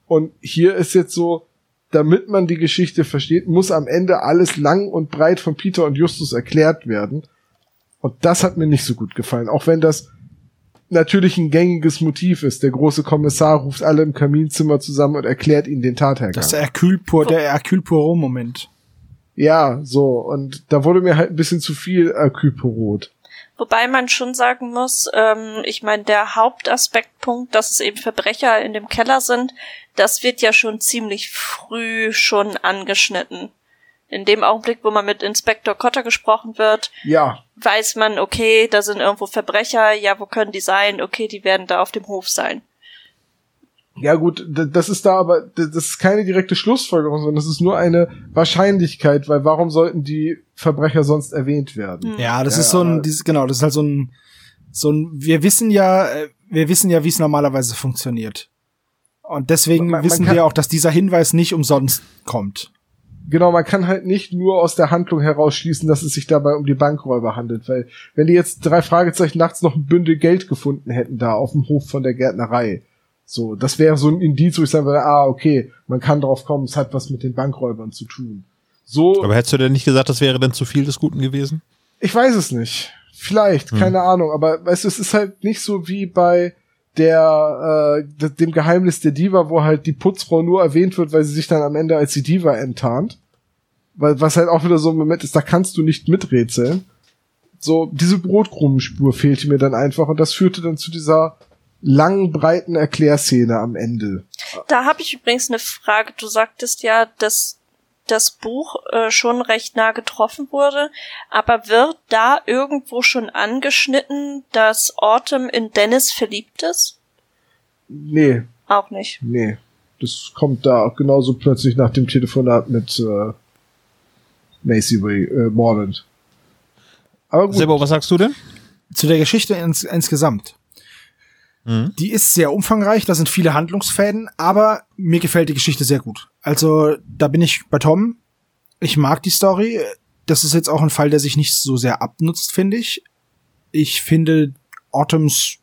Und hier ist jetzt so, damit man die Geschichte versteht, muss am Ende alles lang und breit von Peter und Justus erklärt werden. Und das hat mir nicht so gut gefallen, auch wenn das natürlich ein gängiges Motiv ist. Der große Kommissar ruft alle im Kaminzimmer zusammen und erklärt ihnen den Tathergang. Das ist der Hercule Poirot, der Hercule Poirot Moment. Ja, so. Und da wurde mir halt ein bisschen zu viel Hercule Poirot. Wobei man schon sagen muss, ähm, ich meine, der Hauptaspektpunkt, dass es eben Verbrecher in dem Keller sind, das wird ja schon ziemlich früh schon angeschnitten. In dem Augenblick, wo man mit Inspektor Cotter gesprochen wird, Ja, weiß man, okay, da sind irgendwo Verbrecher, ja, wo können die sein? Okay, die werden da auf dem Hof sein. Ja gut, das ist da aber, das ist keine direkte Schlussfolgerung, sondern das ist nur eine Wahrscheinlichkeit, weil warum sollten die Verbrecher sonst erwähnt werden? Ja, das Ja, ist so ein, dieses, genau, das ist halt so ein, so ein, wir wissen ja, äh, wir wissen ja, wie es normalerweise funktioniert. Und deswegen Man- man wissen kann- wir auch, dass dieser Hinweis nicht umsonst kommt. Genau, man kann halt nicht nur aus der Handlung herausschließen, dass es sich dabei um die Bankräuber handelt, weil wenn die jetzt drei Fragezeichen nachts noch ein Bündel Geld gefunden hätten da auf dem Hof von der Gärtnerei, so, das wäre so ein Indiz, wo ich sagen würde, ah, okay, man kann drauf kommen, es hat was mit den Bankräubern zu tun. So, Aber hättest du denn nicht gesagt, das wäre denn zu viel des Guten gewesen? ich weiß es nicht. Vielleicht, keine Ahnung, aber weißt du, es ist halt nicht so wie bei der äh, dem Geheimnis der Diva, wo halt die Putzfrau nur erwähnt wird, weil sie sich dann am Ende als die Diva enttarnt. Weil was halt auch wieder so ein Moment ist, da kannst du nicht miträtseln. So, diese Brotkrumenspur fehlte mir dann einfach und das führte dann zu dieser langen, breiten Erklärszene am Ende. Da habe ich übrigens eine Frage. Du sagtest ja, dass das Buch äh, schon recht nah getroffen wurde, aber wird da irgendwo schon angeschnitten, dass Autumn in Dennis verliebt ist? Nee, Auch nicht. nee. Das kommt da auch genauso plötzlich nach dem Telefonat mit äh, Macy Way, äh, Morland. Aber gut. Sebo, was sagst du denn? Zu der Geschichte ins, insgesamt. Mhm. Die ist sehr umfangreich, da sind viele Handlungsfäden, aber mir gefällt die Geschichte sehr gut. Also, da bin ich bei Tom. Ich mag die Story. Das ist jetzt auch ein Fall, der sich nicht so sehr abnutzt, finde ich. Ich finde Autumns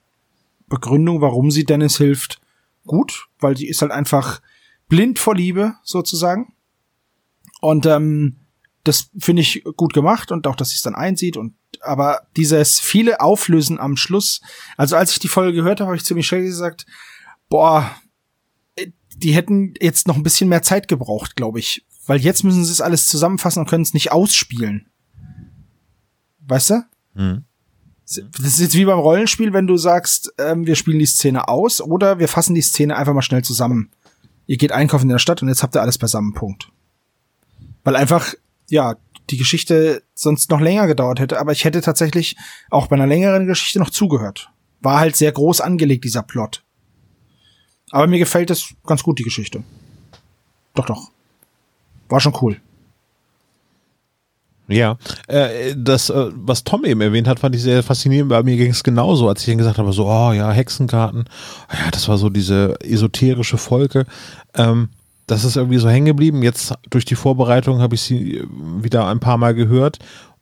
Begründung, warum sie Dennis hilft, gut, weil sie ist halt einfach blind vor Liebe, sozusagen. Und ähm, das finde ich gut gemacht und auch, dass sie es dann einsieht und aber dieses viele Auflösen am Schluss, also als ich die Folge gehört habe, habe ich ziemlich schnell gesagt, boah, die hätten jetzt noch ein bisschen mehr Zeit gebraucht, glaube ich. Weil jetzt müssen sie es alles zusammenfassen und können es nicht ausspielen. Weißt du? Hm. Das ist jetzt wie beim Rollenspiel, wenn du sagst, ähm, wir spielen die Szene aus oder wir fassen die Szene einfach mal schnell zusammen. Ihr geht einkaufen in der Stadt und jetzt habt ihr alles beisammen. Punkt. Weil einfach, ja, die Geschichte sonst noch länger gedauert hätte, aber ich hätte tatsächlich auch bei einer längeren Geschichte noch zugehört. War halt sehr groß angelegt, dieser Plot. Aber mir gefällt es ganz gut, die Geschichte. Doch, doch. War schon cool. Ja, äh, das, äh, was Tom eben erwähnt hat, fand ich sehr faszinierend. Bei mir ging es genauso, als ich dann gesagt habe, so, oh ja, Hexenkarten. Ja, das war so diese esoterische Folge. Ähm, das ist irgendwie so hängen geblieben. Jetzt durch die Vorbereitung habe ich sie wieder ein paar Mal gehört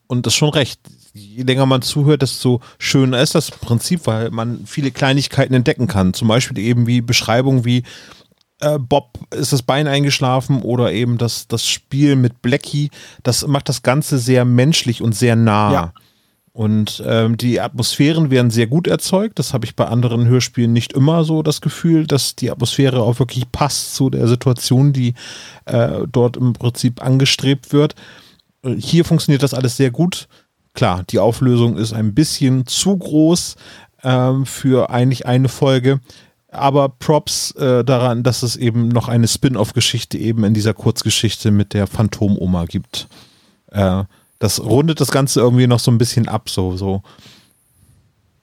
und das ist schon recht. Je länger man zuhört, desto schöner ist das Prinzip, weil man viele Kleinigkeiten entdecken kann. Zum Beispiel eben wie Beschreibung wie äh, Bob ist das Bein eingeschlafen oder eben das, das Spiel mit Blackie. Das macht das Ganze sehr menschlich und sehr nah. Ja. Und ähm, die Atmosphären werden sehr gut erzeugt. Das habe ich bei anderen Hörspielen nicht immer so das Gefühl, dass die Atmosphäre auch wirklich passt zu der Situation, die äh, dort im Prinzip angestrebt wird. Hier funktioniert das alles sehr gut. Klar, die Auflösung ist ein bisschen zu groß ähm, für eigentlich eine Folge. Aber Props äh, daran, dass es eben noch eine Spin-off-Geschichte eben in dieser Kurzgeschichte mit der Phantomoma gibt. Äh, das rundet das Ganze irgendwie noch so ein bisschen ab, so, so.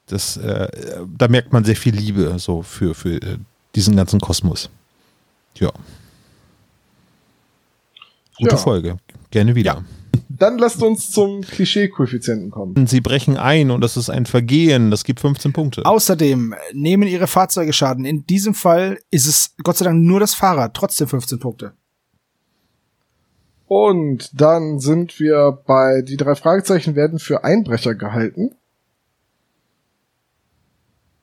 Das, äh, da merkt man sehr viel Liebe so für, für äh, diesen ganzen Kosmos. Ja. Gute Ja. Folge. Gerne wieder. Dann lasst uns zum Klischee-Koeffizienten kommen. Sie brechen ein und das ist ein Vergehen. Das gibt 15 Punkte. Außerdem nehmen ihre Fahrzeuge Schaden. In diesem Fall ist es Gott sei Dank nur das Fahrrad, trotzdem 15 Punkte. Und dann sind wir bei, die drei Fragezeichen werden für Einbrecher gehalten.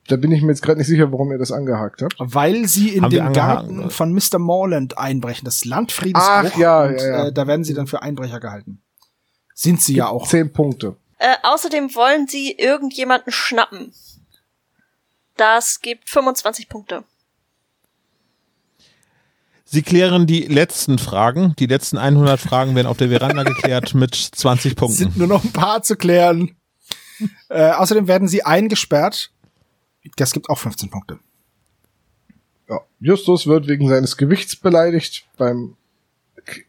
Da bin ich mir jetzt gerade nicht sicher, warum ihr das angehakt habt. Weil sie in Haben den Garten oder? von Mr. Morland einbrechen, das Landfriedensbruch. Ach, ja, und, ja, ja. Äh, da werden sie dann für Einbrecher gehalten. Sind sie ja auch. Zehn Punkte. Äh, außerdem wollen sie irgendjemanden schnappen. Das gibt 25 Punkte. Sie klären die letzten Fragen. Die letzten 100 Fragen werden auf der Veranda geklärt mit 20 Es Punkten. sind nur noch ein paar zu klären. äh, außerdem werden sie eingesperrt. Das gibt auch 15 Punkte. Ja. Justus wird wegen seines Gewichts beleidigt beim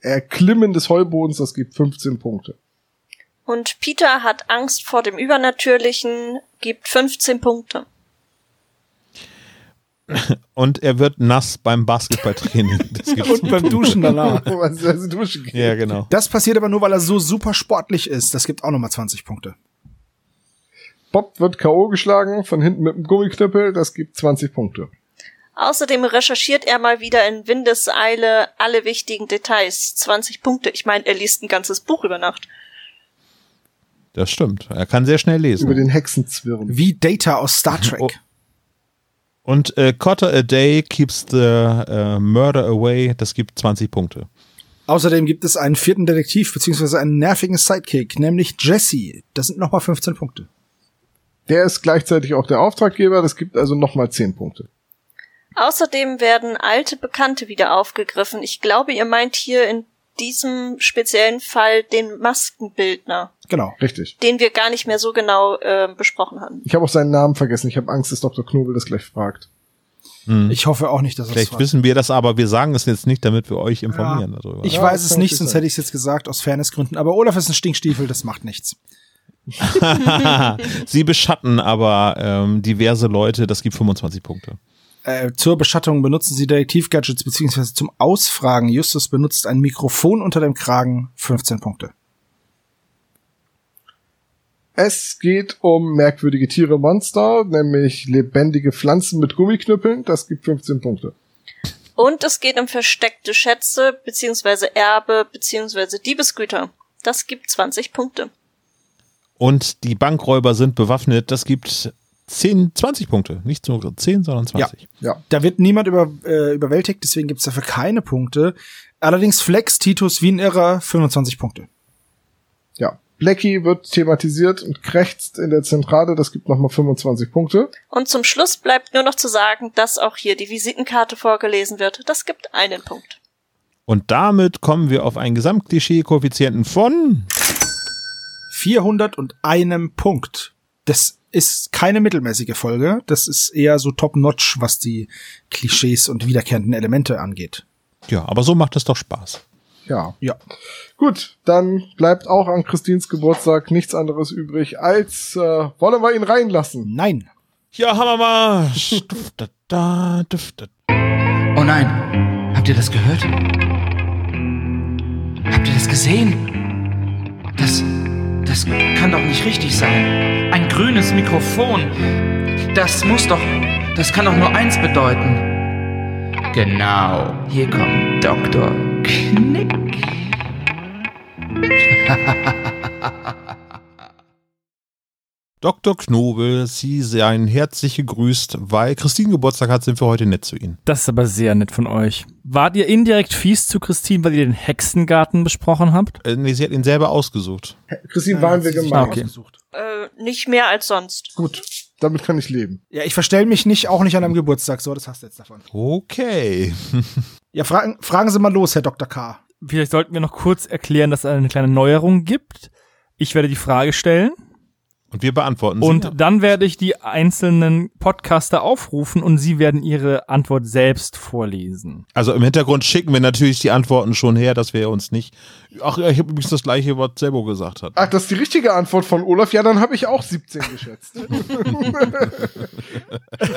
Erklimmen des Heubodens. Das gibt 15 Punkte. Und Peter hat Angst vor dem Übernatürlichen, gibt 15 Punkte. Und er wird nass beim Basketballtraining. *laughs* Und beim Duschen danach. *laughs* Also duschen geht. ja, genau. Das passiert aber nur, weil er so super sportlich ist. Das gibt auch nochmal 20 Punkte. Bob wird K.O. geschlagen, von hinten mit dem Gummiknüppel. Das gibt 20 Punkte. Außerdem recherchiert er mal wieder in Windeseile alle wichtigen Details. 20 Punkte. Ich meine, er liest ein ganzes Buch über Nacht. Das stimmt. Er kann sehr schnell Über lesen. den Hexenzwirren. Wie Data aus Star *laughs* Trek. Und äh, Cotter a Day keeps the äh, murder away. Das gibt 20 Punkte. Außerdem gibt es einen vierten Detektiv, beziehungsweise einen nervigen Sidekick, nämlich Jesse. Das sind nochmal 15 Punkte. Der ist gleichzeitig auch der Auftraggeber. Das gibt also nochmal 10 Punkte. Außerdem werden alte Bekannte wieder aufgegriffen. Ich glaube, ihr meint hier in diesem speziellen Fall den Maskenbildner, Genau. Richtig. den wir gar nicht mehr so genau äh, besprochen hatten. Ich habe auch seinen Namen vergessen. Ich habe Angst, dass Dr. Knobel das gleich fragt. Ich hoffe auch nicht, dass es Vielleicht war. wissen wir das, aber wir sagen es jetzt nicht, damit wir euch informieren Ja. darüber. Ich Ja, weiß das es nicht, sonst hätte ich es jetzt gesagt, aus Fairnessgründen. Aber Olaf ist ein Stinkstiefel, das macht nichts. *laughs* Sie beschatten aber ähm, diverse Leute. Das gibt 25 Punkte. Äh, zur Beschattung benutzen sie Detektiv-Gadgets, beziehungsweise zum Ausfragen. Justus benutzt ein Mikrofon unter dem Kragen, 15 Punkte. Es geht um merkwürdige Tiere, Monster, nämlich lebendige Pflanzen mit Gummiknüppeln. Das gibt 15 Punkte. Und es geht um versteckte Schätze, beziehungsweise Erbe, beziehungsweise Diebesgüter. Das gibt 20 Punkte. Und die Bankräuber sind bewaffnet. Das gibt 10, 20 Punkte. Nicht nur 10, sondern 20. Ja. Da wird niemand über, äh, überwältigt, deswegen gibt's dafür keine Punkte. Allerdings flex Titus wie ein Irrer 25 Punkte. Ja. Blackie wird thematisiert und krächzt in der Zentrale. Das gibt nochmal 25 Punkte. Und zum Schluss bleibt nur noch zu sagen, dass auch hier die Visitenkarte vorgelesen wird. Das gibt einen Punkt. Und damit kommen wir auf einen Gesamtklischee-Koeffizienten von 401 Punkt. Das ist keine mittelmäßige Folge. Das ist eher so top-notch, was die Klischees und wiederkehrenden Elemente angeht. Ja, aber so macht es doch Spaß. Ja. Ja. Gut, dann bleibt auch an Christins Geburtstag nichts anderes übrig, als äh, wollen wir ihn reinlassen. Nein. Ja, Hammermarsch. Oh nein, habt ihr das gehört? Habt ihr das gesehen? Das, das kann doch nicht richtig sein. Ein grünes Mikrofon. Das muss doch, das kann doch nur eins bedeuten. Genau, hier kommt Dr. Knick. *laughs* Dr. Knobel, Sie seien herzlich gegrüßt, weil Christine Geburtstag hat, sind wir heute nett zu Ihnen. Das ist aber sehr nett von euch. Wart ihr indirekt fies zu Christine, weil ihr den Hexengarten besprochen habt? Äh, nee, sie hat ihn selber ausgesucht. Christine, waren wir gemeint. Okay. Ausgesucht. Äh, nicht mehr als sonst. Gut, damit kann ich leben. Ja, ich verstell mich nicht, auch nicht an einem Geburtstag. So, das hast du jetzt davon. Okay. *laughs* Ja, fragen, fragen Sie mal los, Herr Dr. K. Vielleicht sollten wir noch kurz erklären, dass es eine kleine Neuerung gibt. Ich werde die Frage stellen Und wir beantworten sie. und dann werde ich die einzelnen Podcaster aufrufen und sie werden ihre Antwort selbst vorlesen. Also im Hintergrund schicken wir natürlich die Antworten schon her, dass wir uns nicht. Ach ja, ich habe übrigens das gleiche, was Sebo gesagt hat. Ach, das ist die richtige Antwort von Olaf. Ja, dann habe ich auch 17 geschätzt. *laughs*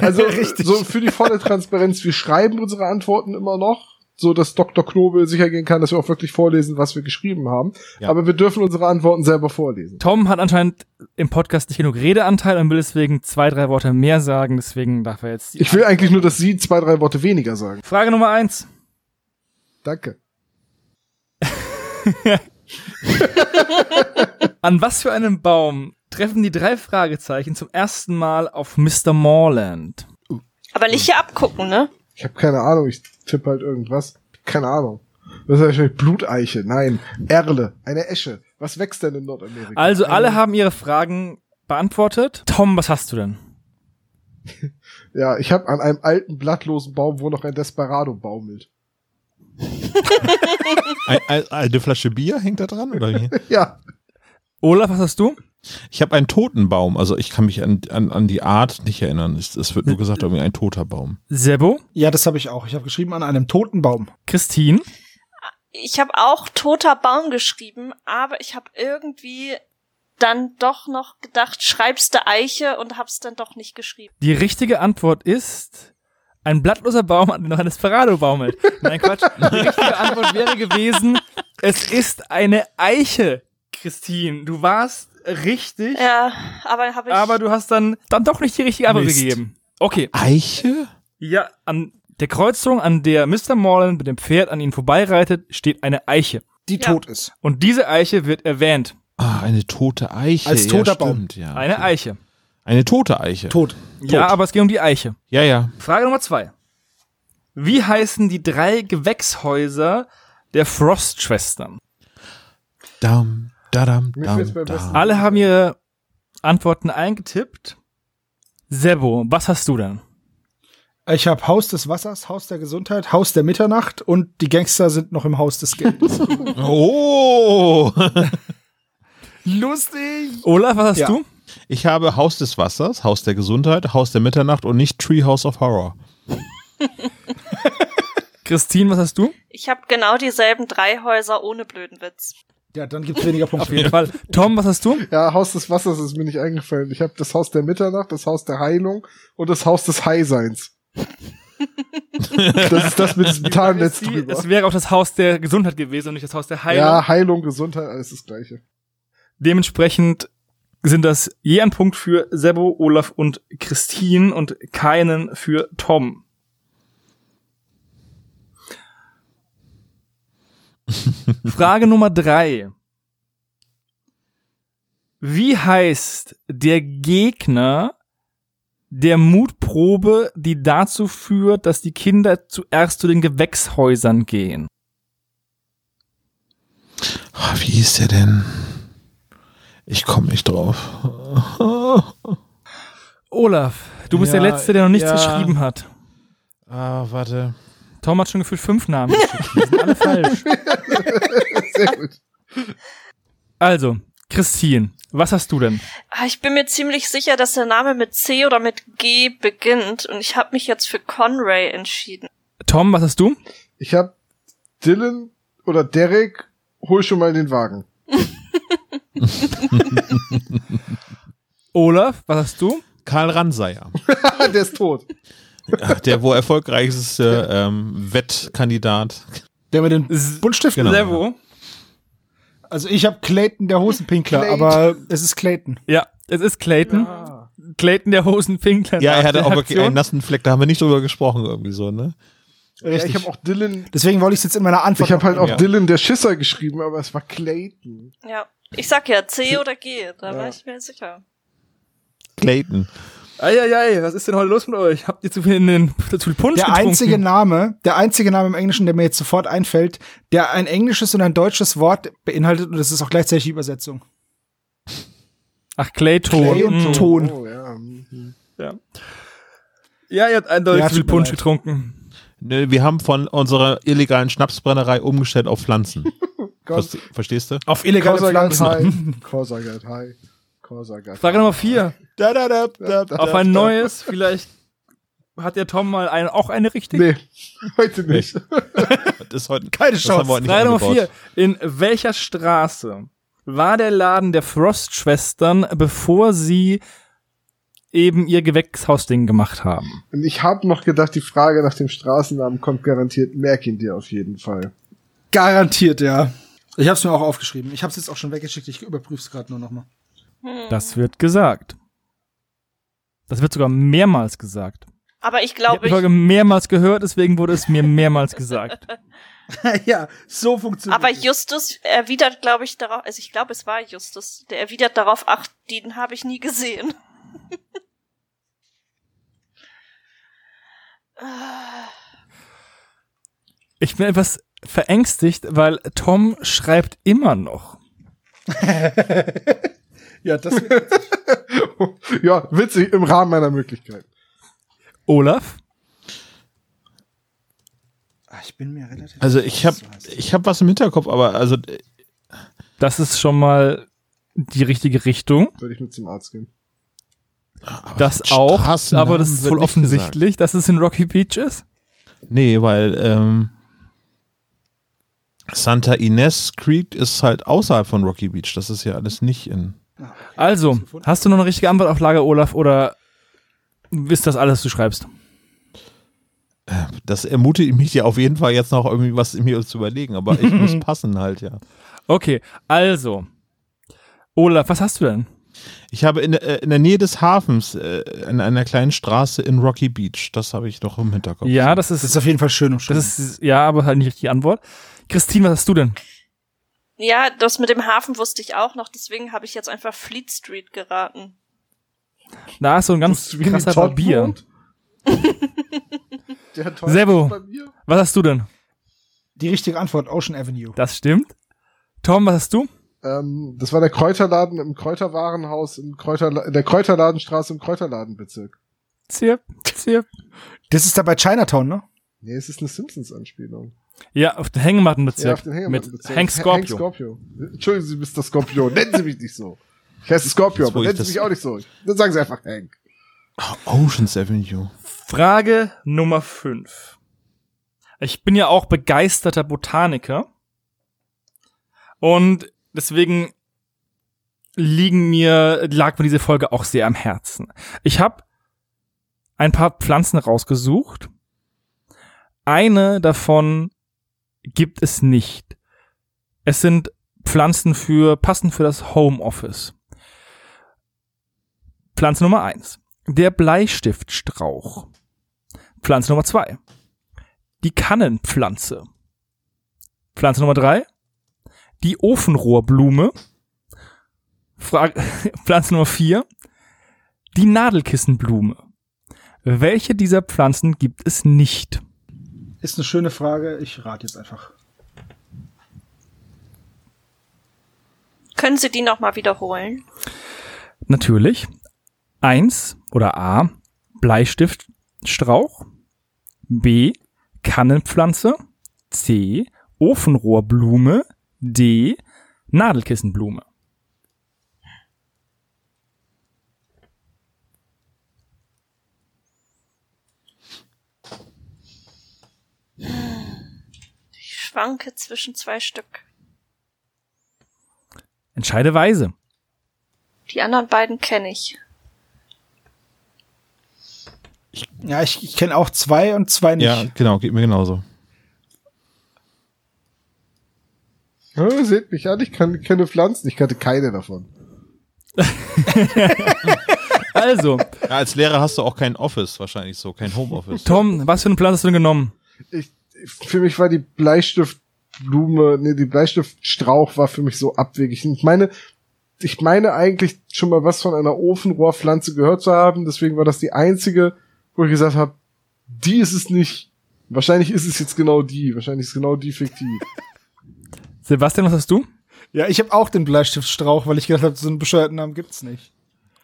also so für die volle Transparenz, wir schreiben unsere Antworten immer noch, so dass Dr. Knobel sicher gehen kann, dass wir auch wirklich vorlesen, was wir geschrieben haben. Ja. Aber wir dürfen unsere Antworten selber vorlesen. Tom hat anscheinend im Podcast nicht genug Redeanteil und will deswegen zwei, drei Worte mehr sagen. Deswegen darf er jetzt die Ich will eigentlich nur, dass Sie zwei, drei Worte weniger sagen. Frage Nummer eins. Danke. *laughs* An was für einem Baum treffen die drei Fragezeichen zum ersten Mal auf Mr. Morland? Aber nicht hier abgucken, ne? Ich habe keine Ahnung, ich tippe halt irgendwas. Keine Ahnung. Das ist wahrscheinlich Bluteiche. Nein, Erle, eine Esche. Was wächst denn in Nordamerika? Also alle haben ihre Fragen beantwortet. Tom, was hast du denn? *laughs* Ja, ich habe an einem alten blattlosen Baum, wo noch ein Desperado baumelt. Ein, ein, eine Flasche Bier hängt da dran oder wie? *laughs* Ja, Olaf, was hast du? Ich habe einen toten Baum. Also ich kann mich an, an, an die Art nicht erinnern. Es, es wird nur gesagt, irgendwie ein toter Baum. Sebo? Ja, das habe ich auch. Ich habe geschrieben an einem toten Baum. Christine? Ich habe auch toter Baum geschrieben, aber ich habe irgendwie dann doch noch gedacht, schreibst du Eiche und hab's dann doch nicht geschrieben. Die richtige Antwort ist ein blattloser Baum, an dem noch ein Desperado baumelt. Nein, Quatsch. Die richtige Antwort wäre gewesen, es ist eine Eiche, Christine. Du warst richtig, Ja, aber habe ich. aber du hast dann, dann doch nicht die richtige Antwort Mist. gegeben. Okay. Eiche? Ja, an der Kreuzung, an der Mr. Morland mit dem Pferd an ihnen vorbeireitet, steht eine Eiche. Die Ja. tot ist. Und diese Eiche wird erwähnt. Ah, eine tote Eiche. Als toter Baum. stimmt, Ja, Eine okay. Eiche. Eine tote Eiche. Tot. Ja, aber es geht um die Eiche. Ja, ja. Frage Nummer zwei. Wie heißen die drei Gewächshäuser der Frost-Schwestern? Dam, dadam, Mir dam, fällt's beim besten dam. Alle haben ihre Antworten eingetippt. Sebo, was hast du denn? Ich habe Haus des Wassers, Haus der Gesundheit, Haus der Mitternacht und die Gangster sind noch im Haus des Geldes. *laughs* Oh! *laughs* Lustig. Olaf, was hast Ja. du? Ich habe Haus des Wassers, Haus der Gesundheit, Haus der Mitternacht und nicht Treehouse of Horror. *laughs* Christine, was hast du? ich habe genau dieselben drei Häuser ohne blöden Witz. Ja, dann gibt's weniger Auf Punkte. jeden Fall. Tom, was hast du? ja, Haus des Wassers ist mir nicht eingefallen. Ich habe das Haus der Mitternacht, das Haus der Heilung und das Haus des Highseins. *laughs* das ist das mit diesem Tarnnetz drüber. Es wäre auch das Haus der Gesundheit gewesen und nicht das Haus der Heilung. Ja, Heilung, Gesundheit, alles das gleiche. Dementsprechend sind das je ein Punkt für Sebo, Olaf und Christine und keinen für Tom. *laughs* Frage Nummer drei. Wie heißt der Gegner der Mutprobe, die dazu führt, dass die Kinder zuerst zu den Gewächshäusern gehen? Ah, Wie hieß der denn? Ich komme nicht drauf. Olaf, du bist Ja, der Letzte, der noch nichts ja. geschrieben hat. Ah, warte. Tom hat schon gefühlt fünf Namen geschickt. Die sind alle falsch. *laughs* Sehr gut. Also, Christine, was hast du denn? Ah, Ich bin mir ziemlich sicher, dass der Name mit C oder mit G beginnt und ich habe mich jetzt für Conray entschieden. Tom, was hast du? Ich habe Dylan oder Derek, hol schon mal den Wagen. *laughs* Olaf, was hast du? Karl Ranseier. *laughs* Der ist tot. *laughs* Der wohl erfolgreichste ähm, Wettkandidat. Der mit den Buntstiften. Genau. Servo. Also ich habe Clayton, der Hosenpinkler, Clayton. aber es ist Clayton. Ja, es ist Clayton. Clayton, der Hosenpinkler. Ja, er hatte der auch wirklich Aktion. einen nassen Fleck, da haben wir nicht drüber gesprochen irgendwie so, ne? Ja, ich habe auch Dylan. Deswegen wollte ich es jetzt in meiner Antwort. Ich habe halt auch Ja. Dylan der Schisser geschrieben, aber es war Clayton. Ja. Ich sag ja C oder G, da war ich mir sicher. Clayton. Eieiei, was ist denn heute los mit euch? Habt ihr zu viel, in den, zu viel Punsch der getrunken? einzige Name, der einzige Name im Englischen, der mir jetzt sofort einfällt, der ein englisches und ein deutsches Wort beinhaltet und das ist auch gleichzeitig die Übersetzung. Ach, Clayton. Clay und Mm. Ton. Oh ja. mhm. Ja. ja, ihr habt eindeutig Ja, zu viel Punsch leid. getrunken. Ne, wir haben von unserer illegalen Schnapsbrennerei umgestellt auf Pflanzen. *laughs* Verstehst du? Auf illegale Pflanzen. High. High. Korsagat Frage Nummer vier. Da, da, da, da, da, Auf ein neues, vielleicht hat der Tom mal eine, auch eine richtig? Nee, *laughs* heute nicht. Das ist heute Keine Chance. Frage Nummer eingebaut. vier. In welcher Straße war der Laden der Frost-Schwestern, bevor sie eben ihr Gewächshausding gemacht haben? Und ich habe noch gedacht, die Frage nach dem Straßennamen kommt garantiert. Merk ihn dir auf jeden Fall. Garantiert, ja. Ich habe es mir auch aufgeschrieben. Ich habe es jetzt auch schon weggeschickt. Ich überprüfe es gerade nur noch mal. Das wird gesagt. Das wird sogar mehrmals gesagt. Aber ich Ich habe glaube, die Folge mehrmals gehört, deswegen wurde es mir mehrmals gesagt. *laughs* ja, so funktioniert aber. Justus erwidert, glaube ich, darauf, also ich glaube, es war Justus, der erwidert darauf, ach, den habe ich nie gesehen. *laughs* Ich bin etwas verängstigt, weil Tom schreibt immer noch. *laughs* Ja, das *laughs* ja, witzig im Rahmen meiner Möglichkeiten. Olaf? Ah, ich bin mir relativ Also ich habe ich hab was im Hinterkopf, aber also Das ist schon mal die richtige Richtung. Würde ich mit zum Arzt gehen. Das auch, aber das ist wohl offensichtlich, dass es in Rocky Beach ist. nee, weil ähm, Santa Ines Creek ist halt außerhalb von Rocky Beach. Das ist ja alles nicht in. Also, hast du noch eine richtige Antwort auf Lager, Olaf, oder ist das alles, was du schreibst? Das ermutigt mich ja auf jeden Fall jetzt noch irgendwie was mir zu überlegen, aber ich muss *laughs* passen halt, ja. Okay, also. Olaf, was hast du denn? Ich habe in, der- äh, in der Nähe des Hafens, äh, in einer kleinen Straße in Rocky Beach, das habe ich noch im Hinterkopf. Ja, das Das ist, ist auf jeden Fall schön und schön. das ist, ja, aber halt nicht die Antwort. Christine, was hast du denn? Ja, das mit dem Hafen wusste ich auch noch, deswegen habe ich jetzt einfach Fleet Street geraten. Da ist so ein ganz Wie krasser Barbier. mir. *laughs* Was hast du denn? die richtige Antwort, Ocean Avenue. Das stimmt. Tom, was hast du? Ähm, das war der Kräuterladen im Kräuterwarenhaus im Kräuterla in der Kräuterladenstraße im Kräuterladenbezirk. Zirp, zirp. Das ist da bei Chinatown, ne? Nee, es ist eine Simpsons-Anspielung. Ja, auf den Hängemattenbezirk. Ja, auf den Hängemattenbezirk. Mit Hank Ha- Scorpio. Hank Scorpio. Entschuldigen Sie, Mr. Scorpio. Nennen Sie mich nicht so. Ich heiße Scorpio, aber nennen Sie mich auch nicht so. Dann sagen Sie einfach Hank. Oceans Avenue. Frage Nummer 5. Ich bin ja auch begeisterter Botaniker. Und deswegen liegen mir, lag mir diese Folge auch sehr am Herzen. Ich habe ein paar Pflanzen rausgesucht. Eine davon gibt es nicht. Es sind Pflanzen für, passend für das Homeoffice. Pflanze Nummer eins: Der Bleistiftstrauch. Pflanze Nummer zwei: Die Kannenpflanze. Pflanze Nummer drei: Die Ofenrohrblume. Frage, *laughs* Pflanze Nummer vier: Die Nadelkissenblume. Welche dieser Pflanzen gibt es nicht? Ist eine schöne Frage. Ich rate jetzt einfach. Können Sie die nochmal wiederholen? Natürlich. Eins oder A. Bleistiftstrauch. B. Kannenpflanze. C. Ofenrohrblume. D. Nadelkissenblume. Ich schwanke zwischen zwei Stück. Entscheide weise. Die anderen beiden kenne ich. Ja, ich, ich kenne auch zwei und zwei nicht. Ja, genau, geht mir genauso. Ja, seht mich an, ich kann, kenne Pflanzen, ich kannte keine davon. *laughs* Also, Ja, als Lehrer hast du auch kein Office wahrscheinlich so, kein Homeoffice. Tom, was für eine Pflanze hast du denn genommen? Ich, für mich war die Bleistiftblume, nee, die Bleistiftstrauch war für mich so abwegig. Ich meine, ich meine eigentlich schon mal was von einer Ofenrohrpflanze gehört zu haben, deswegen war das die einzige, wo ich gesagt habe, die ist es nicht. Wahrscheinlich ist es jetzt genau die, wahrscheinlich ist genau die fiktiv. *laughs* Sebastian, was hast du? Ja, ich habe auch den Bleistiftstrauch, weil ich gedacht habe, so einen bescheuerten Namen gibt's nicht.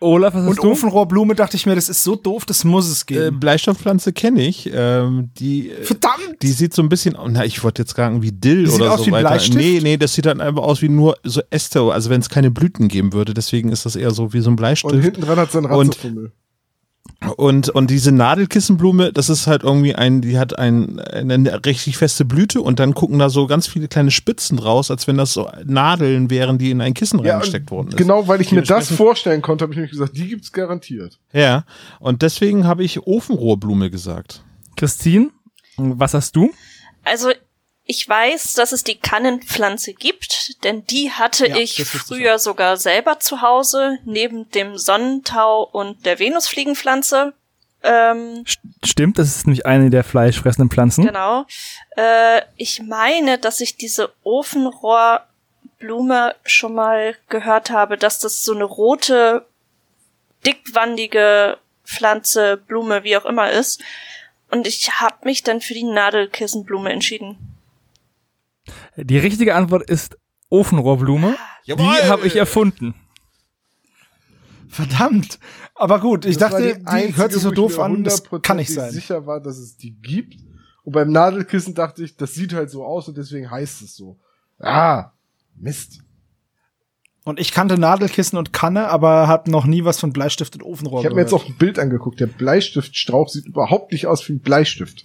Olaf, was hast Und du? Ofenrohrblume dachte ich mir, das ist so doof, das muss es Äh, geben. Bleistofppflanze kenne ich. Ähm, die, äh, Verdammt! die sieht so ein bisschen, na, ich wollte jetzt sagen, wie Dill Die sieht oder aus so wie ein weiter. Bleistift? Nee, nee, das sieht dann einfach aus wie nur so Äste, also wenn es keine Blüten geben würde. Deswegen ist das eher so wie so ein Und Bleistift. hinten dran hat sie einen Und- Ratzefummel. Und, und diese Nadelkissenblume, das ist halt irgendwie ein, die hat ein, eine richtig feste Blüte und dann gucken da so ganz viele kleine Spitzen raus, als wenn das so Nadeln wären, die in ein Kissen Ja, reingesteckt worden ist. genau, weil ich mir das vorstellen konnte, habe ich nämlich gesagt, die gibt's garantiert. Ja, und deswegen habe ich Ofenrohrblume gesagt. Christine, was hast du? Also, ich weiß, dass es die Kannenpflanze gibt, denn die hatte Ja, ich früher sogar selber zu Hause, neben dem Sonnentau und der Venusfliegenpflanze. Ähm, St- Stimmt, das ist nämlich eine der fleischfressenden Pflanzen. Genau. Äh, ich meine, dass ich diese Ofenrohrblume schon mal gehört habe, dass das so eine rote, dickwandige Pflanze, Blume, wie auch immer ist. Und ich habe mich dann für die Nadelkissenblume entschieden. Die richtige Antwort ist Ofenrohrblume. Die habe ich erfunden. Verdammt! Aber gut, ich Das dachte, die, einzige, hört sich so ich doof an, das kann nicht sein. sicher war, dass es die gibt. Und beim Nadelkissen dachte ich, das sieht halt so aus und deswegen heißt es so. Ah, Mist. Und ich kannte Nadelkissen und Kanne, aber hab noch nie was von Bleistift und Ofenrohr Ich habe mir jetzt auch ein Bild angeguckt. Der Bleistiftstrauch sieht überhaupt nicht aus wie ein Bleistift.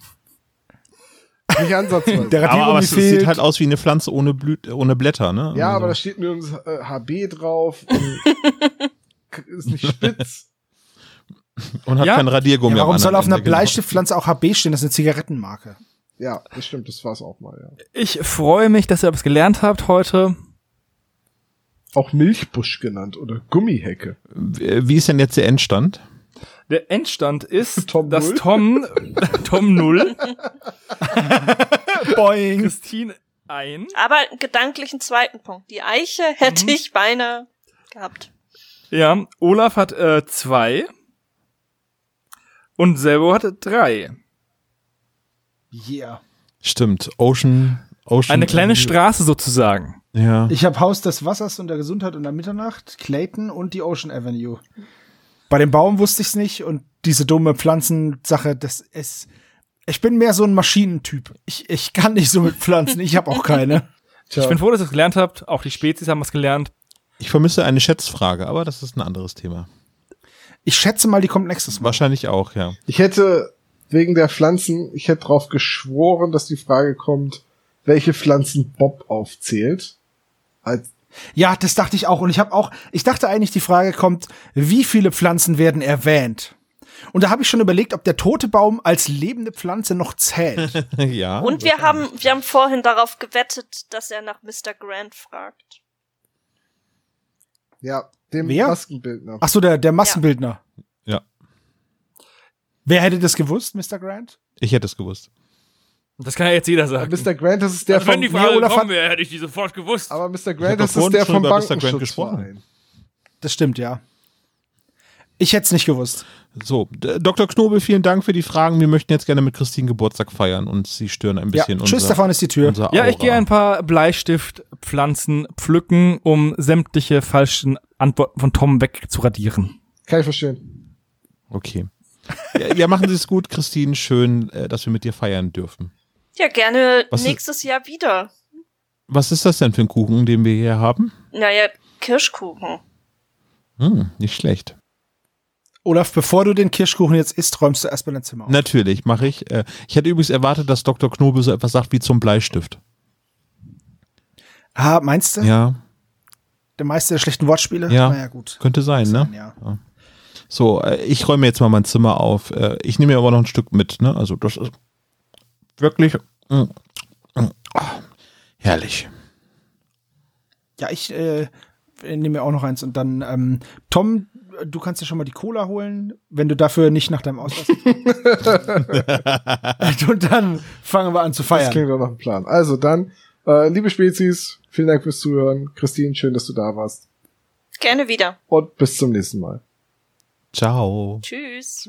Nicht ansatzweise. Der Aber, aber Radiergummi es fehlt. sieht halt aus wie eine Pflanze ohne Blüte, ohne Blätter, ne? ja, Also- aber da steht nirgends äh, HB drauf. Und *laughs* ist nicht spitz. und hat Ja. kein Radiergummi. ja, warum soll auf einer Ende, genau. Bleistiftpflanze auch HB stehen? Das ist eine Zigarettenmarke. Ja, das stimmt, das war's auch mal, ja. Ich freue mich, dass ihr etwas gelernt habt heute. Auch Milchbusch genannt oder Gummihecke. Wie ist denn jetzt der Endstand? Der Endstand ist, *laughs* Tom dass Null. Tom, *laughs* Tom 0, *laughs* Boing! Christine 1. Aber gedanklichen zweiten Punkt. Die Eiche hätte ich beinahe gehabt. Ja, Olaf hat äh, zwei. Und Selbo hatte drei. Yeah. Stimmt, Ocean, Ocean. Eine kleine Straße sozusagen. Ja. Ich habe Haus des Wassers und der Gesundheit und der Mitternacht, Clayton und die Ocean Avenue. Bei dem Baum wusste ich's nicht und diese dumme Pflanzensache, das ist. Ich bin mehr so ein Maschinentyp. Ich, ich kann nicht so mit Pflanzen. Ich habe auch keine. *laughs* Tja, Ich bin froh, dass ihr es gelernt habt. Auch die Spezies haben es gelernt. Ich vermisse eine Schätzfrage, aber das ist ein anderes Thema. Ich schätze mal, die kommt nächstes Mal. Wahrscheinlich auch, ja. ich hätte wegen der Pflanzen, ich hätte drauf geschworen, dass die Frage kommt, welche Pflanzen Bob aufzählt. Als, Ja, das dachte ich auch. Und ich habe auch, ich dachte eigentlich, die Frage kommt, wie viele Pflanzen werden erwähnt? Und da habe ich schon überlegt, ob der tote Baum als lebende Pflanze noch zählt. *laughs* ja. Und wir haben, wir haben vorhin darauf gewettet, dass er nach Mr. Grant fragt. ja, dem Wer? Maskenbildner. Ach so, der, der Massenbildner. Ja. Wer hätte das gewusst, Mr. Grant? Ich hätte es gewusst. Das kann ja jetzt jeder sagen. Mr. Grant, das ist der Also vom, wenn die Frage Olaf gekommen wäre, hätte ich die sofort gewusst. aber Mr. Grant, das ist der vom über Mr. Grant Bankenschutzverein. Das stimmt, ja. Ich hätte es nicht gewusst. So, Dr. Knobel, vielen Dank für die Fragen. Wir möchten jetzt gerne mit Christine Geburtstag feiern und sie stören ein Ja, bisschen. tschüss, unser, da vorne ist die Tür. Ja, ich gehe ein paar Bleistiftpflanzen pflücken, um sämtliche falschen Antworten von Tom wegzuradieren. Kann ich verstehen. Okay. Ja, ja, machen Sie es gut, Christine. Schön, äh, dass wir mit dir feiern dürfen. Ja, gerne Was ist- nächstes Jahr wieder. Was ist das denn für ein Kuchen, den wir hier haben? Naja, Kirschkuchen. Hm, nicht schlecht. Olaf, bevor du den Kirschkuchen jetzt isst, räumst du erstmal dein Zimmer auf. Natürlich, mache ich. Äh, ich hätte übrigens erwartet, dass Dr. Knobel so etwas sagt wie zum Bleistift. Ah, meinst du? Ja, Der Meister der schlechten Wortspiele? Ja. Naja, gut. könnte sein, ne? Ja. So, äh, ich räume jetzt mal mein Zimmer auf. Äh, ich nehme mir aber noch ein Stück mit, ne? Also das ist wirklich mm, mm, ah, herrlich. Ja, ich äh, nehme mir auch noch eins und dann, ähm, Tom, du kannst dir schon mal die Cola holen, wenn du dafür nicht nach deinem Ausweis *laughs* Und dann fangen wir an zu Das feiern. klingt doch nach einem Plan. Also dann, äh, liebe Spezies, vielen Dank fürs Zuhören. Christine, schön, dass du da warst. Gerne wieder. Und bis zum nächsten Mal. Ciao. Tschüss.